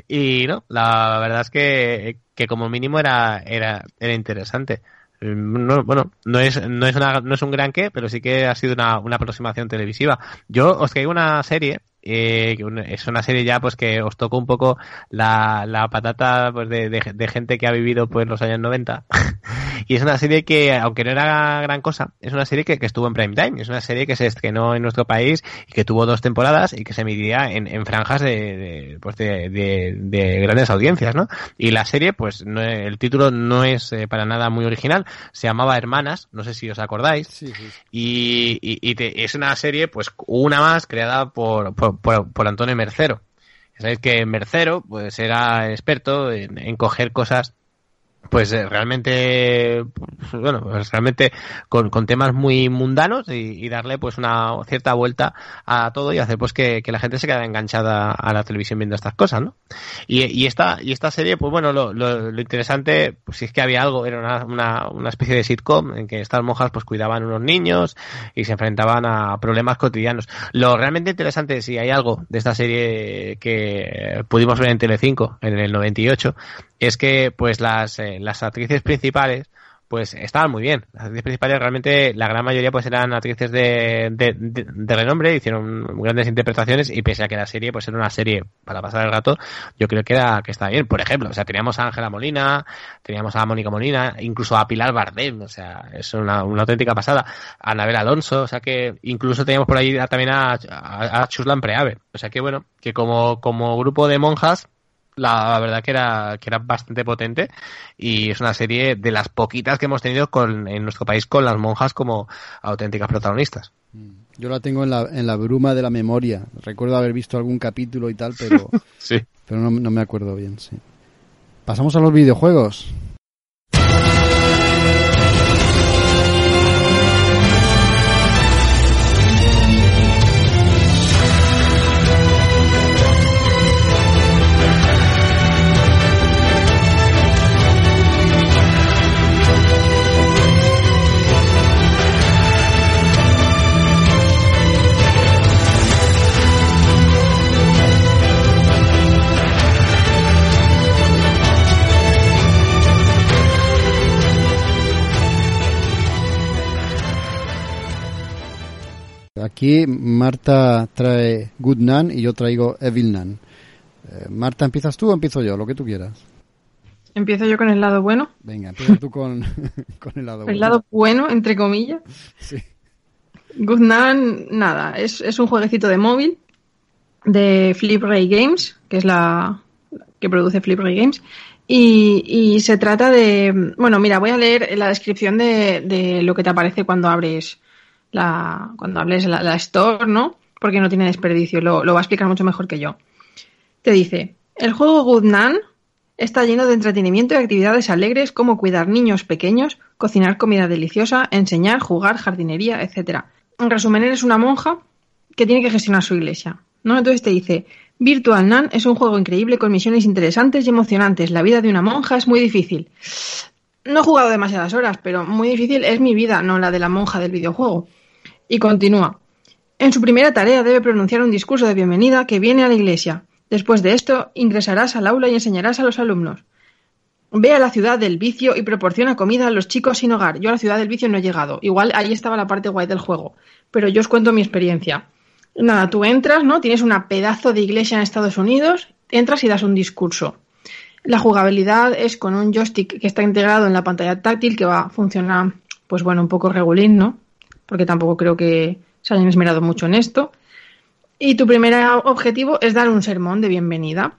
Y no, la verdad es que, que como mínimo era, era, era interesante. No, bueno, no es, no es una, no es un gran qué, pero sí que ha sido una, una aproximación televisiva. Yo os traigo una serie eh, es una serie ya pues que os tocó un poco la, la patata pues de, de, gente que ha vivido pues los años 90 y es una serie que aunque no era gran cosa es una serie que, que, estuvo en prime time es una serie que se estrenó en nuestro país y que tuvo dos temporadas y que se emitirá en, en franjas de, pues de, de, grandes audiencias ¿no? y la serie pues no, el título no es eh, para nada muy original se llamaba Hermanas no sé si os acordáis y, y, y es una serie pues una más creada por por, Antonio Mercero. Sabéis que Mercero pues era experto en, en coger cosas pues eh, realmente bueno pues realmente con, con, temas muy mundanos y, darle pues una cierta vuelta a todo y hacer pues que, que, la gente se quede enganchada a la televisión viendo estas cosas no y, y esta y esta serie pues bueno lo, lo, lo interesante pues si es que había algo era una, una, una, especie de sitcom en que estas monjas pues cuidaban unos niños y se enfrentaban a problemas cotidianos. Lo realmente interesante si hay algo de esta serie que pudimos ver en Telecinco en el 98 es que pues las, eh, las actrices principales pues estaban muy bien. Las actrices principales realmente, la gran mayoría pues eran actrices de, de, de, renombre, hicieron grandes interpretaciones y pese a que la serie pues era una serie para pasar el rato, yo creo que era que estaba bien. Por ejemplo, o sea, teníamos a Ángela Molina, teníamos a Mónica Molina, incluso a Pilar Bardem, o sea, es una, una auténtica pasada. A Anabel Alonso, o sea que incluso teníamos por ahí también a, a, a Chuslan Preave. O sea que bueno, que como, como grupo de monjas la verdad que era, que era bastante potente y es una serie de las poquitas que hemos tenido con, en nuestro país con las monjas como auténticas protagonistas. Mm. Yo la tengo en la, en la bruma de la memoria. Recuerdo haber visto algún capítulo y tal, pero, sí. pero no, no me acuerdo bien. Sí. Pasamos a los videojuegos. Aquí Marta trae Good Nan y yo traigo Evil Nan. Eh, Marta, ¿empiezas tú o empiezo yo? Lo que tú quieras. Empiezo yo con el lado bueno. Venga, empieza tú con, el lado bueno. El lado bueno, entre comillas. Sí. Good Nan, nada, es, es un jueguecito de móvil de Flip Ray Games, que es la que produce Flip Ray Games. Y, y, se trata de. Bueno, mira, voy a leer la descripción de, de lo que te aparece cuando abres la, cuando hables la, la store, ¿no? Porque no tiene desperdicio, lo, va a explicar mucho mejor que yo. Te dice, el juego Goodnan está lleno de entretenimiento y actividades alegres como cuidar niños pequeños, cocinar comida deliciosa, enseñar, jugar, jardinería, etc. En resumen, eres una monja que tiene que gestionar su iglesia, ¿no? Entonces te dice, Virtual Nun es un juego increíble con misiones interesantes y emocionantes. La vida de una monja es muy difícil. No he jugado demasiadas horas, pero muy difícil es mi vida, no la de la monja del videojuego. Y continúa. En su primera tarea debe pronunciar un discurso de bienvenida que viene a la iglesia. Después de esto, ingresarás al aula y enseñarás a los alumnos. Ve a la ciudad del vicio y proporciona comida a los chicos sin hogar. Yo a la ciudad del vicio no he llegado. Igual ahí estaba la parte guay del juego. Pero yo os cuento mi experiencia. Nada, tú entras, ¿no? Tienes una pedazo de iglesia en Estados Unidos, entras y das un discurso. La jugabilidad es con un joystick que está integrado en la pantalla táctil que va a funcionar, pues bueno, un poco regulín, ¿no? Porque tampoco creo que se hayan esmerado mucho en esto. Y tu primer objetivo es dar un sermón de bienvenida.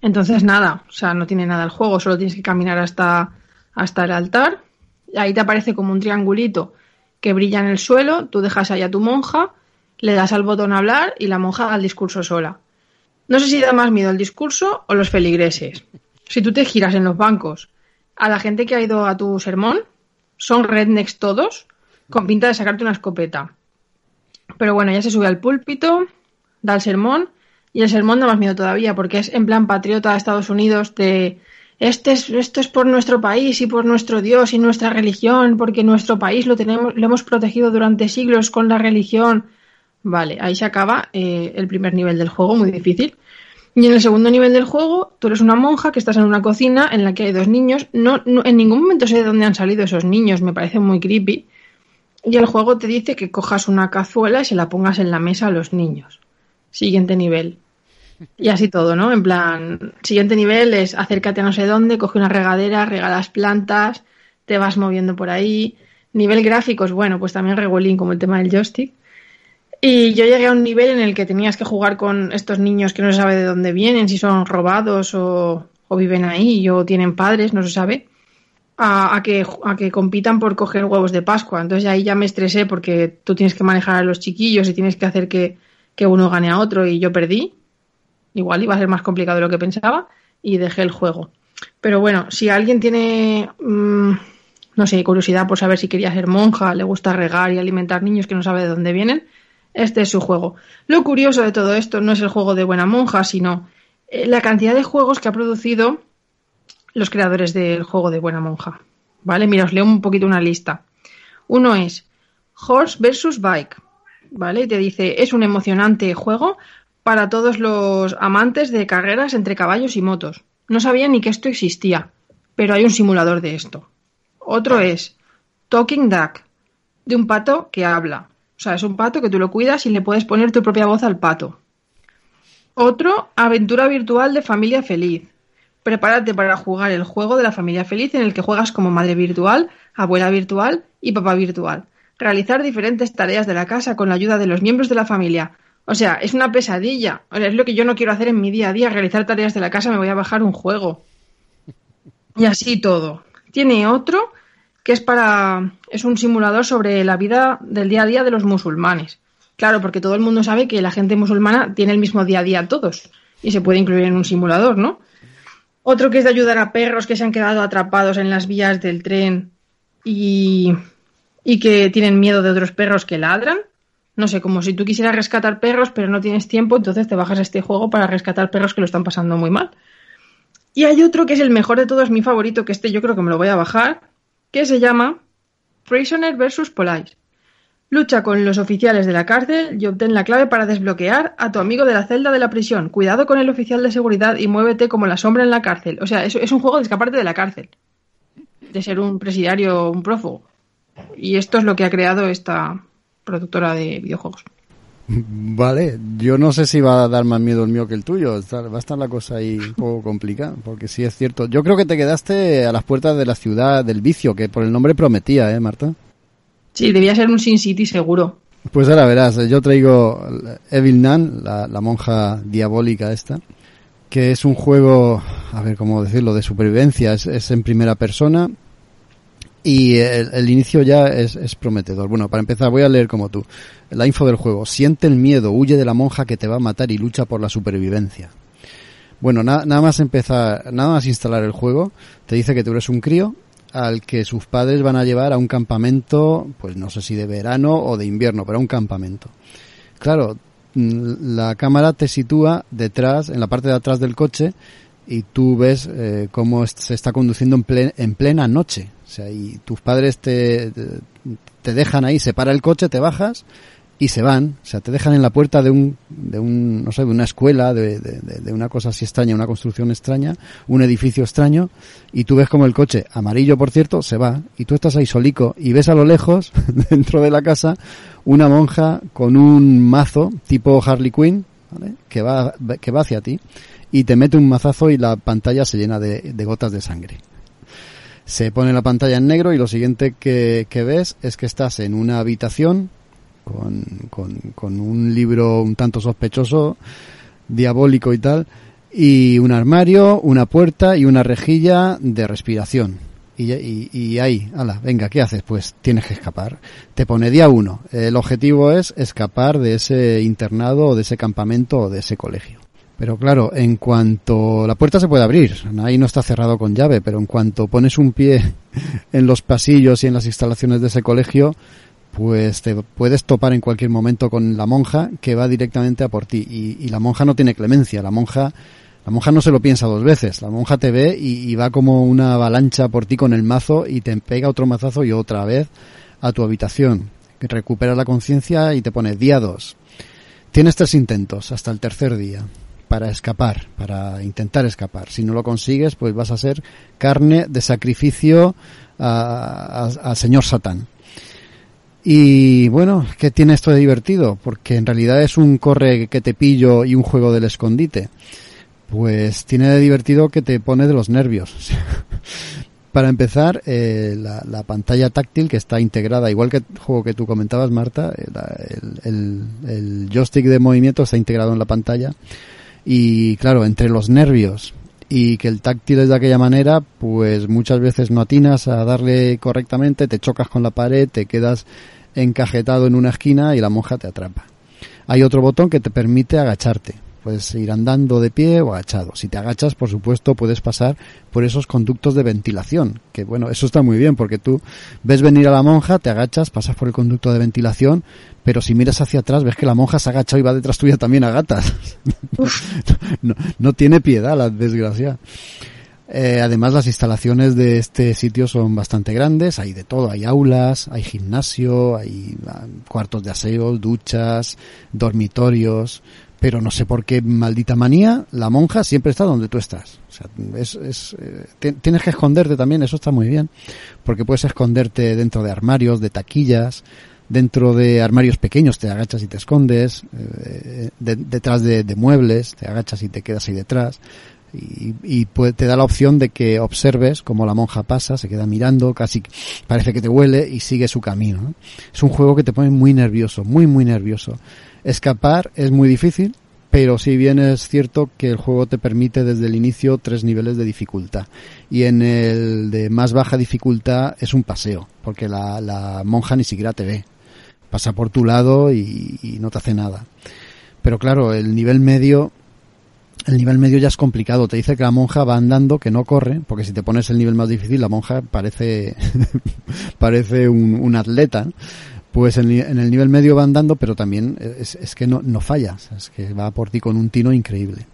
Entonces, nada, o sea, no tiene nada el juego, solo tienes que caminar hasta, hasta el altar. Ahí te aparece como un triangulito que brilla en el suelo, tú dejas ahí a tu monja le das al botón hablar y la monja haga el discurso sola. No sé si da más miedo el discurso o los feligreses. Si tú te giras en los bancos a la gente que ha ido a tu sermón, son rednecks todos, con pinta de sacarte una escopeta. Pero bueno, ya se sube al púlpito, da el sermón, y el sermón da más miedo todavía, porque es en plan patriota de Estados Unidos de este es, esto es por nuestro país y por nuestro Dios y nuestra religión, porque nuestro país lo tenemos, lo hemos protegido durante siglos con la religión. Vale, ahí se acaba eh, el primer nivel del juego, muy difícil. Y en el segundo nivel del juego, tú eres una monja que estás en una cocina en la que hay dos niños. No, en ningún momento sé de dónde han salido esos niños, me parece muy creepy. Y el juego te dice que cojas una cazuela y se la pongas en la mesa a los niños. Siguiente nivel. Y así todo, ¿no? En plan, siguiente nivel es acércate a no sé dónde, coge una regadera, rega las plantas, te vas moviendo por ahí. Nivel gráficos, bueno, pues también regulín como el tema del joystick. Y yo llegué a un nivel en el que tenías que jugar con estos niños que no se sabe de dónde vienen, si son robados o, viven ahí o tienen padres, no se sabe, a, que, a que compitan por coger huevos de Pascua. Entonces ahí ya me estresé porque tú tienes que manejar a los chiquillos y tienes que hacer que, uno gane a otro y yo perdí. Igual iba a ser más complicado de lo que pensaba y dejé el juego. Pero bueno, si alguien tiene, mm, no sé, curiosidad por saber si quería ser monja, le gusta regar y alimentar niños que no sabe de dónde vienen, este es su juego. Lo curioso de todo esto no es el juego de Buena Monja, sino eh, la cantidad de juegos que ha producido los creadores del juego de Buena Monja. ¿Vale? Mira, os leo un poquito una lista. Uno es Horse vs. Bike. ¿Vale? Y te dice, es un emocionante juego para todos los amantes de carreras entre caballos y motos. No sabía ni que esto existía, pero hay un simulador de esto. Otro es Talking Duck, de un pato que habla. O sea, es un pato que tú lo cuidas y le puedes poner tu propia voz al pato. Otro, aventura virtual de familia feliz. Prepárate para jugar el juego de la familia feliz en el que juegas como madre virtual, abuela virtual y papá virtual. Realizar diferentes tareas de la casa con la ayuda de los miembros de la familia. O sea, es una pesadilla. es lo que yo no quiero hacer en mi día a día, realizar tareas de la casa, me voy a bajar un juego. Y así todo. Tiene otro que es para es un simulador sobre la vida del día a día de los musulmanes. Claro, porque todo el mundo sabe que la gente musulmana tiene el mismo día a día todos y se puede incluir en un simulador, ¿no? Otro que es de ayudar a perros que se han quedado atrapados en las vías del tren y, y que tienen miedo de otros perros que ladran. No sé, como si tú quisieras rescatar perros pero no tienes tiempo, entonces te bajas este juego para rescatar perros que lo están pasando muy mal. Y hay otro que es el mejor de todos, mi favorito, que este yo creo que me lo voy a bajar, que se llama Prisoner vs. Police. Lucha con los oficiales de la cárcel y obtén la clave para desbloquear a tu amigo de la celda de la prisión. Cuidado con el oficial de seguridad y muévete como la sombra en la cárcel. O sea, es, es un juego de escaparte de la cárcel. De ser un presidiario o un prófugo. Y esto es lo que ha creado esta productora de videojuegos. Vale, yo no sé si va a dar más miedo el mío que el tuyo. Va a estar la cosa ahí un poco complicada, porque sí es cierto. Yo creo que te quedaste a las puertas de la ciudad del vicio, que por el nombre prometía, ¿eh, Marta? Sí, debía ser un Sin City seguro. Pues ahora verás, yo traigo Evil Nun, la, monja diabólica esta, que es un juego, a ver cómo decirlo, de supervivencia. Es, es en primera persona y el, inicio ya es, prometedor. Bueno, para empezar voy a leer como tú. La info del juego. Siente el miedo, huye de la monja que te va a matar y lucha por la supervivencia. Bueno, nada más empezar, nada más instalar el juego, te dice que tú eres un crío al que sus padres van a llevar a un campamento, pues no sé si de verano o de invierno, pero a un campamento. Claro, mm, la cámara te sitúa detrás, en la parte de atrás del coche, y tú ves eh, cómo se está conduciendo en, en plena noche. O sea, y tus padres te, te dejan ahí, se para el coche, te bajas y se van, o sea, te dejan en la puerta de un, de un no sé, de una escuela, de, de, una cosa así extraña, una construcción extraña, un edificio extraño, y tú ves como el coche, amarillo por cierto, se va, y tú estás ahí solico, y ves a lo lejos, dentro de la casa, una monja con un mazo tipo Harley Quinn, ¿vale? que va, que va hacia ti, y te mete un mazazo y la pantalla se llena de, gotas de sangre. Se pone la pantalla en negro y lo siguiente que, que, ves es que estás en una habitación con, con, con un libro un tanto sospechoso, diabólico y tal, y un armario, una puerta y una rejilla de respiración. Y, y, y, ahí, ala, venga, ¿qué haces? Pues tienes que escapar. Te pone día uno. El objetivo es escapar de ese internado o de ese campamento o de ese colegio. Pero claro, en cuanto la puerta se puede abrir, ahí no está cerrado con llave, pero en cuanto pones un pie en los pasillos y en las instalaciones de ese colegio, pues te puedes topar en cualquier momento con la monja que va directamente a por ti. Y, la monja no tiene clemencia, la monja, la monja no se lo piensa dos veces, la monja te ve y, va como una avalancha por ti con el mazo y te pega otro mazazo y otra vez a tu habitación. Recupera la conciencia y te pone día dos. Tienes tres intentos hasta el tercer día para escapar, para intentar escapar. Si no lo consigues, pues vas a ser carne de sacrificio al señor Satán. Y bueno, ¿qué tiene esto de divertido? Porque en realidad es un corre que te pillo y un juego del escondite. Pues tiene de divertido que te pone de los nervios. Para empezar, eh, la, pantalla táctil que está integrada, igual que el juego que tú comentabas, Marta, el, el joystick de movimiento está integrado en la pantalla. Y claro, entre los nervios y que el táctil es de aquella manera, pues muchas veces no atinas a darle correctamente, te chocas con la pared, te quedas encajetado en una esquina y la monja te atrapa. Hay otro botón que te permite agacharte. Puedes ir andando de pie o agachado. Si te agachas, por supuesto, puedes pasar por esos conductos de ventilación. Que bueno, eso está muy bien porque tú ves venir a la monja, te agachas, pasas por el conducto de ventilación, pero si miras hacia atrás ves que la monja se agacha y va detrás tuya también a gatas. no, no, tiene piedad la desgracia. Eh, además, las instalaciones de este sitio son bastante grandes, hay de todo, hay aulas, hay gimnasio, hay ah, cuartos de aseo, duchas, dormitorios, pero no sé por qué maldita manía, la monja siempre está donde tú estás. O sea, es, es eh, tienes que esconderte también, eso está muy bien, porque puedes esconderte dentro de armarios, de taquillas, dentro de armarios pequeños te agachas y te escondes, eh, detrás de, muebles te agachas y te quedas ahí detrás y, te da la opción de que observes como la monja pasa, se queda mirando, casi parece que te huele y sigue su camino. Es un juego que te pone muy nervioso, muy muy nervioso. Escapar es muy difícil, pero si bien es cierto que el juego te permite desde el inicio tres niveles de dificultad. Y en el de más baja dificultad es un paseo, porque la, monja ni siquiera te ve. Pasa por tu lado y no te hace nada. Pero claro, el nivel medio el nivel medio ya es complicado. Te dice que la monja va andando, que no corre, porque si te pones el nivel más difícil, la monja parece, parece un, atleta. Pues en, el nivel medio va andando, pero también es, es que no, no falla. Es que va por ti con un tino increíble.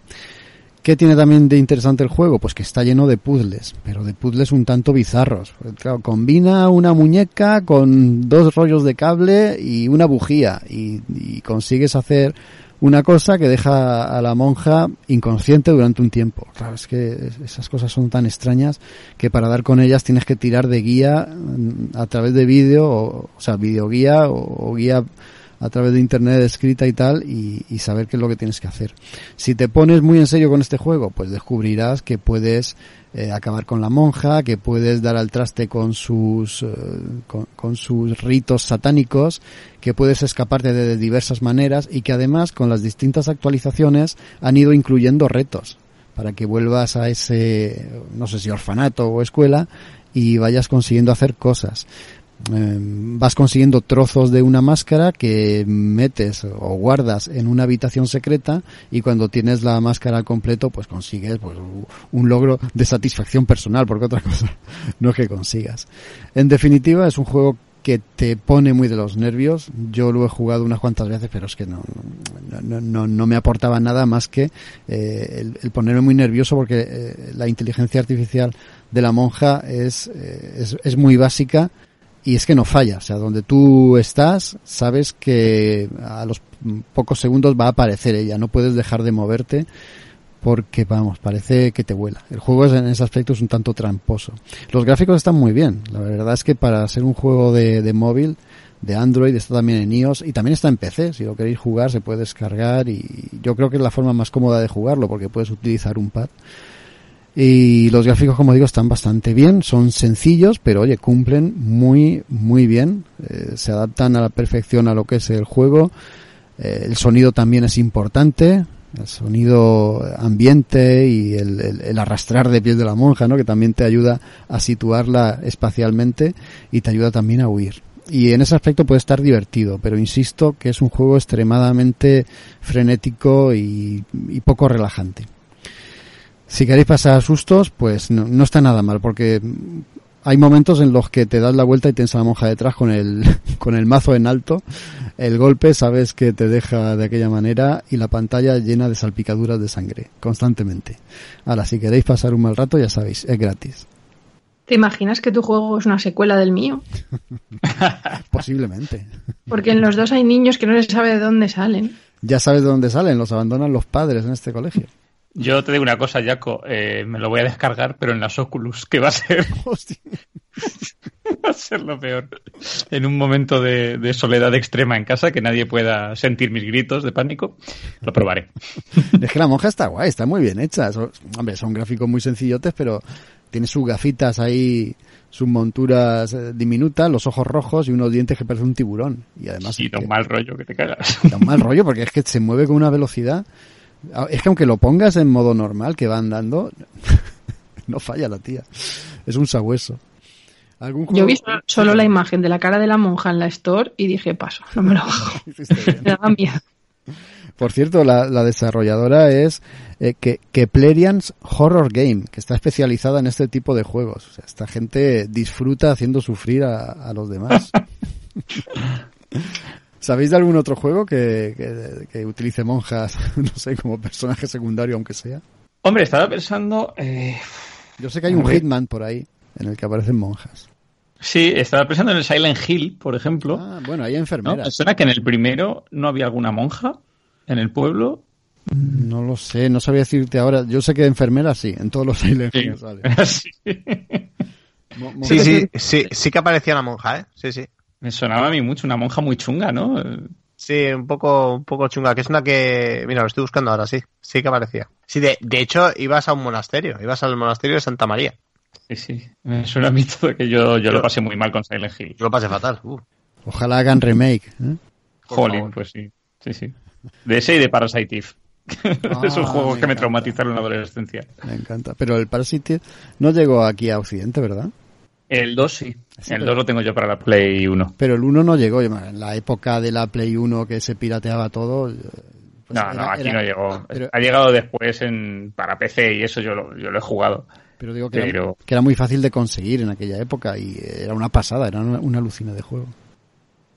¿Qué tiene también de interesante el juego? Pues que está lleno de puzzles, pero de puzzles un tanto bizarros. Claro, combina una muñeca con dos rollos de cable y una bujía y, y consigues hacer una cosa que deja a la monja inconsciente durante un tiempo. Claro, es que esas cosas son tan extrañas que para dar con ellas tienes que tirar de guía mm, a través de vídeo, o, o sea, videoguía o, o guía a través de internet escrita y tal y, y, saber qué es lo que tienes que hacer. Si te pones muy en serio con este juego, pues descubrirás que puedes eh, acabar con la monja, que puedes dar al traste con sus, eh, con, sus ritos satánicos, que puedes escaparte de, de diversas maneras y que además con las distintas actualizaciones han ido incluyendo retos para que vuelvas a ese, no sé si orfanato o escuela y vayas consiguiendo hacer cosas. Em, vas consiguiendo trozos de una máscara que metes o guardas en una habitación secreta y cuando tienes la máscara al completo pues consigues pues un logro de satisfacción personal porque otra cosa no es que consigas. En definitiva es un juego que te pone muy de los nervios. Yo lo he jugado unas cuantas veces, pero es que no, no, no, no me aportaba nada más que eh, el, ponerme muy nervioso porque eh, la inteligencia artificial de la monja es, eh, es, es muy básica y es que no falla. O sea, donde tú estás, sabes que a los pocos segundos va a aparecer ella. No puedes dejar de moverte porque, vamos, parece que te vuela. El juego es, en ese aspecto es un tanto tramposo. Los gráficos están muy bien. La verdad es que para ser un juego de, de móvil, de Android, está también en iOS y también está en PC. Si lo queréis jugar, se puede descargar y yo creo que es la forma más cómoda de jugarlo porque puedes utilizar un pad. Y los gráficos, como digo, están bastante bien, son sencillos, pero oye, cumplen muy, muy bien, eh, se adaptan a la perfección a lo que es el juego. Eh, el sonido también es importante, el sonido ambiente y el, arrastrar de pies de la monja, ¿no? Que también te ayuda a situarla espacialmente y te ayuda también a huir. Y en ese aspecto puede estar divertido, pero insisto que es un juego extremadamente frenético y poco relajante. Si queréis pasar sustos, pues no, no, está nada mal, porque hay momentos en los que te das la vuelta y tienes a la monja detrás con el, con el mazo en alto. El golpe sabes que te deja de aquella manera y la pantalla llena de salpicaduras de sangre, constantemente. Ahora, si queréis pasar un mal rato, ya sabéis, es gratis. ¿Te imaginas que tu juego es una secuela del mío? Posiblemente. Porque en los dos hay niños que no se sabe de dónde salen. Ya sabes de dónde salen, los abandonan los padres en este colegio. Yo te digo una cosa, Jaco, eh, me lo voy a descargar, pero en las Oculus, que va a ser. va a ser lo peor. En un momento de, soledad extrema en casa, que nadie pueda sentir mis gritos de pánico, lo probaré. Es que la monja está guay, está muy bien hecha. hombre, son gráficos muy sencillotes, pero tiene sus gafitas ahí, sus monturas eh, diminutas, los ojos rojos y unos dientes que parecen un tiburón. Y además. Sí, da un mal rollo que te cagas. Da un mal rollo porque es que se mueve con una velocidad es que aunque lo pongas en modo normal, que va andando, no falla la tía. Es un sabueso. Yo vi solo la imagen de la cara de la monja en la store y dije, paso, no me lo bajo. me da miedo. Por cierto, la, desarrolladora es eh, que, Keplerians Horror Game, que está especializada en este tipo de juegos. O sea, esta gente disfruta haciendo sufrir a, a los demás. ¿Sabéis de algún otro juego que, que, utilice monjas, no sé, como personaje secundario, aunque sea? Hombre, estaba pensando. Eh... Yo sé que hay un Hitman por ahí en el que aparecen monjas. Sí, estaba pensando en el Silent Hill, por ejemplo. Ah, bueno, hay enfermeras. ¿No? suena que en el primero no había alguna monja en el pueblo? No lo sé, no sabía decirte ahora. Yo sé que enfermeras sí, en todos los Silent Hill sí. sí, sí, sí, sí que aparecía la monja, ¿eh? Sí, sí. Me sonaba a mí mucho, una monja muy chunga, ¿no? Sí, un poco, un poco chunga, que es una que, mira, lo estoy buscando ahora, sí, sí que aparecía. Sí, de, de hecho, ibas a un monasterio, ibas al monasterio de Santa María. Sí, sí, me suena a mí todo que yo, yo, lo pasé muy mal con Silent Hill. Yo lo pasé fatal. Uh. Ojalá hagan remake. ¿eh? Jolín, pues sí, sí, sí. De ese y de Parasite Eve. es un ah, juego que me traumatizaron en la adolescencia. Me encanta. Pero el Parasite no llegó aquí a Occidente, ¿verdad? El 2 sí. el 2 lo tengo yo para la Play 1. Pero el 1 no llegó. En la época de la Play 1 que se pirateaba todo. Eh, pues no, no, aquí no llegó. Ha llegado después en, para PC y eso yo lo, yo lo he jugado. Pero digo que, Era, que era muy fácil de conseguir en aquella época y era una pasada, era una, una alucina de juego.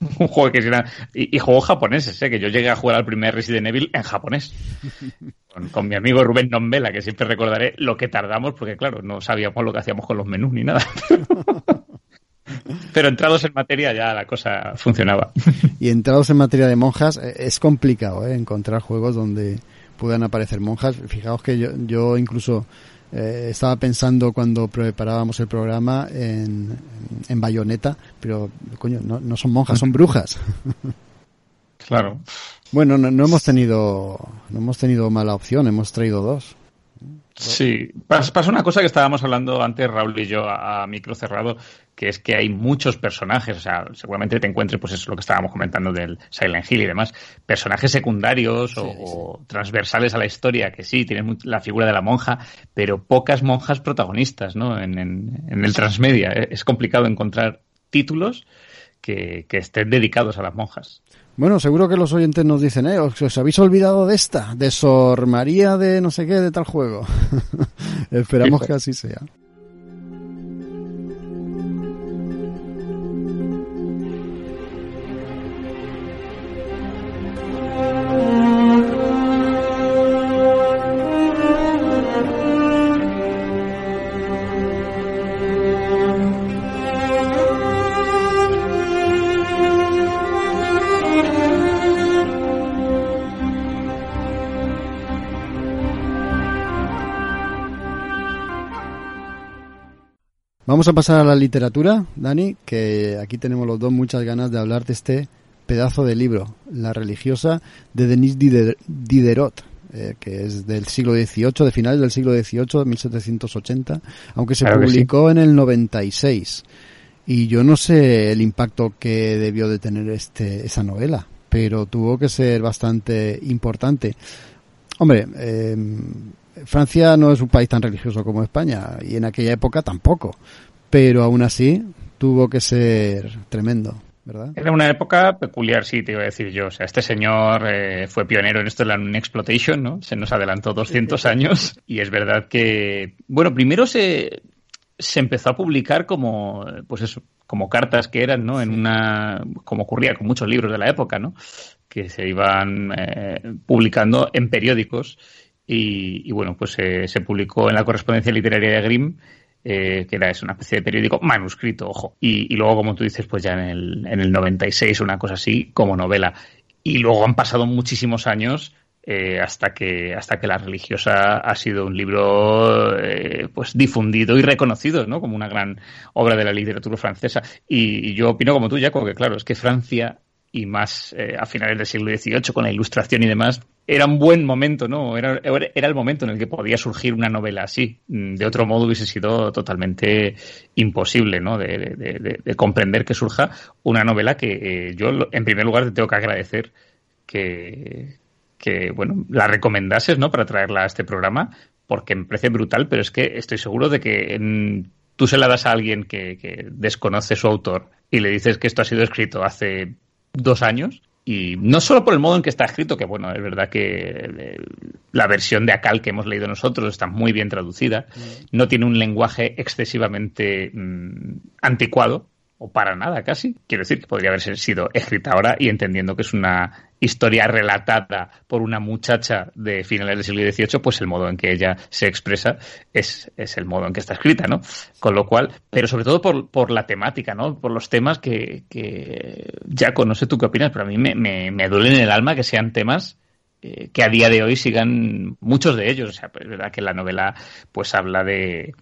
un juego que era... Y, y, juegos japoneses, ¿eh? que yo llegué a jugar al primer Resident Evil en japonés. con, mi amigo Rubén Nombela, que siempre recordaré lo que tardamos, porque claro, no sabíamos lo que hacíamos con los menús ni nada. Pero entrados en materia ya la cosa funcionaba. Y entrados en materia de monjas, eh, es complicado ¿eh? encontrar juegos donde puedan aparecer monjas. Fijaos que yo, yo incluso eh, estaba pensando cuando preparábamos el programa en, en Bayonetta, pero coño, no, no son monjas, son brujas. Claro. Bueno, no, no, hemos tenido no hemos tenido mala opción, hemos traído dos. Sí, pasa una cosa que estábamos hablando antes Raúl y yo a, micro cerrado, que es que hay muchos personajes, o sea, seguramente te encuentres, pues eso es lo que estábamos comentando del Silent Hill y demás, personajes secundarios o, transversales a la historia, que sí, tienen la figura de la monja, pero pocas monjas protagonistas, ¿no? En, en, el transmedia. Es complicado encontrar títulos que, que estén dedicados a las monjas. Bueno, seguro que los oyentes nos dicen, eh, os, habéis olvidado de esta, de Sor María de no sé qué, de tal juego. Esperamos que así sea. Vamos a pasar a la literatura, Dani, que aquí tenemos los dos muchas ganas de hablar de este pedazo de libro, La religiosa de Denis Diderot, eh, que es del siglo XVIII, de finales del siglo XVIII, 1780, aunque se publicó en el 96. Y yo no sé el impacto que debió de tener este, esa novela, pero tuvo que ser bastante importante. Hombre, eh, Francia no es un país tan religioso como España y en aquella época tampoco, pero aún así tuvo que ser tremendo. ¿verdad? Era una época peculiar, sí, te iba a decir yo. O sea, este señor eh, fue pionero en esto de la exploitation, ¿no? Se nos adelantó 200 años y es verdad que, bueno, primero se, se empezó a publicar como, pues eso, como cartas que eran, ¿no? En una, como ocurría con muchos libros de la época, ¿no? Que se iban eh, publicando en periódicos y, bueno, pues se publicó en la correspondencia literaria de Grimm, eh, que era eso, una especie de periódico manuscrito, ojo. Y, luego, como tú dices, pues ya en el, en el 96, una cosa así, como novela. Y luego han pasado muchísimos años eh, hasta que hasta que la religiosa ha sido un libro eh, pues difundido y reconocido ¿no? como una gran obra de la literatura francesa y, y yo opino como tú Jaco que claro es que Francia y más eh, a finales del siglo XVIII con la ilustración y demás, era un buen momento, ¿no? Era, era el momento en el que podía surgir una novela así. Mm, de otro modo hubiese sido totalmente imposible, ¿no? De, comprender que surja una novela que eh, yo, en primer lugar, te tengo que agradecer que, que, bueno, la recomendases, ¿no? Para traerla a este programa, porque me parece brutal, pero es que estoy seguro de que tú se la das a alguien que desconoce su autor y le dices que esto ha sido escrito hace dos años. Y no solo por el modo en que está escrito, que bueno, es verdad que eh, la versión de Acal que hemos leído nosotros está muy bien traducida, mm. no tiene un lenguaje excesivamente mm, anticuado, o para nada casi. Quiero decir que podría haber sido escrita ahora y entendiendo que es una historia relatada por una muchacha de finales del siglo XVIII, pues el modo en que ella se expresa es, es el modo en que está escrita, ¿no? Con lo cual, pero sobre todo por, por la temática, ¿no? Por los temas que, que Jaco, no tú qué opinas, pero a mí me, me, me duele en el alma que sean temas eh, que a día de hoy sigan muchos de ellos. O sea, pues es verdad que la novela pues habla de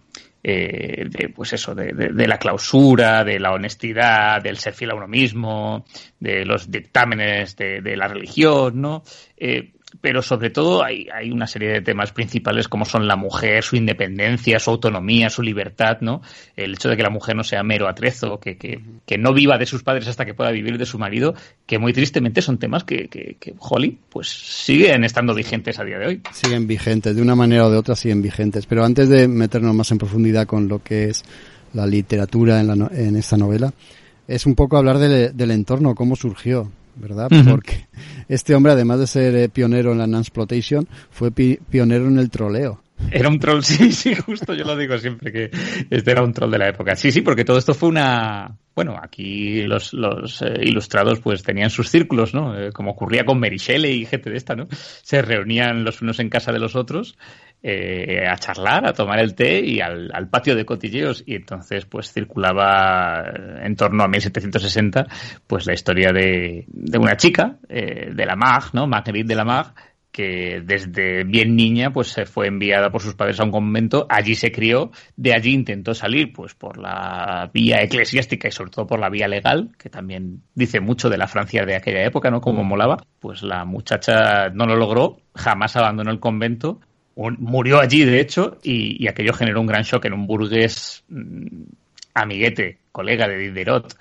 eh, de, pues eso, de, de, la clausura, de la honestidad, del ser fiel a uno mismo, de los dictámenes de, la religión, ¿no? Eh, pero sobre todo hay, hay, una serie de temas principales como son la mujer, su independencia, su autonomía, su libertad, ¿no? El hecho de que la mujer no sea mero atrezo, que, que, que no viva de sus padres hasta que pueda vivir de su marido, que muy tristemente son temas que, que, que Holly, pues siguen estando vigentes a día de hoy. Siguen vigentes, de una manera o de otra siguen vigentes. Pero antes de meternos más en profundidad con lo que es la literatura en, la, en esta novela, es un poco hablar del, del entorno, cómo surgió ¿verdad? Porque este hombre, además de ser eh, pionero en la non-exploitation, fue pionero en el troleo. Era un troll, sí, sí, justo yo lo digo siempre, que este era un troll de la época. Sí, sí, porque todo esto fue una... Bueno, aquí los, los eh, ilustrados pues tenían sus círculos, ¿no? Eh, como ocurría con Mary Shelley y gente de esta, ¿no? Se reunían los unos en casa de los otros eh, a charlar, a tomar el té y al, patio de cotilleos. Y entonces, pues circulaba en torno a 1760, pues la historia de, de una chica, eh, de la Mag, ¿no? Marguerite de la Mag, que desde bien niña pues se fue enviada por sus padres a un convento, allí se crió, de allí intentó salir pues por la vía eclesiástica y sobre todo por la vía legal, que también dice mucho de la Francia de aquella época, ¿no? Como molaba, pues la muchacha no lo logró, jamás abandonó el convento. Murió allí, de hecho, y, aquello generó un gran shock en un burgués mm, amiguete, colega de Diderot,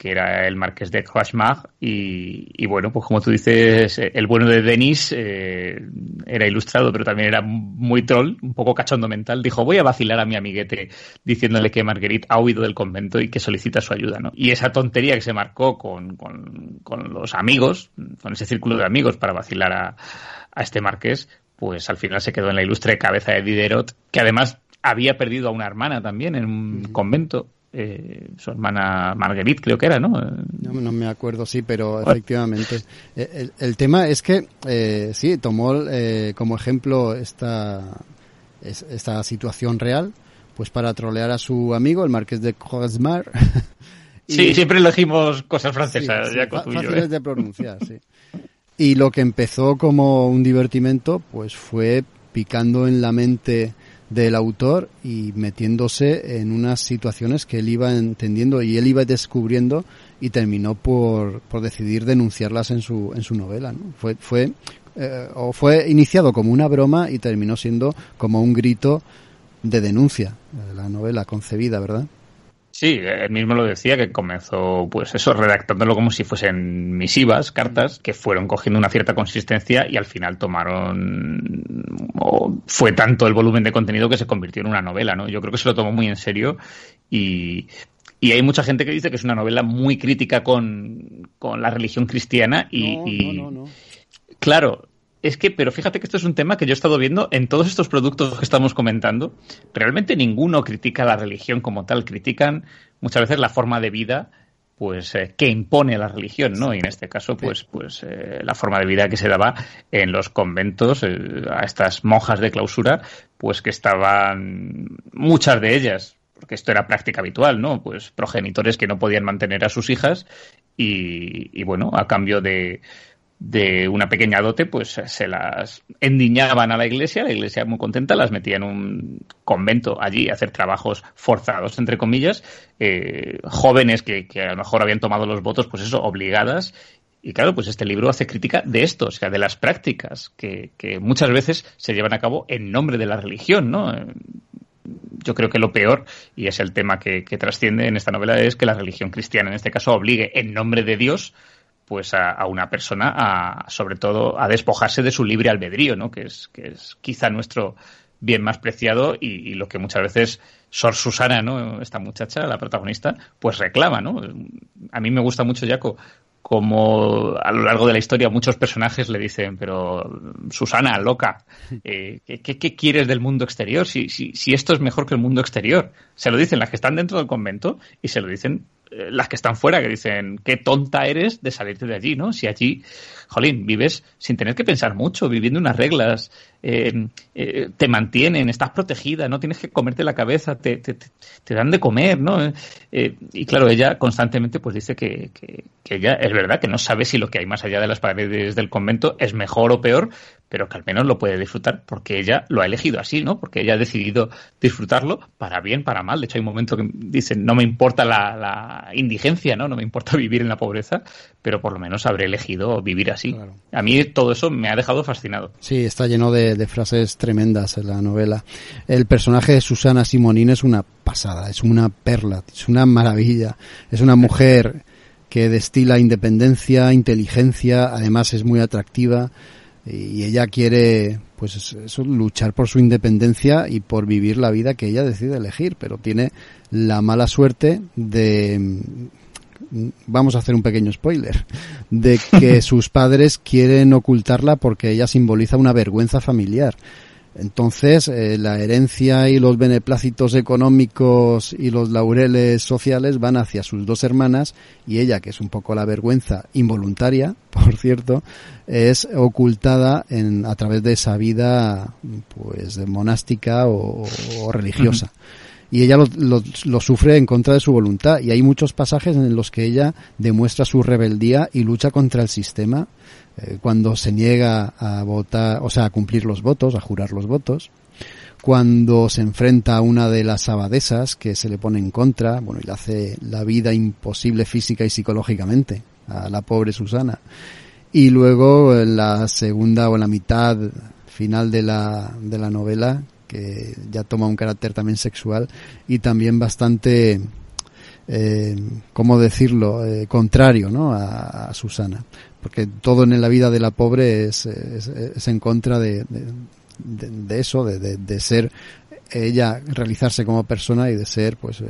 que era el marqués de Croixmar, y, bueno, pues como tú dices, el bueno de Denis eh, era ilustrado, pero también era muy troll, un poco cachondo mental, dijo, voy a vacilar a mi amiguete diciéndole que Marguerite ha huido del convento y que solicita su ayuda, ¿no? Y esa tontería que se marcó con, con, los amigos, con ese círculo de amigos para vacilar a, a este marqués, pues al final se quedó en la ilustre cabeza de Diderot, que además había perdido a una hermana también en un convento. Eh, su hermana Marguerite, creo que era, ¿no? No, me acuerdo, sí, pero efectivamente. Eh, el, tema es que, eh, sí, tomó eh, como ejemplo esta, esta situación real, pues para trolear a su amigo, el marqués de Croixmar. sí, siempre elegimos cosas francesas, ya fáciles de pronunciar, sí. Y lo que empezó como un divertimento, pues fue picando en la mente del autor y metiéndose en unas situaciones que él iba entendiendo y él iba descubriendo y terminó por, por decidir denunciarlas en su, en su novela. ¿no? Fue, fue, eh, o fue iniciado como una broma y terminó siendo como un grito de denuncia, la novela concebida, ¿verdad? Sí, él mismo lo decía, que comenzó, pues eso, redactándolo como si fuesen misivas, cartas, que fueron cogiendo una cierta consistencia y al final tomaron, o fue tanto el volumen de contenido que se convirtió en una novela, ¿no? Yo creo que se lo tomó muy en serio y, y hay mucha gente que dice que es una novela muy crítica con, con la religión cristiana y, y no, no, no. claro, es que, pero fíjate que esto es un tema que yo he estado viendo en todos estos productos que estamos comentando. Realmente ninguno critica la religión como tal, critican muchas veces la forma de vida pues eh, que impone la religión, ¿no? Y en este caso, pues, pues eh, la forma de vida que se daba en los conventos eh, a estas monjas de clausura, pues que estaban muchas de ellas, porque esto era práctica habitual, ¿no? Pues progenitores que no podían mantener a sus hijas y, y bueno, a cambio de, de una pequeña dote, pues se las endiñaban a la iglesia, la iglesia muy contenta, las metía en un convento allí a hacer trabajos forzados, entre comillas, eh, jóvenes que, que, a lo mejor habían tomado los votos, pues eso, obligadas. Y claro, pues este libro hace crítica de esto, o sea, de las prácticas que, que muchas veces se llevan a cabo en nombre de la religión, ¿no? yo creo que lo peor, y es el tema que, que trasciende en esta novela, es que la religión cristiana, en este caso, obligue en nombre de Dios pues a, una persona a sobre todo a despojarse de su libre albedrío, ¿no? Que es, que es quizá nuestro bien más preciado y, lo que muchas veces Sor Susana, ¿no? Esta muchacha, la protagonista, pues reclama, ¿no? A mí me gusta mucho, Jaco, como a lo largo de la historia muchos personajes le dicen, pero Susana, loca, eh, ¿qué, ¿qué, quieres del mundo exterior? Si, si, si esto es mejor que el mundo exterior. Se lo dicen las que están dentro del convento y se lo dicen las que están fuera, que dicen, qué tonta eres de salirte de allí, ¿no? Si allí, jolín, vives sin tener que pensar mucho, viviendo unas reglas, eh, eh, te mantienen, estás protegida, no tienes que comerte la cabeza, te, te, te dan de comer, ¿no? Eh, y claro, ella constantemente pues dice que, que, que, ella es verdad que no sabe si lo que hay más allá de las paredes del convento es mejor o peor, pero que al menos lo puede disfrutar porque ella lo ha elegido así, ¿no? Porque ella ha decidido disfrutarlo para bien, para mal. De hecho, hay un momento que dicen, no me importa la, la indigencia, ¿no? No me importa vivir en la pobreza, pero por lo menos habré elegido vivir así. Claro. A mí todo eso me ha dejado fascinado. Sí, está lleno de, de, frases tremendas en la novela. El personaje de Susana Simonín es una pasada, es una perla, es una maravilla. Es una mujer que destila independencia, inteligencia, además es muy atractiva y ella quiere pues eso, luchar por su independencia y por vivir la vida que ella decide elegir, pero tiene la mala suerte de vamos a hacer un pequeño spoiler de que sus padres quieren ocultarla porque ella simboliza una vergüenza familiar. Entonces, eh, la herencia y los beneplácitos económicos y los laureles sociales van hacia sus dos hermanas y ella, que es un poco la vergüenza involuntaria, por cierto, es ocultada en, a través de esa vida, pues, monástica o, o religiosa. y ella lo, lo, lo, sufre en contra de su voluntad. Y hay muchos pasajes en los que ella demuestra su rebeldía y lucha contra el sistema eh, cuando se niega a votar, o sea, a cumplir los votos, a jurar los votos. Cuando se enfrenta a una de las abadesas que se le pone en contra, bueno, y le hace la vida imposible física y psicológicamente a la pobre Susana. Y luego en la segunda o la mitad final de la, de la novela, que ya toma un carácter también sexual y también bastante, eh, ¿cómo decirlo?, eh, contrario ¿no? a, Susana. Porque todo en la vida de la pobre es, es, en contra de, eso, de, ser ella realizarse como persona y de ser pues eh,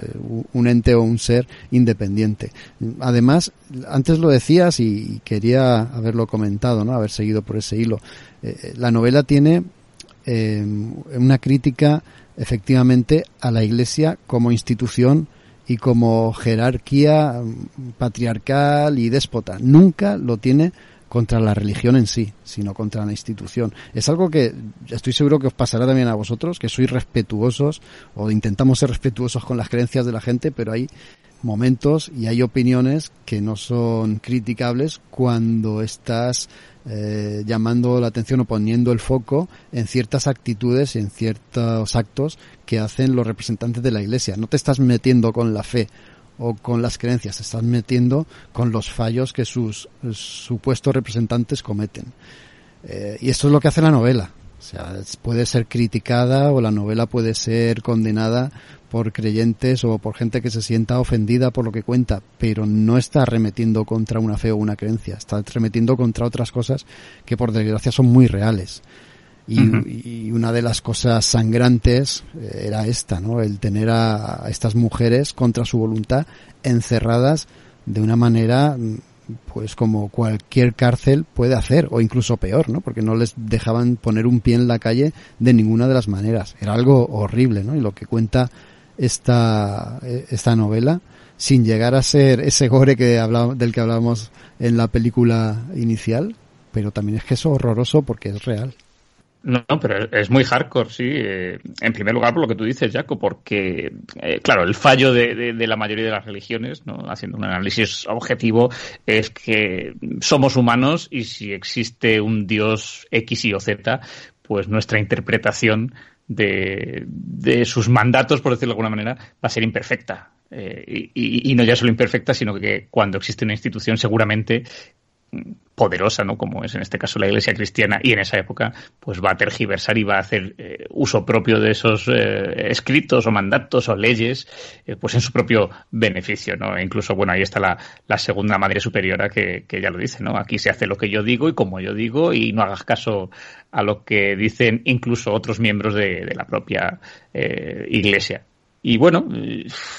un ente o un ser independiente. Además, antes lo decías y quería haberlo comentado, ¿no? Haber seguido por ese hilo. Eh, la novela tiene eh, una crítica efectivamente a la Iglesia como institución y como jerarquía patriarcal y déspota. Nunca lo tiene contra la religión en sí, sino contra la institución. Es algo que estoy seguro que os pasará también a vosotros, que sois respetuosos o intentamos ser respetuosos con las creencias de la gente, pero hay momentos y hay opiniones que no son criticables cuando estás eh, llamando la atención o poniendo el foco en ciertas actitudes y en ciertos actos que hacen los representantes de la Iglesia. No te estás metiendo con la fe o con las creencias, te estás metiendo con los fallos que sus supuestos representantes cometen. Eh, y esto es lo que hace la novela. O sea, puede ser criticada o la novela puede ser condenada por creyentes o por gente que se sienta ofendida por lo que cuenta, pero no está remetiendo contra una fe o una creencia, está remetiendo contra otras cosas que por desgracia son muy reales. Y, una de las cosas sangrantes eh, era esta, ¿no? El tener a estas mujeres contra su voluntad encerradas de una manera pues como cualquier cárcel puede hacer, o incluso peor, ¿no? Porque no les dejaban poner un pie en la calle de ninguna de las maneras. Era algo horrible, ¿no? Y lo que cuenta esta, esta novela, sin llegar a ser ese gore que del que hablábamos en la película inicial, pero también es que es horroroso porque es real. No, pero es muy hardcore, sí. Eh, en primer lugar, por lo que tú dices, Jaco, porque, eh, claro, el fallo de, la mayoría de las religiones, ¿no? haciendo un análisis objetivo, es que somos humanos y si existe un Dios X, Y o Z, pues nuestra interpretación de, sus mandatos, por decirlo de alguna manera, va a ser imperfecta. Eh, y, y, no ya solo imperfecta, sino que cuando existe una institución seguramente poderosa, ¿no? Como es en este caso la Iglesia cristiana y en esa época, pues va a tergiversar y va a hacer eh, uso propio de esos eh, escritos o mandatos o leyes, eh, pues en su propio beneficio, ¿no? E incluso, bueno, ahí está la, la segunda madre superiora que, que, ya lo dice, ¿no? Aquí se hace lo que yo digo y como yo digo y no hagas caso a lo que dicen incluso otros miembros de, de la propia Iglesia. Y bueno,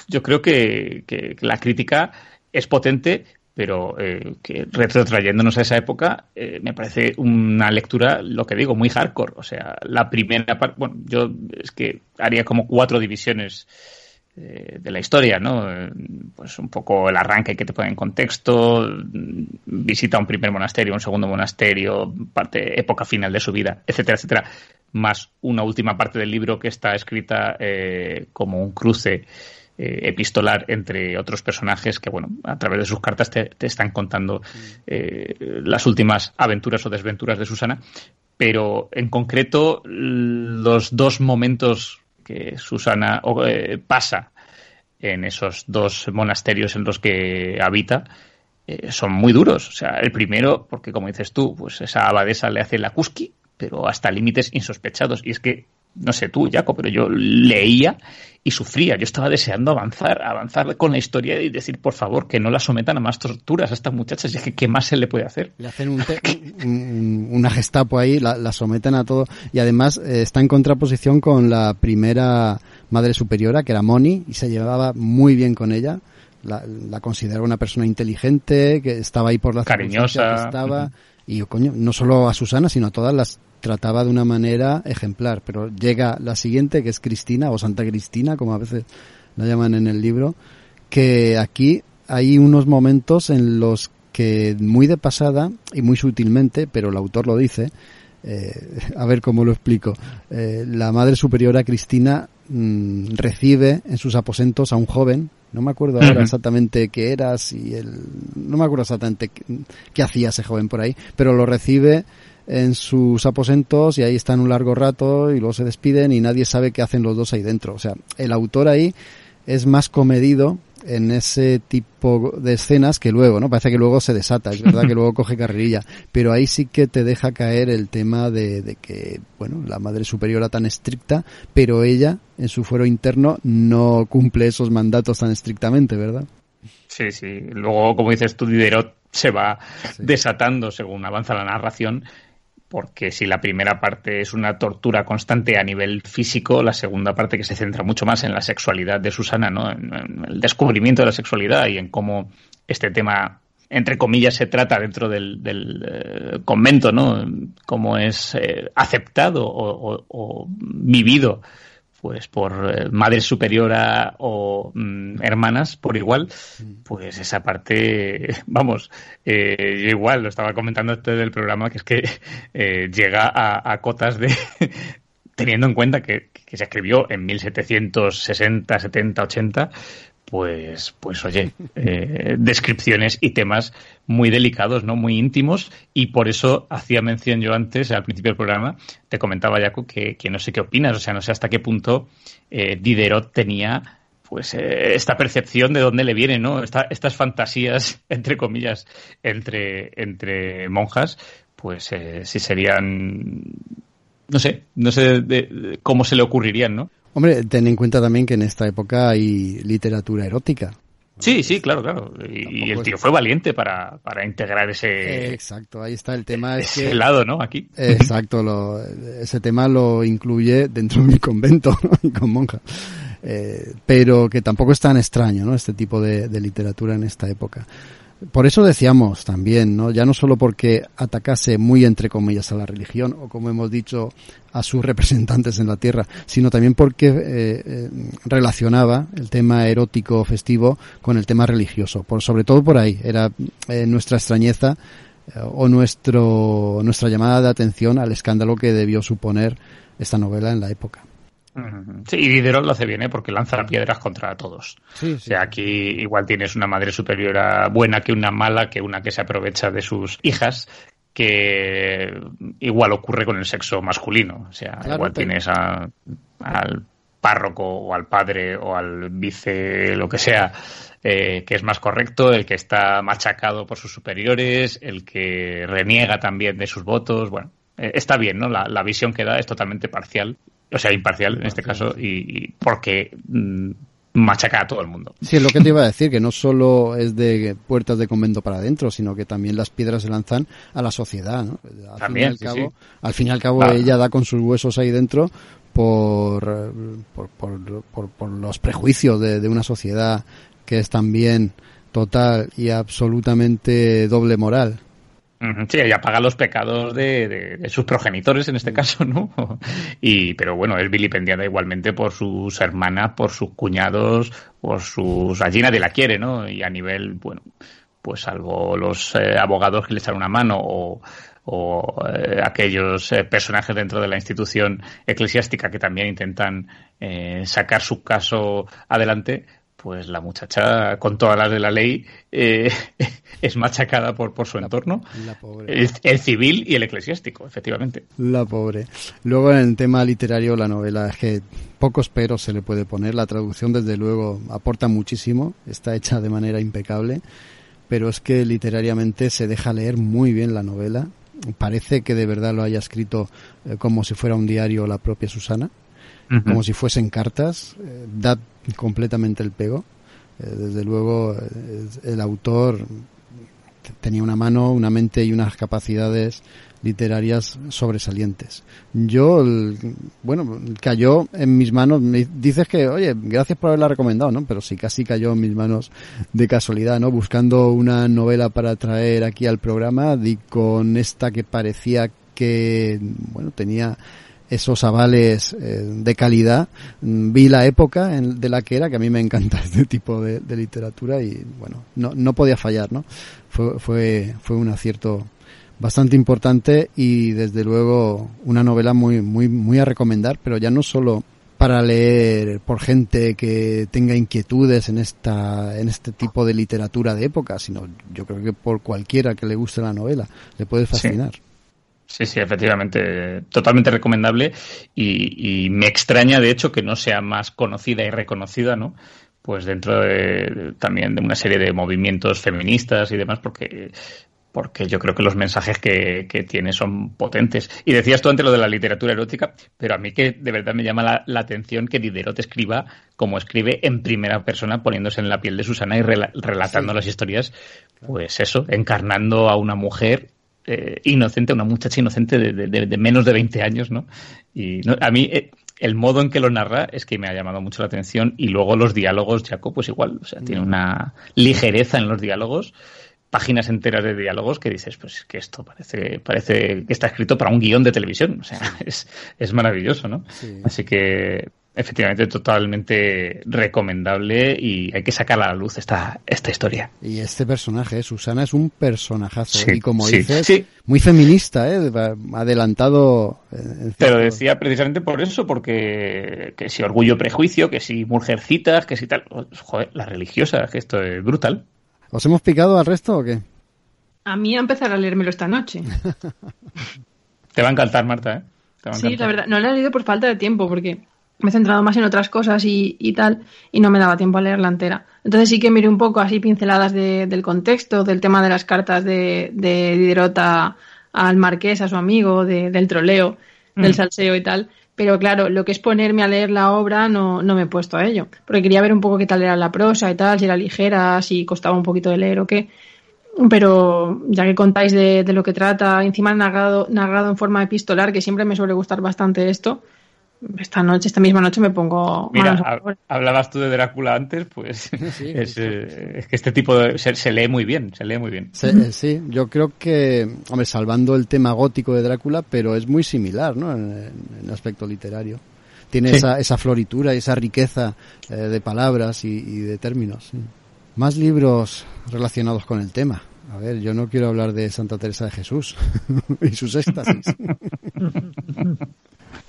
yo creo que, que la crítica es potente, pero eh, que retrotrayéndonos a esa época, eh, me parece una lectura, lo que digo, muy hardcore. O sea, la primera parte, bueno, yo es que haría como cuatro divisiones eh, de la historia, ¿no? Pues un poco el arranque que te pone en contexto, visita un primer monasterio, un segundo monasterio, parte, época final de su vida, etcétera, etcétera, más una última parte del libro que está escrita como un cruce eh, epistolar entre otros personajes que, bueno, a través de sus cartas te, están contando eh, las últimas aventuras o desventuras de Susana. Pero en concreto, los dos momentos que Susana eh, pasa en esos dos monasterios en los que habita son muy duros. O sea, el primero, porque como dices tú, pues esa abadesa le hace la cusqui, pero hasta límites insospechados. Y es que no sé tú, Jaco, pero yo leía y sufría. Yo estaba deseando avanzar, avanzar con la historia y decir, por favor, que no la sometan a más torturas a estas muchachas. Y es que, ¿qué más se le puede hacer? Le hacen un una gestapo ahí, la, someten a todo. Y además eh, está en contraposición con la primera madre superiora, que era Moni, y se llevaba muy bien con ella. La, la consideraba una persona inteligente, que estaba ahí por la cariñosa. Que estaba. Y coño, no solo a Susana, sino a todas las trataba de una manera ejemplar, pero llega la siguiente, que es Cristina, o Santa Cristina, como a veces la llaman en el libro, que aquí hay unos momentos en los que muy de pasada y muy sutilmente, pero el autor lo dice, eh, a ver cómo lo explico, eh, la Madre Superiora Cristina mm, recibe en sus aposentos a un joven, no me acuerdo ahora exactamente qué era, si el, no me acuerdo exactamente qué, qué hacía ese joven por ahí, pero lo recibe en sus aposentos y ahí están un largo rato y luego se despiden y nadie sabe qué hacen los dos ahí dentro. O sea, el autor ahí es más comedido en ese tipo de escenas que luego, ¿no? Parece que luego se desata, es verdad que luego coge carrerilla, pero ahí sí que te deja caer el tema de, de que, bueno, la madre superiora tan estricta, pero ella, en su fuero interno, no cumple esos mandatos tan estrictamente, ¿verdad? Sí, sí. Luego, como dices tú, Diderot se va desatando según avanza la narración porque si la primera parte es una tortura constante a nivel físico, la segunda parte que se centra mucho más en la sexualidad de Susana, ¿no? en, el descubrimiento de la sexualidad y en cómo este tema, entre comillas, se trata dentro del, eh, convento, ¿no? cómo es eh, aceptado o vivido pues por eh, madre superiora o mm, hermanas por igual, pues esa parte, vamos, eh, igual, lo estaba comentando antes del programa, que es que eh, llega a, cotas de, teniendo en cuenta que, que, se escribió en 1760, 70, 80, pues, pues oye, eh, descripciones y temas muy delicados, ¿no? Muy íntimos, y por eso hacía mención yo antes, al principio del programa, te comentaba, Jaco, que, que no sé qué opinas, o sea, no sé hasta qué punto eh, Diderot tenía pues eh, esta percepción de dónde le viene, ¿no? estas fantasías, entre comillas, entre, entre monjas, pues eh, si serían, no sé, no sé de, cómo se le ocurrirían, ¿no? Hombre, ten en cuenta también que en esta época hay literatura erótica. Sí, sí, claro, claro. Y, el tío fue valiente para, para integrar ese. exacto, ahí está el tema. ese lado, ¿no? Aquí. Exacto, lo, ese tema lo incluye dentro de mi convento con monjas. Eh, pero que tampoco es tan extraño, ¿no? Este tipo de, de literatura en esta época. Por eso decíamos también, ¿no? Ya no solo porque atacase muy entre comillas a la religión o como hemos dicho a sus representantes en la tierra, sino también porque eh, eh, relacionaba el tema erótico festivo con el tema religioso. Por, sobre todo por ahí era eh, nuestra extrañeza o nuestro, nuestra llamada de atención al escándalo que debió suponer esta novela en la época. Sí, y Diderot lo hace bien, ¿eh? porque lanza piedras contra todos. O sea, aquí igual tienes una madre superiora buena que una mala, que una que se aprovecha de sus hijas, que igual ocurre con el sexo masculino. O sea, igual tienes al párroco o al padre o al vice, lo que sea, eh, que es más correcto, el que está machacado por sus superiores, el que reniega también de sus votos. Bueno, eh, está bien, ¿no? La, la visión que da es totalmente parcial o sea, imparcial en este caso, y, porque mm, machaca a todo el mundo. Sí, es lo que te iba a decir, que no solo es de puertas de convento para adentro, sino que también las piedras se lanzan a la sociedad, ¿no? Al también, fin y al cabo, al fin y al cabo ella da con sus huesos ahí dentro por, por, por, por, los prejuicios de, de una sociedad que es también total y absolutamente doble moral. Sí, ella paga los pecados de, sus progenitores en este caso, ¿no? Y, pero bueno, es vilipendiada igualmente por sus hermanas, por sus cuñados, por sus... Allí nadie la quiere, ¿no? Y a nivel, bueno, pues salvo los eh, abogados que le echan una mano o, eh, aquellos eh, personajes dentro de la institución eclesiástica que también intentan sacar su caso adelante, pues la muchacha, con todas las de la ley, eh, es machacada por, por su entorno. La pobre. El, civil y el eclesiástico, efectivamente. La pobre. Luego en el tema literario, la novela es que pocos peros se le puede poner. La traducción, desde luego, aporta muchísimo. Está hecha de manera impecable. Pero es que literariamente se deja leer muy bien la novela. Parece que de verdad lo haya escrito eh, como si fuera un diario la propia Susana como si fuesen cartas, eh, da completamente el pego. Eh, desde luego, eh, el autor tenía una mano, una mente y unas capacidades literarias sobresalientes. Yo, bueno, cayó en mis manos, me dices que, oye, gracias por haberla recomendado, ¿no? Pero sí, casi cayó en mis manos de casualidad, ¿no? Buscando una novela para traer aquí al programa, di con esta que parecía que, bueno, tenía esos avales eh, de calidad. Mm, vi la época en, de la que era, que a mí me encanta este tipo de, literatura y bueno, no, no podía fallar, ¿no? Fue, fue, fue un acierto bastante importante y desde luego una novela muy, muy, muy a recomendar, pero ya no solo para leer por gente que tenga inquietudes en esta en este tipo de literatura de época, sino yo creo que por cualquiera que le guste la novela le puede fascinar. Sí, sí, efectivamente, totalmente recomendable y, me extraña, de hecho, que no sea más conocida y reconocida, ¿no? Pues dentro de, también de una serie de movimientos feministas y demás, porque porque yo creo que los mensajes que, tiene son potentes. Y decías tú antes lo de la literatura erótica, pero a mí que de verdad me llama la, atención que Diderot escriba como escribe en primera persona, poniéndose en la piel de Susana y relatando las historias, pues eso, encarnando a una mujer eh, inocente, una muchacha inocente de, menos de 20 años, ¿no? Y a mí eh, el modo en que lo narra es que me ha llamado mucho la atención y luego los diálogos, Jaco, pues igual, o sea, tiene una ligereza en los diálogos, páginas enteras de diálogos que dices, pues que esto parece, parece que está escrito para un guion de televisión, o sea, es, es maravilloso, ¿no? Así que efectivamente totalmente recomendable y hay que sacar a la luz esta, esta historia. Y este personaje, Susana, es un personajazo. y como dices, muy feminista, ¿eh? adelantado. Te lo decía precisamente por eso, porque que si orgullo prejuicio, que si mujercitas, que si tal. Joder, las religiosas, que esto es brutal. ¿Os hemos picado al resto o qué? A mí a empezar a leérmelo esta noche. Te va a encantar, Marta, ¿eh? sí, la verdad, no lo he leído por falta de tiempo, porque me he centrado más en otras cosas y, tal, y no me daba tiempo a leerla entera. Entonces sí que miré un poco así pinceladas del contexto, del tema de las cartas de, de Diderota al marqués, a su amigo, del troleo, del mm. salseo y tal. Pero claro, lo que es ponerme a leer la obra no, no me he puesto a ello. Porque quería ver un poco qué tal era la prosa y tal, si era ligera, si costaba un poquito de leer o qué. Pero ya que contáis de, lo que trata, encima narrado, narrado en forma epistolar, que siempre me suele gustar bastante esto, esta noche, esta misma noche me pongo. Mira, hablabas tú de Drácula antes, pues eh, es, que este tipo de, se, lee muy bien, se lee muy bien. Eh, sí, yo creo que, hombre, salvando el tema gótico de Drácula, pero es muy similar, ¿no? En, el aspecto literario. Tiene esa, esa floritura y esa riqueza eh, de palabras y, y de términos. Más libros relacionados con el tema. A ver, yo no quiero hablar de Santa Teresa de Jesús y sus éxtasis.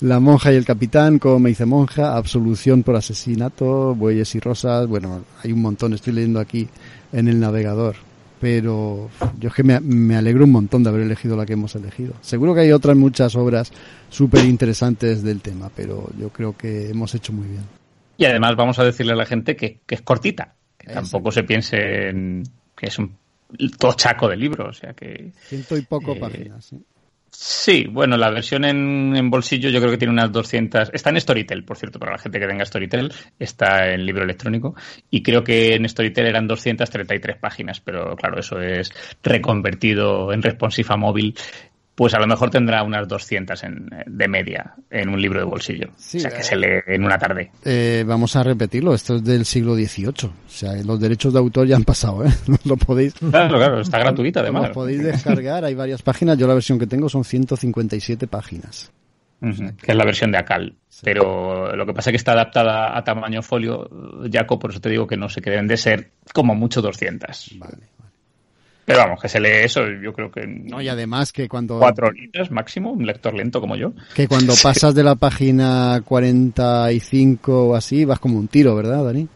La monja y el capitán, como me dice monja, absolución por asesinato, bueyes y rosas, bueno, hay un montón, estoy leyendo aquí en el navegador, pero yo es que me, alegro un montón de haber elegido la que hemos elegido. Seguro que hay otras muchas obras súper interesantes del tema, pero yo creo que hemos hecho muy bien. Y además vamos a decirle a la gente que, es cortita, que tampoco se piense en que es un tochaco de libro, o sea que... Ciento y poco eh, páginas, ¿sí? Sí, bueno, la versión en, bolsillo yo creo que tiene unas 200. Está en Storytel, por cierto, para la gente que tenga Storytel, está en libro electrónico. Y creo que en Storytel eran 233 páginas, pero claro, eso es reconvertido en responsiva móvil pues a lo mejor tendrá unas 200 en, de media en un libro de bolsillo. o sea, que se lee en una tarde. Eh, vamos a repetirlo, esto es del siglo XVIII. O sea, los derechos de autor ya han pasado, ¿eh? lo podéis... Claro, claro, está gratuita además. Lo podéis descargar, hay varias páginas. Yo la versión que tengo son 157 páginas. que es la versión de Acal. Pero lo que pasa es que está adaptada a tamaño folio, Jaco, por eso te digo que no sé que deben de ser como mucho 200. Vale. Pero vamos, que se lee eso, yo creo que. No, y además que cuando. Cuatro horitas máximo, un lector lento como yo. Que cuando pasas de la página 45 o así, vas como un tiro, ¿verdad, Dani?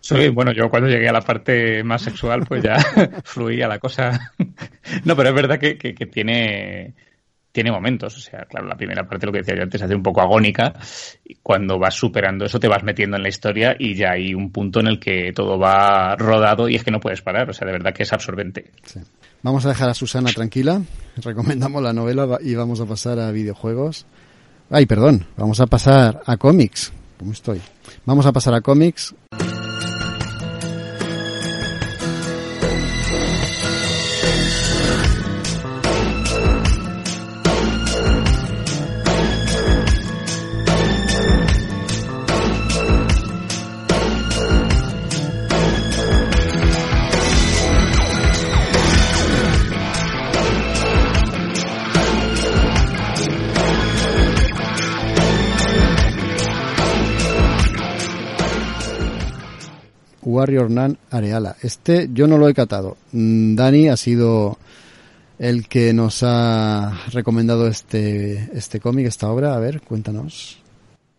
Sí, bueno, yo cuando llegué a la parte más sexual, pues ya fluía la cosa. no, pero es verdad que, que, que tiene tiene momentos, o sea, claro, la primera parte, lo que decía yo antes, hace un poco agónica, y cuando vas superando eso te vas metiendo en la historia y ya hay un punto en el que todo va rodado y es que no puedes parar, o sea, de verdad que es absorbente. Vamos a dejar a Susana tranquila, recomendamos la novela y vamos a pasar a videojuegos. Ay, perdón, vamos a pasar a cómics, ¿cómo estoy? Vamos a pasar a cómics. Warrior Nan Areala. Este yo no lo he catado. Mm, Dani ha sido el que nos ha recomendado este, este cómic, esta obra. A ver, cuéntanos.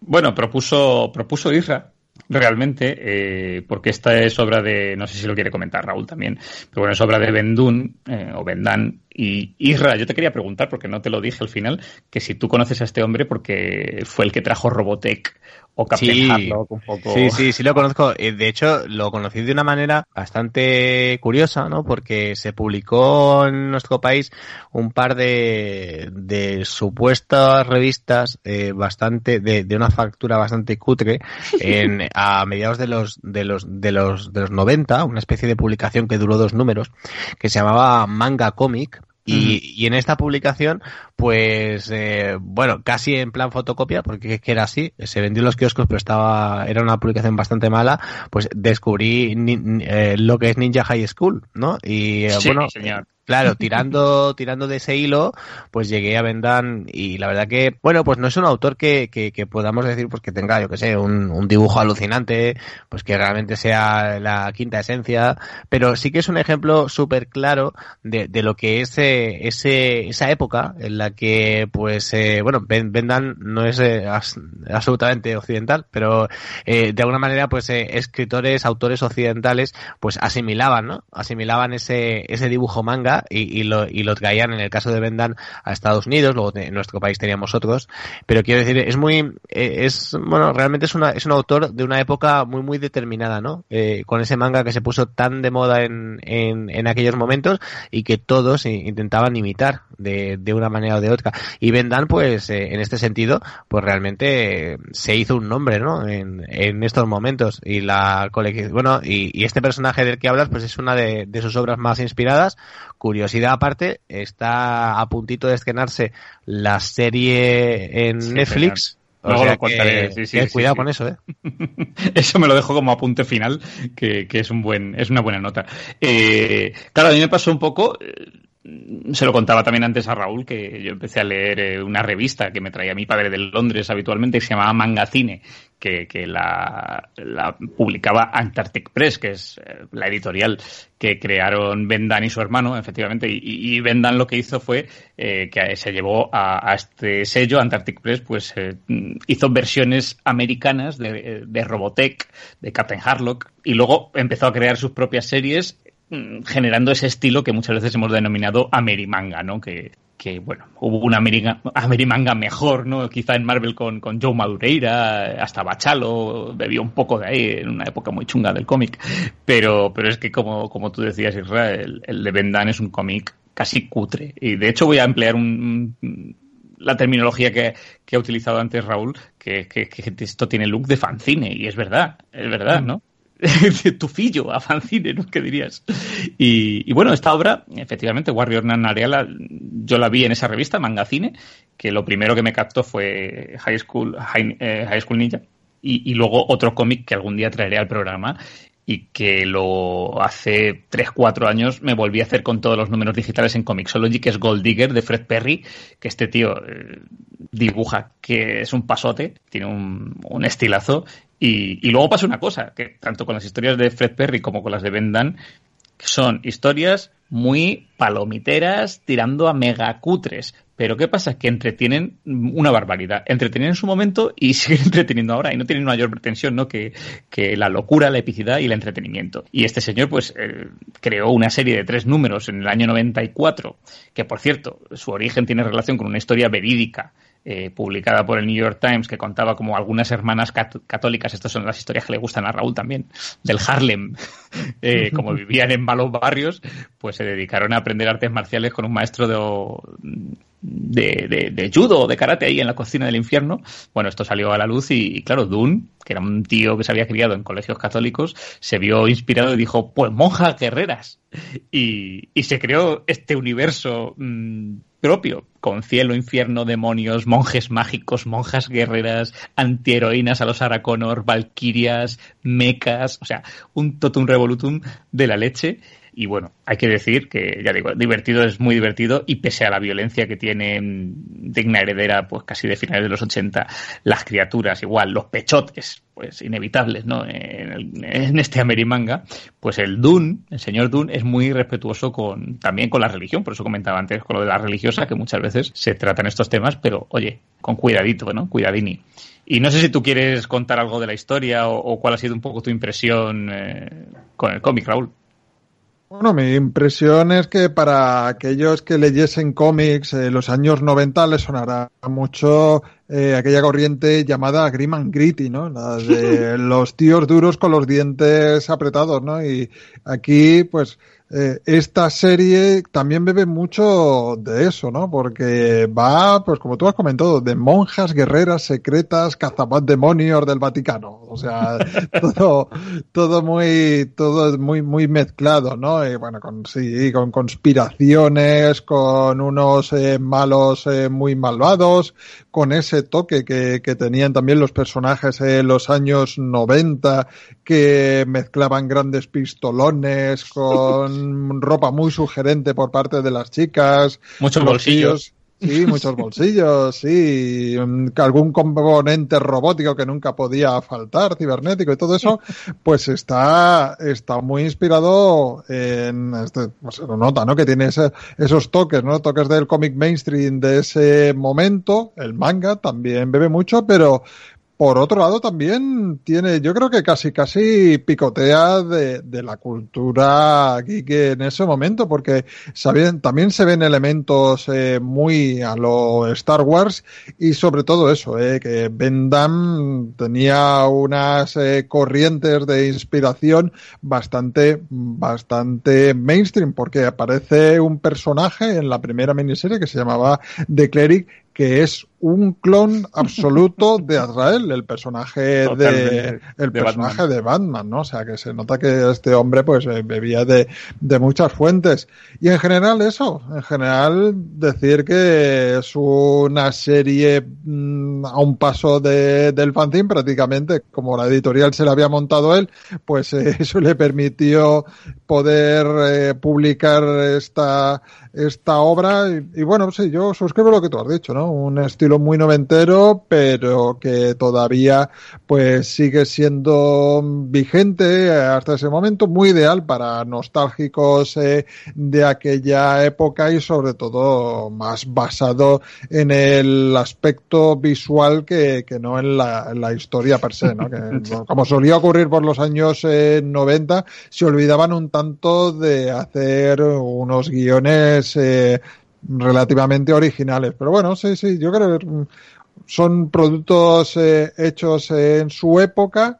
Bueno, propuso, propuso Isra, realmente, eh, porque esta es obra de, no sé si lo quiere comentar Raúl también, pero bueno, es obra de Bendún, eh, o Bendan, y Isra, yo te quería preguntar, porque no te lo dije al final, que si tú conoces a este hombre porque fue el que trajo Robotech o sí, un poco. Sí, sí, sí lo conozco. Eh, de hecho, lo conocí de una manera bastante curiosa, ¿no? Porque se publicó en nuestro país un par de, de supuestas revistas eh, bastante, de, de, una factura bastante cutre en, a mediados de los, de los, de los, de los 90, una especie de publicación que duró dos números, que se llamaba Manga Comic, y, y, en esta publicación, pues, eh, bueno, casi en plan fotocopia, porque es que era así, se vendió en los kioscos, pero estaba, era una publicación bastante mala, pues descubrí eh, lo que es Ninja High School, ¿no? Y eh, bueno, Claro, tirando, tirando de ese hilo, pues llegué a Vendan y la verdad que, bueno, pues no es un autor que, que, que podamos decir pues que tenga, yo que sé, un, un, dibujo alucinante, pues que realmente sea la quinta esencia, pero sí que es un ejemplo súper claro de, de, lo que es eh, ese, esa época en la que, pues, eh, bueno, Vendan no es eh, as, absolutamente occidental, pero eh, de alguna manera, pues, eh, escritores, autores occidentales, pues asimilaban, ¿no? Asimilaban ese, ese dibujo manga y, y, lo, y lo traían en el caso de Vendan a Estados Unidos, luego en nuestro país teníamos otros, pero quiero decir, es muy, eh, es, bueno, realmente es una, es un autor de una época muy, muy determinada, ¿no? Eh, con ese manga que se puso tan de moda en, en, aquellos momentos y que todos intentaban imitar de, de una manera o de otra. Y Vendan, pues, eh, en este sentido, pues realmente se hizo un nombre, ¿no? En, en estos momentos. Y la colección, bueno, y, este personaje del que hablas, pues es una de sus obras más inspiradas, Curiosidad aparte, está a puntito de estrenarse la serie en sí, Netflix. Luego o sea lo contaré. Que, sí, sí, que cuidado con eso, ¿eh? eso me lo dejo como apunte final, que, que, es un buen, es una buena nota. Eh, claro, a mí me pasó un poco. Se lo contaba también antes a Raúl que yo empecé a leer eh, una revista que me traía mi padre de Londres habitualmente que se llamaba Mangacine, que, que la, publicaba Antarctic Press, que es eh, la editorial que crearon Bendan y su hermano, efectivamente. Y, y Bendan lo que hizo fue eh, que se llevó a, este sello, Antarctic Press, pues eh, hizo versiones americanas de, de Robotech, de Captain Harlock, y luego empezó a crear sus propias series generando ese estilo que muchas veces hemos denominado Amerimanga, ¿no? Que, bueno, hubo una Amerimanga mejor, ¿no? Quizá en Marvel con, con Joe Madureira, hasta Bachalo bebió un poco de ahí en una época muy chunga del cómic. Pero, pero es que como, como tú decías, Israel, el, de Bendan es un cómic casi cutre. Y de hecho voy a emplear un, la terminología que, que, ha utilizado antes Raúl, que, que, que, esto tiene look de fanzine, y es verdad, es verdad, ¿no? tufillo a fanzine, ¿no? ¿Qué dirías? Y, bueno, esta obra, efectivamente, Warrior Nanarea, yo la vi en esa revista, Mangacine, que lo primero que me captó fue High School, High, eh, High School Ninja, y, luego otro cómic que algún día traeré al programa y que lo hace 3-4 años me volví a hacer con todos los números digitales en Comixology, que es Gold Digger de Fred Perry, que este tío eh, dibuja que es un pasote, tiene un, un estilazo y, luego pasa una cosa, que tanto con las historias de Fred Perry como con las de Ben son historias muy palomiteras, tirando a megacutres. Pero ¿qué pasa? Que entretienen una barbaridad. Entretienen en su momento y siguen entreteniendo ahora y no tienen mayor pretensión ¿no? que, que la locura, la epicidad y el entretenimiento. Y este señor pues eh, creó una serie de tres números en el año 94, que por cierto, su origen tiene relación con una historia verídica eh, publicada por el New York Times que contaba como algunas hermanas cat católicas, estas son las historias que le gustan a Raúl también, del Harlem, eh, como vivían en malos barrios, pues se dedicaron a aprender artes marciales con un maestro de, de, judo, de karate ahí en la cocina del infierno. Bueno, esto salió a la luz y, claro, Dune, que era un tío que se había criado en colegios católicos, se vio inspirado y dijo, pues monjas guerreras. Y, y se creó este universo mmm, propio, con cielo, infierno, demonios, monjes mágicos, monjas guerreras, antiheroínas a los Araconor, valquirias, mecas, o sea, un totum revolutum de la leche. Y bueno, hay que decir que, ya digo, divertido es muy divertido y pese a la violencia que tienen digna heredera, pues casi de finales de los 80, las criaturas, igual, los pechotes, pues inevitables, ¿no? En, el, en este Amerimanga, pues el Dune, el señor Dune, es muy respetuoso con, también con la religión, por eso comentaba antes con lo de la religiosa, que muchas veces se tratan estos temas, pero oye, con cuidadito, ¿no? Cuidadini. Y no sé si tú quieres contar algo de la historia o, o cuál ha sido un poco tu impresión eh, con el cómic, Raúl. Bueno, mi impresión es que para aquellos que leyesen cómics en eh, los años 90 les sonará mucho eh, aquella corriente llamada Grim and Gritty, ¿no? La de los tíos duros con los dientes apretados, ¿no? Y aquí, pues, eh, esta serie también bebe mucho de eso, ¿no? Porque va, pues como tú has comentado, de monjas guerreras secretas, cazabas demonios del Vaticano. O sea, todo, todo muy, todo muy, muy mezclado, ¿no? Y bueno, con, sí, con conspiraciones, con unos eh, malos eh, muy malvados, con ese toque que, que tenían también los personajes en los años 90, que mezclaban grandes pistolones con ropa muy sugerente por parte de las chicas. Muchos bolsillos. Sí, muchos bolsillos, sí, algún componente robótico que nunca podía faltar, cibernético y todo eso, pues está, está muy inspirado en, este, pues se lo nota, ¿no? Que tiene esos toques, ¿no? Toques del cómic mainstream de ese momento, el manga también bebe mucho, pero por otro lado, también tiene, yo creo que casi, casi picotea de, la cultura geek en ese momento, porque también se ven elementos eh, muy a lo Star Wars y sobre todo eso, eh, que Ben Damme tenía unas eh, corrientes de inspiración bastante, bastante mainstream, porque aparece un personaje en la primera miniserie que se llamaba The Cleric, que es un clon absoluto de Azrael, el personaje de el personaje Batman. de Batman, ¿no? O sea que se nota que este hombre pues eh, bebía de, de muchas fuentes. Y en general eso, en general decir que es una serie mmm, a un paso de, del fanzine prácticamente, como la editorial se la había montado él, pues eh, eso le permitió poder eh, publicar esta esta obra y, y, bueno, sí, yo suscribo lo que tú has dicho, ¿no? Un estilo muy noventero, pero que todavía pues sigue siendo vigente hasta ese momento, muy ideal para nostálgicos eh, de aquella época y sobre todo más basado en el aspecto visual que, que no en la, en la, historia per se, ¿no? Que, como solía ocurrir por los años eh, 90, se olvidaban un tanto de hacer unos guiones eh, relativamente originales. Pero bueno, sí, sí, yo creo que son productos eh, hechos en su época.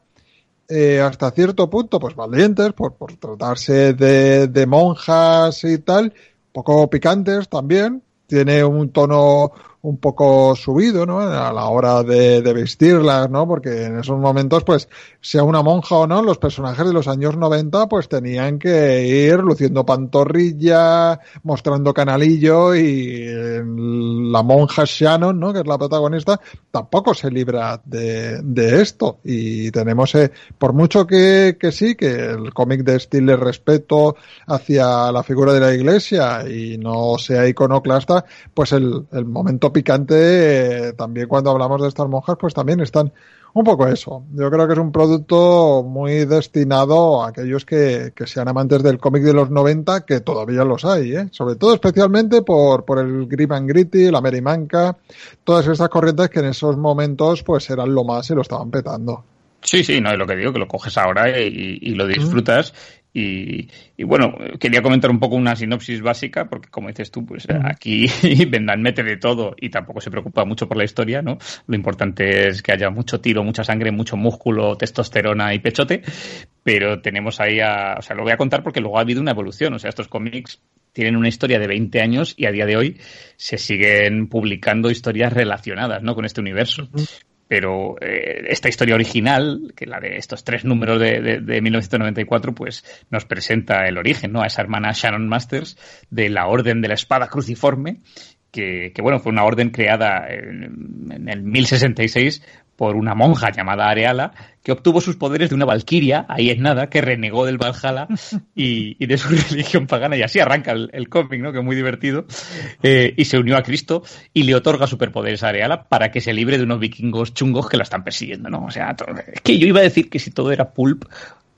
Eh, hasta cierto punto, pues valientes, por, por tratarse de, de monjas y tal, poco picantes también, tiene un tono un poco subido, ¿no? A la hora de, de, vestirlas, ¿no? Porque en esos momentos, pues, sea una monja o no, los personajes de los años 90, pues tenían que ir luciendo pantorrilla, mostrando canalillo y la monja Shannon, ¿no? Que es la protagonista, tampoco se libra de, de esto. Y tenemos, eh, por mucho que, que sí, que el cómic de estilo respeto hacia la figura de la iglesia y no sea iconoclasta, pues el, el momento picante, eh, también cuando hablamos de estas monjas, pues también están un poco eso. Yo creo que es un producto muy destinado a aquellos que, que sean amantes del cómic de los 90, que todavía los hay, ¿eh? sobre todo especialmente por, por el Grip and Gritty, la Merimanca, todas estas corrientes que en esos momentos pues eran lo más y lo estaban petando. Sí, sí, no es lo que digo, que lo coges ahora y, y lo disfrutas. Y, y, bueno, quería comentar un poco una sinopsis básica, porque como dices tú, pues aquí Vendan mete de todo y tampoco se preocupa mucho por la historia, ¿no? Lo importante es que haya mucho tiro, mucha sangre, mucho músculo, testosterona y pechote, pero tenemos ahí a, o sea, lo voy a contar porque luego ha habido una evolución, o sea, estos cómics tienen una historia de 20 años y a día de hoy se siguen publicando historias relacionadas, ¿no? Con este universo. Pero eh, esta historia original, que la de estos tres números de, de, de, 1994, pues nos presenta el origen, ¿no? A esa hermana Sharon Masters de la Orden de la Espada Cruciforme, que, que bueno, fue una orden creada en, en el 1066 por una monja llamada Areala, que obtuvo sus poderes de una valquiria, ahí es nada, que renegó del Valhalla y, de su religión pagana, y así arranca el, cómic, ¿no? que es muy divertido, eh, y se unió a Cristo y le otorga superpoderes a Areala para que se libre de unos vikingos chungos que la están persiguiendo, ¿no? O sea, es que yo iba a decir que si todo era pulp,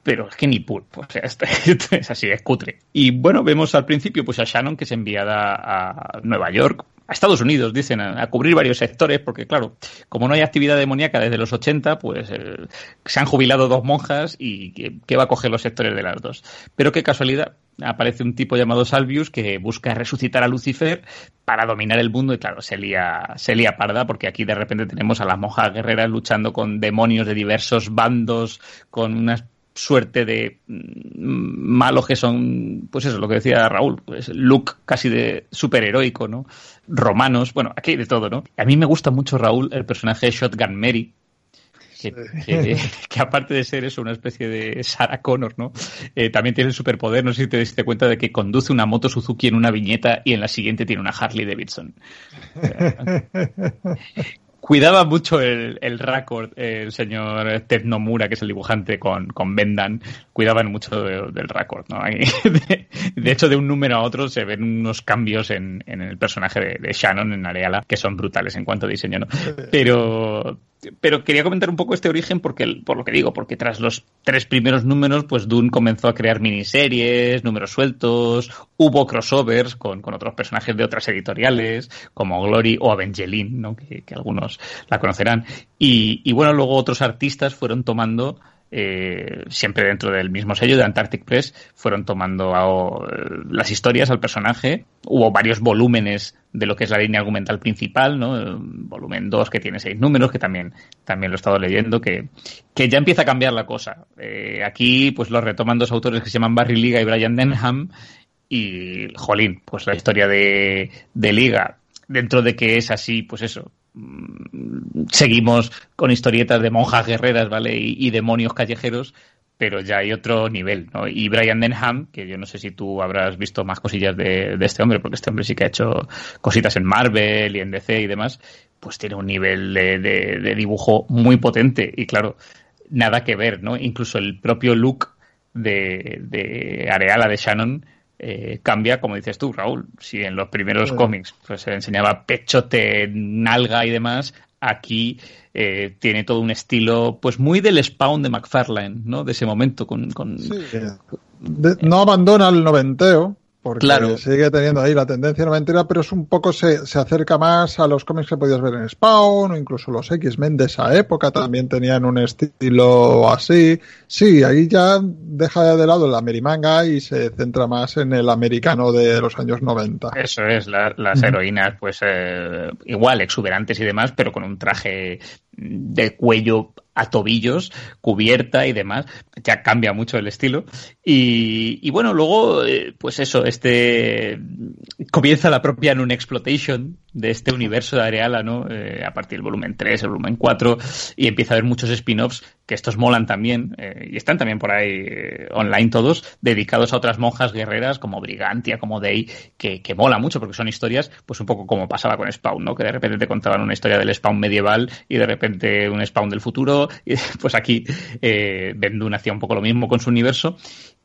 pero es que ni pulp, o sea, esto, esto es así, es cutre. Y bueno, vemos al principio pues a Shannon que es enviada a Nueva York a Estados Unidos, dicen, a, cubrir varios sectores, porque claro, como no hay actividad demoníaca desde los 80, pues se han jubilado dos monjas y ¿qué va a coger los sectores de las dos? Pero qué casualidad, aparece un tipo llamado Salvius que busca resucitar a Lucifer para dominar el mundo y claro, se lía, se lía parda porque aquí de repente tenemos a las monjas guerreras luchando con demonios de diversos bandos, con unas suerte de malos que son, pues eso, lo que decía Raúl, pues look casi de superheroico, ¿no? Romanos, bueno, aquí hay de todo, ¿no? A mí me gusta mucho Raúl, el personaje de Shotgun Mary, que, que, que, aparte de ser eso, una especie de Sarah Connor, ¿no? Eh, también tiene el superpoder, no sé si te diste cuenta de que conduce una moto Suzuki en una viñeta y en la siguiente tiene una Harley Davidson. cuidaba mucho el, el récord el señor Ted Nomura, que es el dibujante con, con Bendan, cuidaban mucho del récord, ¿no? De, de, hecho, de un número a otro se ven unos cambios en, en el personaje de, de, Shannon, en Areala, que son brutales en cuanto a diseño, ¿no? Pero, pero quería comentar un poco este origen porque, por lo que digo, porque tras los tres primeros números, pues Dune comenzó a crear miniseries, números sueltos, hubo crossovers con, con otros personajes de otras editoriales, como Glory o Evangeline, ¿no? que, algunos la conocerán. Y, y, bueno, luego otros artistas fueron tomando eh, siempre dentro del mismo sello de Antarctic Press, fueron tomando las historias al personaje. Hubo varios volúmenes de lo que es la línea argumental principal, ¿no? Volumen 2 que tiene seis números, que también, también lo he estado leyendo, que, que ya empieza a cambiar la cosa. Eh, aquí pues lo retoman dos autores que se llaman Barry Liga y Brian Denham y, jolín, pues la historia de, de Liga, dentro de que es así, pues eso, seguimos con historietas de monjas guerreras, ¿vale? Y, demonios callejeros, pero ya hay otro nivel, ¿no? Y Brian Denham, que yo no sé si tú habrás visto más cosillas de, este hombre, porque este hombre sí que ha hecho cositas en Marvel y en DC y demás, pues tiene un nivel de, de, de dibujo muy potente y claro, nada que ver, ¿no? Incluso el propio look de, de Areala de Shannon eh, cambia, como dices tú, Raúl. Si en los primeros sí. cómics pues, se enseñaba pechote, nalga y demás, aquí eh, tiene todo un estilo, pues muy del spawn de McFarlane, ¿no? De ese momento. con, con... Sí. de, No abandona el noventeo, porque claro. sigue teniendo ahí la tendencia noventera, pero es un poco se, se, acerca más a los cómics que podías ver en Spawn o incluso los X-Men de esa época también tenían un estilo así. Sí, ahí ya deja de lado el amerimanga y se centra más en el americano de los años 90. Eso es, la, las heroínas pues eh, igual exuberantes y demás, pero con un traje de cuello a tobillos, cubierta y demás. Ya cambia mucho el estilo. Y, bueno, luego, eh, pues eso, este comienza la propia non exploitation de este universo de Areala, ¿no? Eh, a partir del volumen 3, el volumen 4, y empieza a haber muchos spin-offs que estos molan también, eh, y están también por ahí eh, online todos, dedicados a otras monjas guerreras como Brigantia, como Day, que, que mola mucho porque son historias, pues un poco como pasaba con Spawn, ¿no? Que de repente te contaban una historia del Spawn medieval y de repente un Spawn del futuro, y pues aquí eh, hacía un poco lo mismo con su universo,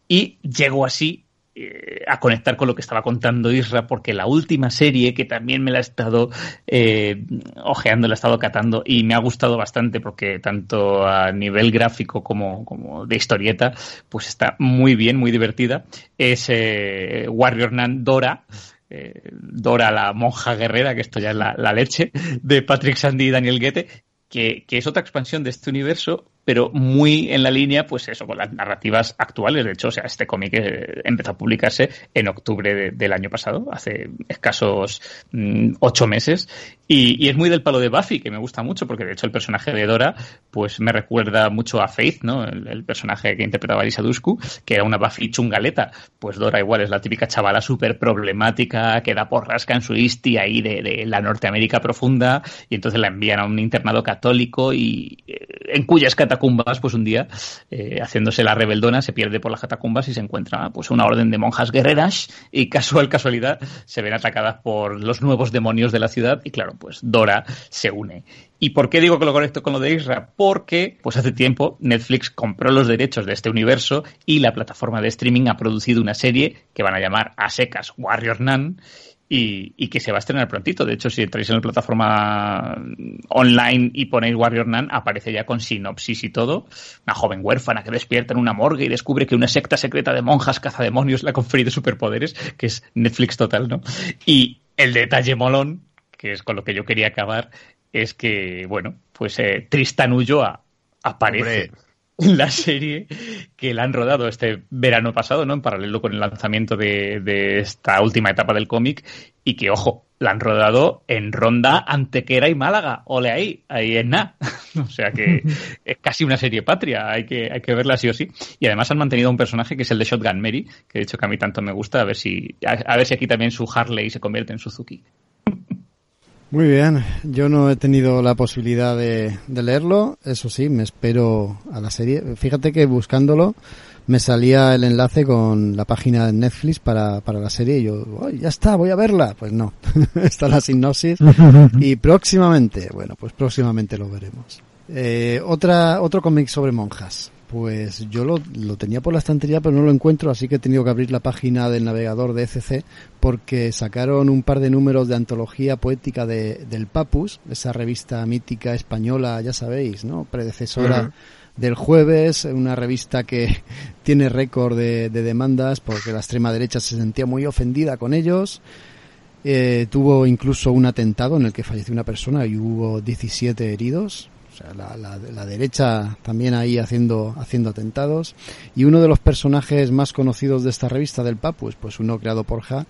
y llegó así eh, a conectar con lo que estaba contando Isra, porque la última serie, que también me la he estado eh, ojeando, la he estado catando y me ha gustado bastante porque tanto a nivel gráfico como, como de historieta, pues está muy bien, muy divertida, es eh, Warrior Nan Dora. Eh, Dora la monja guerrera, que esto ya es la, leche, de Patrick Sandy y Daniel Guete, que, que, es otra expansión de este universo, pero muy en la línea, pues eso, con las narrativas actuales. De hecho, o sea, este cómic eh, empezó a publicarse en octubre de, del año pasado, hace escasos mmm, ocho meses, y, es muy del palo de Buffy, que me gusta mucho, porque de hecho el personaje de Dora, pues me recuerda mucho a Faith, ¿no? El, el personaje que interpretaba Lisa Dusku, que era una Buffy chungaleta. Pues Dora igual es la típica chavala súper problemática, que da porrasca en su isti ahí de, de, la Norteamérica profunda, y entonces la envían a un internado católico y eh, en cuyas catacumbas, pues un día, eh, haciéndose la rebeldona, se pierde por las catacumbas y se encuentra pues una orden de monjas guerreras y casual casualidad se ven atacadas por los nuevos demonios de la ciudad y claro, pues Dora se une. ¿Y por qué digo que lo conecto con lo de Isra? Porque, pues hace tiempo, Netflix compró los derechos de este universo y la plataforma de streaming ha producido una serie que van a llamar a secas Warrior Nun y, y, que se va a estrenar prontito. De hecho, si entráis en la plataforma online y ponéis Warrior Nun, aparece ya con sinopsis y todo. Una joven huérfana que despierta en una morgue y descubre que una secta secreta de monjas cazademonios le ha conferido superpoderes, que es Netflix total, ¿no? Y el detalle molón que es con lo que yo quería acabar, es que, bueno, pues eh, Tristan Ulloa aparece la serie que la han rodado este verano pasado, ¿no? En paralelo con el lanzamiento de, de esta última etapa del cómic y que, ojo, la han rodado en Ronda, Antequera y Málaga. Ole ahí, ahí en nada. o sea que es casi una serie patria, hay que, hay que verla sí o sí. Y además han mantenido un personaje que es el de Shotgun Mary, que de hecho que a mí tanto me gusta, a ver si, a, a ver si aquí también su Harley se convierte en Suzuki. Muy bien, yo no he tenido la posibilidad de, de, leerlo, eso sí, me espero a la serie. Fíjate que buscándolo me salía el enlace con la página de Netflix para, para la serie y yo, ya está, voy a verla. Pues no, está la sinopsis y próximamente, bueno, pues próximamente lo veremos. Eh, otra, otro cómic sobre monjas. Pues yo lo, lo, tenía por la estantería, pero no lo encuentro, así que he tenido que abrir la página del navegador de ECC porque sacaron un par de números de antología poética de, del Papus, esa revista mítica española, ya sabéis, ¿no? Predecesora del jueves, una revista que tiene récord de, de, demandas porque la extrema derecha se sentía muy ofendida con ellos. Eh, tuvo incluso un atentado en el que falleció una persona y hubo 17 heridos la, derecha también ahí haciendo, haciendo atentados. Y uno de los personajes más conocidos de esta revista del Papus, pues uno creado por Ja,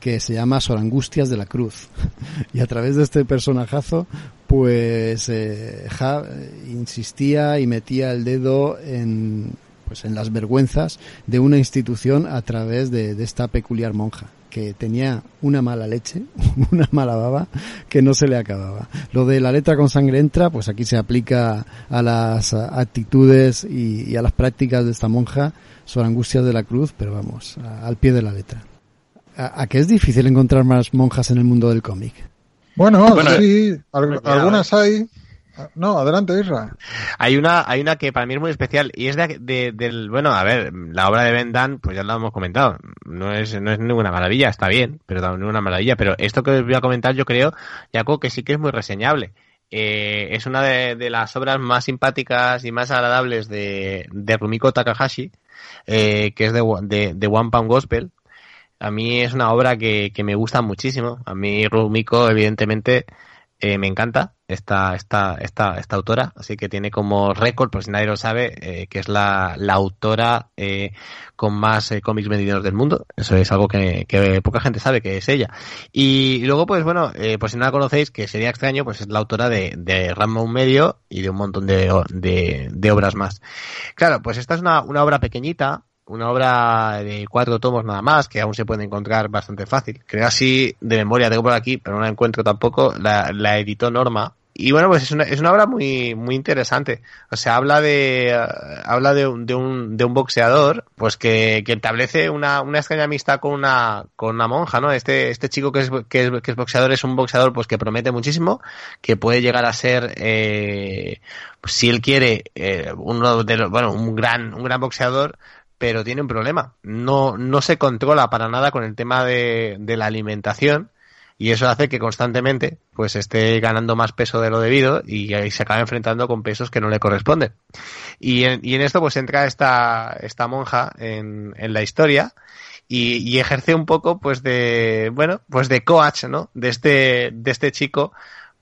que se llama Sor Angustias de la Cruz. y a través de este personajazo, pues eh, Ja insistía y metía el dedo en, pues en las vergüenzas de una institución a través de esta peculiar monja que tenía una mala leche, una mala baba, que no se le acababa. Lo de la letra con sangre entra, pues aquí se aplica a las actitudes y, a las prácticas de esta monja sobre angustias de la cruz, pero vamos, al pie de la letra. ¿A, qué es difícil encontrar más monjas en el mundo del cómic? Bueno, sí, algunas hay. No, adelante, Isra. Hay una, hay una que para mí es muy especial y es de, del, bueno, a ver, la obra de Ben Dan, pues ya lo hemos comentado, no es, no es ninguna maravilla, está bien, pero también ninguna maravilla, pero esto que os voy a comentar yo creo, Jaco, que sí que es muy reseñable. Eh, es una de, las obras más simpáticas y más agradables de, Rumiko Takahashi, eh, que es de, de, de One Pound Gospel. A mí es una obra que, que me gusta muchísimo. A mí Rumiko, evidentemente, eh, me encanta esta, esta, esta, esta autora, así que tiene como récord, por si nadie lo sabe, eh, que es la, la autora eh, con más cómics vendidos del mundo. Eso es algo que, poca gente sabe que es ella. Y luego, pues bueno, pues si no la conocéis, que sería extraño, pues es la autora de, de Ramón Medio y de un montón de, de, de obras más. Claro, pues esta es una, una obra pequeñita, una obra de cuatro tomos nada más, que aún se puede encontrar bastante fácil. Creo así de memoria, tengo por aquí, pero no la encuentro tampoco. La, la editó Norma. Y bueno, pues es una, es una obra muy, muy interesante. O sea, habla de, habla de un, de un, de un boxeador, pues que, que establece una, una extraña amistad con una, con una monja, ¿no? Este, este chico que es, que es, que es boxeador es un boxeador, pues que promete muchísimo, que puede llegar a ser, eh, si él quiere, eh, uno de los, bueno, un gran, un gran boxeador, pero tiene un problema. No, no se controla para nada con el tema de, de la alimentación y eso hace que constantemente pues esté ganando más peso de lo debido y, se acaba enfrentando con pesos que no le corresponden. Y en, y en esto pues entra esta, esta monja en, en la historia y, y, ejerce un poco pues de, bueno, pues de coach, ¿no? De este, de este chico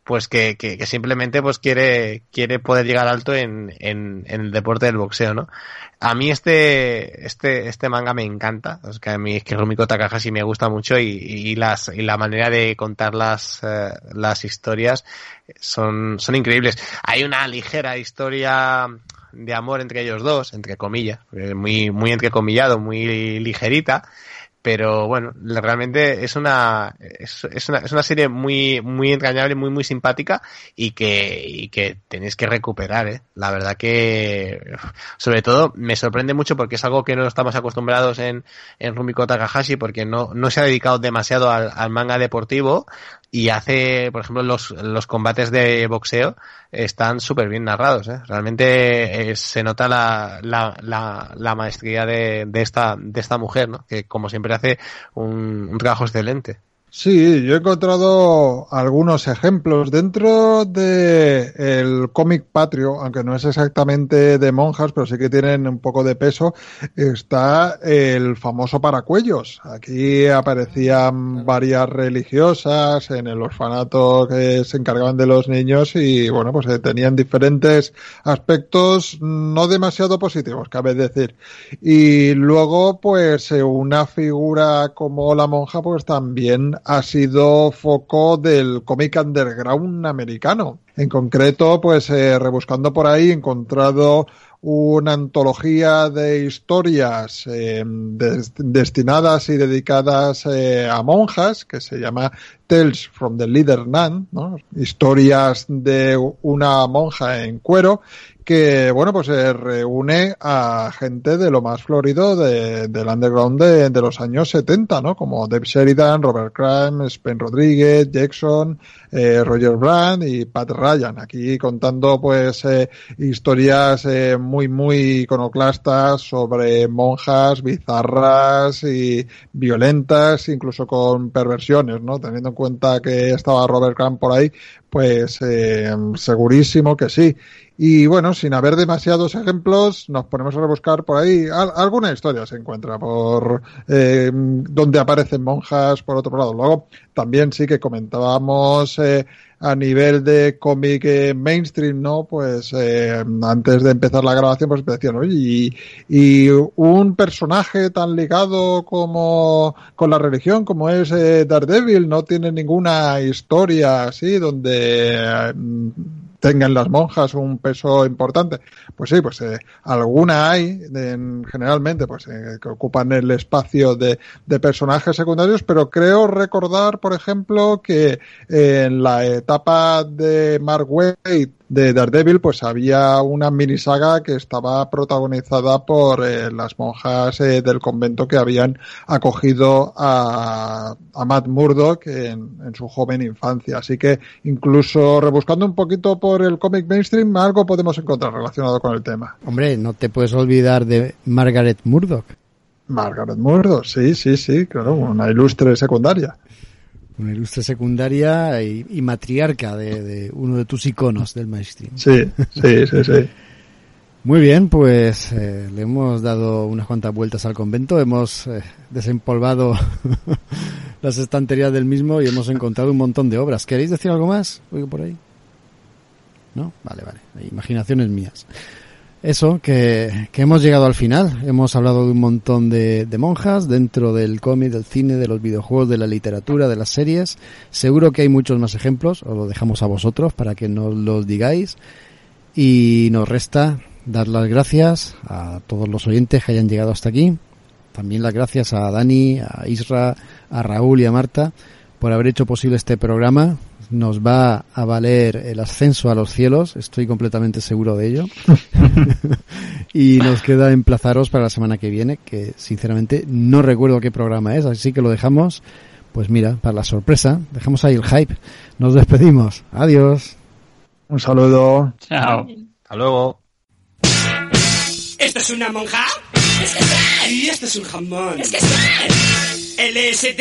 pues que, que, que, simplemente pues quiere, quiere poder llegar alto en, en, en, el deporte del boxeo, ¿no? A mí este, este, este manga me encanta, es que a mí es que Rumiko Takahashi me gusta mucho y, y las, y la manera de contar las, eh, las historias son, son increíbles. Hay una ligera historia de amor entre ellos dos, entre comillas, muy, muy entrecomillado, muy ligerita, pero bueno, realmente es una, es, una, es una serie muy, muy entrañable, muy, muy simpática y que, que tenéis que recuperar, ¿eh? La verdad que, sobre todo, me sorprende mucho porque es algo que no estamos acostumbrados en, en Rumiko Takahashi porque no, no se ha dedicado demasiado al manga deportivo y hace, por ejemplo, los, los combates de boxeo están súper bien narrados. ¿eh? Realmente eh, se nota la, la, la, la maestría de, de, esta, de esta mujer, ¿no? que como siempre hace un, un trabajo excelente. Sí, yo he encontrado algunos ejemplos dentro de el cómic patrio, aunque no es exactamente de monjas, pero sí que tienen un poco de peso. Está el famoso paracuellos. Aquí aparecían varias religiosas en el orfanato que se encargaban de los niños y bueno, pues eh, tenían diferentes aspectos no demasiado positivos, cabe decir. Y luego, pues eh, una figura como la monja, pues también ha sido foco del cómic underground americano. En concreto, pues rebuscando por ahí, he encontrado una antología de historias eh, destinadas y dedicadas eh, a monjas que se llama Tales from the Leader Nun, historias de una monja en cuero que, bueno, pues se reúne a gente de lo más florido de, del underground de, los años 70, ¿no? Como Dave Sheridan, Robert Crime, Spen Rodríguez, Jackson, eh, Roger Brand y Pat Ryan. Aquí contando, pues, eh, historias eh, muy, muy iconoclastas sobre monjas bizarras y violentas, incluso con perversiones, ¿no? Teniendo en cuenta que estaba Robert Crumb por ahí, pues eh, segurísimo que sí. Y bueno, sin haber demasiados ejemplos, nos ponemos a rebuscar por ahí. alguna historia se encuentra por eh, donde aparecen monjas por otro lado. Luego, también sí que comentábamos eh, a nivel de cómic eh, mainstream, ¿no? Pues eh, antes de empezar la grabación, pues decían, oye, y, y, un personaje tan ligado como con la religión como es eh, Daredevil no tiene ninguna historia así donde tengan las monjas un peso importante. Pues sí, pues eh, alguna hay, en, generalmente, pues eh, que ocupan el espacio de, de, personajes secundarios, pero creo recordar, por ejemplo, que en la etapa de Mark Waid de Daredevil, pues había una minisaga que estaba protagonizada por eh, las monjas eh, del convento que habían acogido a, a Matt Murdock en, en, su joven infancia. Así que incluso rebuscando un poquito por el cómic mainstream, algo podemos encontrar relacionado con el tema. Hombre, no te puedes olvidar de Margaret Murdock. Margaret Murdock, sí, sí, sí, claro, una ilustre secundaria una ilustre secundaria y, y matriarca de, de, uno de tus iconos del mainstream. Sí, sí, sí, sí. Muy bien, pues eh, le hemos dado unas cuantas vueltas al convento, hemos eh, desempolvado las estanterías del mismo y hemos encontrado un montón de obras. ¿Queréis decir algo más? Oigo por ahí. ¿No? Vale, vale. Imaginaciones mías eso, que, que, hemos llegado al final. Hemos hablado de un montón de, de monjas dentro del cómic, del cine, de los videojuegos, de la literatura, de las series. Seguro que hay muchos más ejemplos, os lo dejamos a vosotros para que nos los digáis. Y nos resta dar las gracias a todos los oyentes que hayan llegado hasta aquí. También las gracias a Dani, a Isra, a Raúl y a Marta por haber hecho posible este programa nos va a valer el ascenso a los cielos, estoy completamente seguro de ello. y nos queda emplazaros para la semana que viene, que sinceramente no recuerdo qué programa es, así que lo dejamos, pues mira, para la sorpresa, dejamos ahí el hype. Nos despedimos. Adiós. Un saludo. Chao. Hasta luego. ¿Esto es una monja? Y esto es un jamón. LSD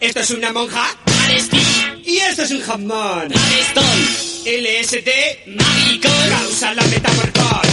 Esto es una monja. Y esto es un jamón. LSD. Mágico. Causa la metamorfosis.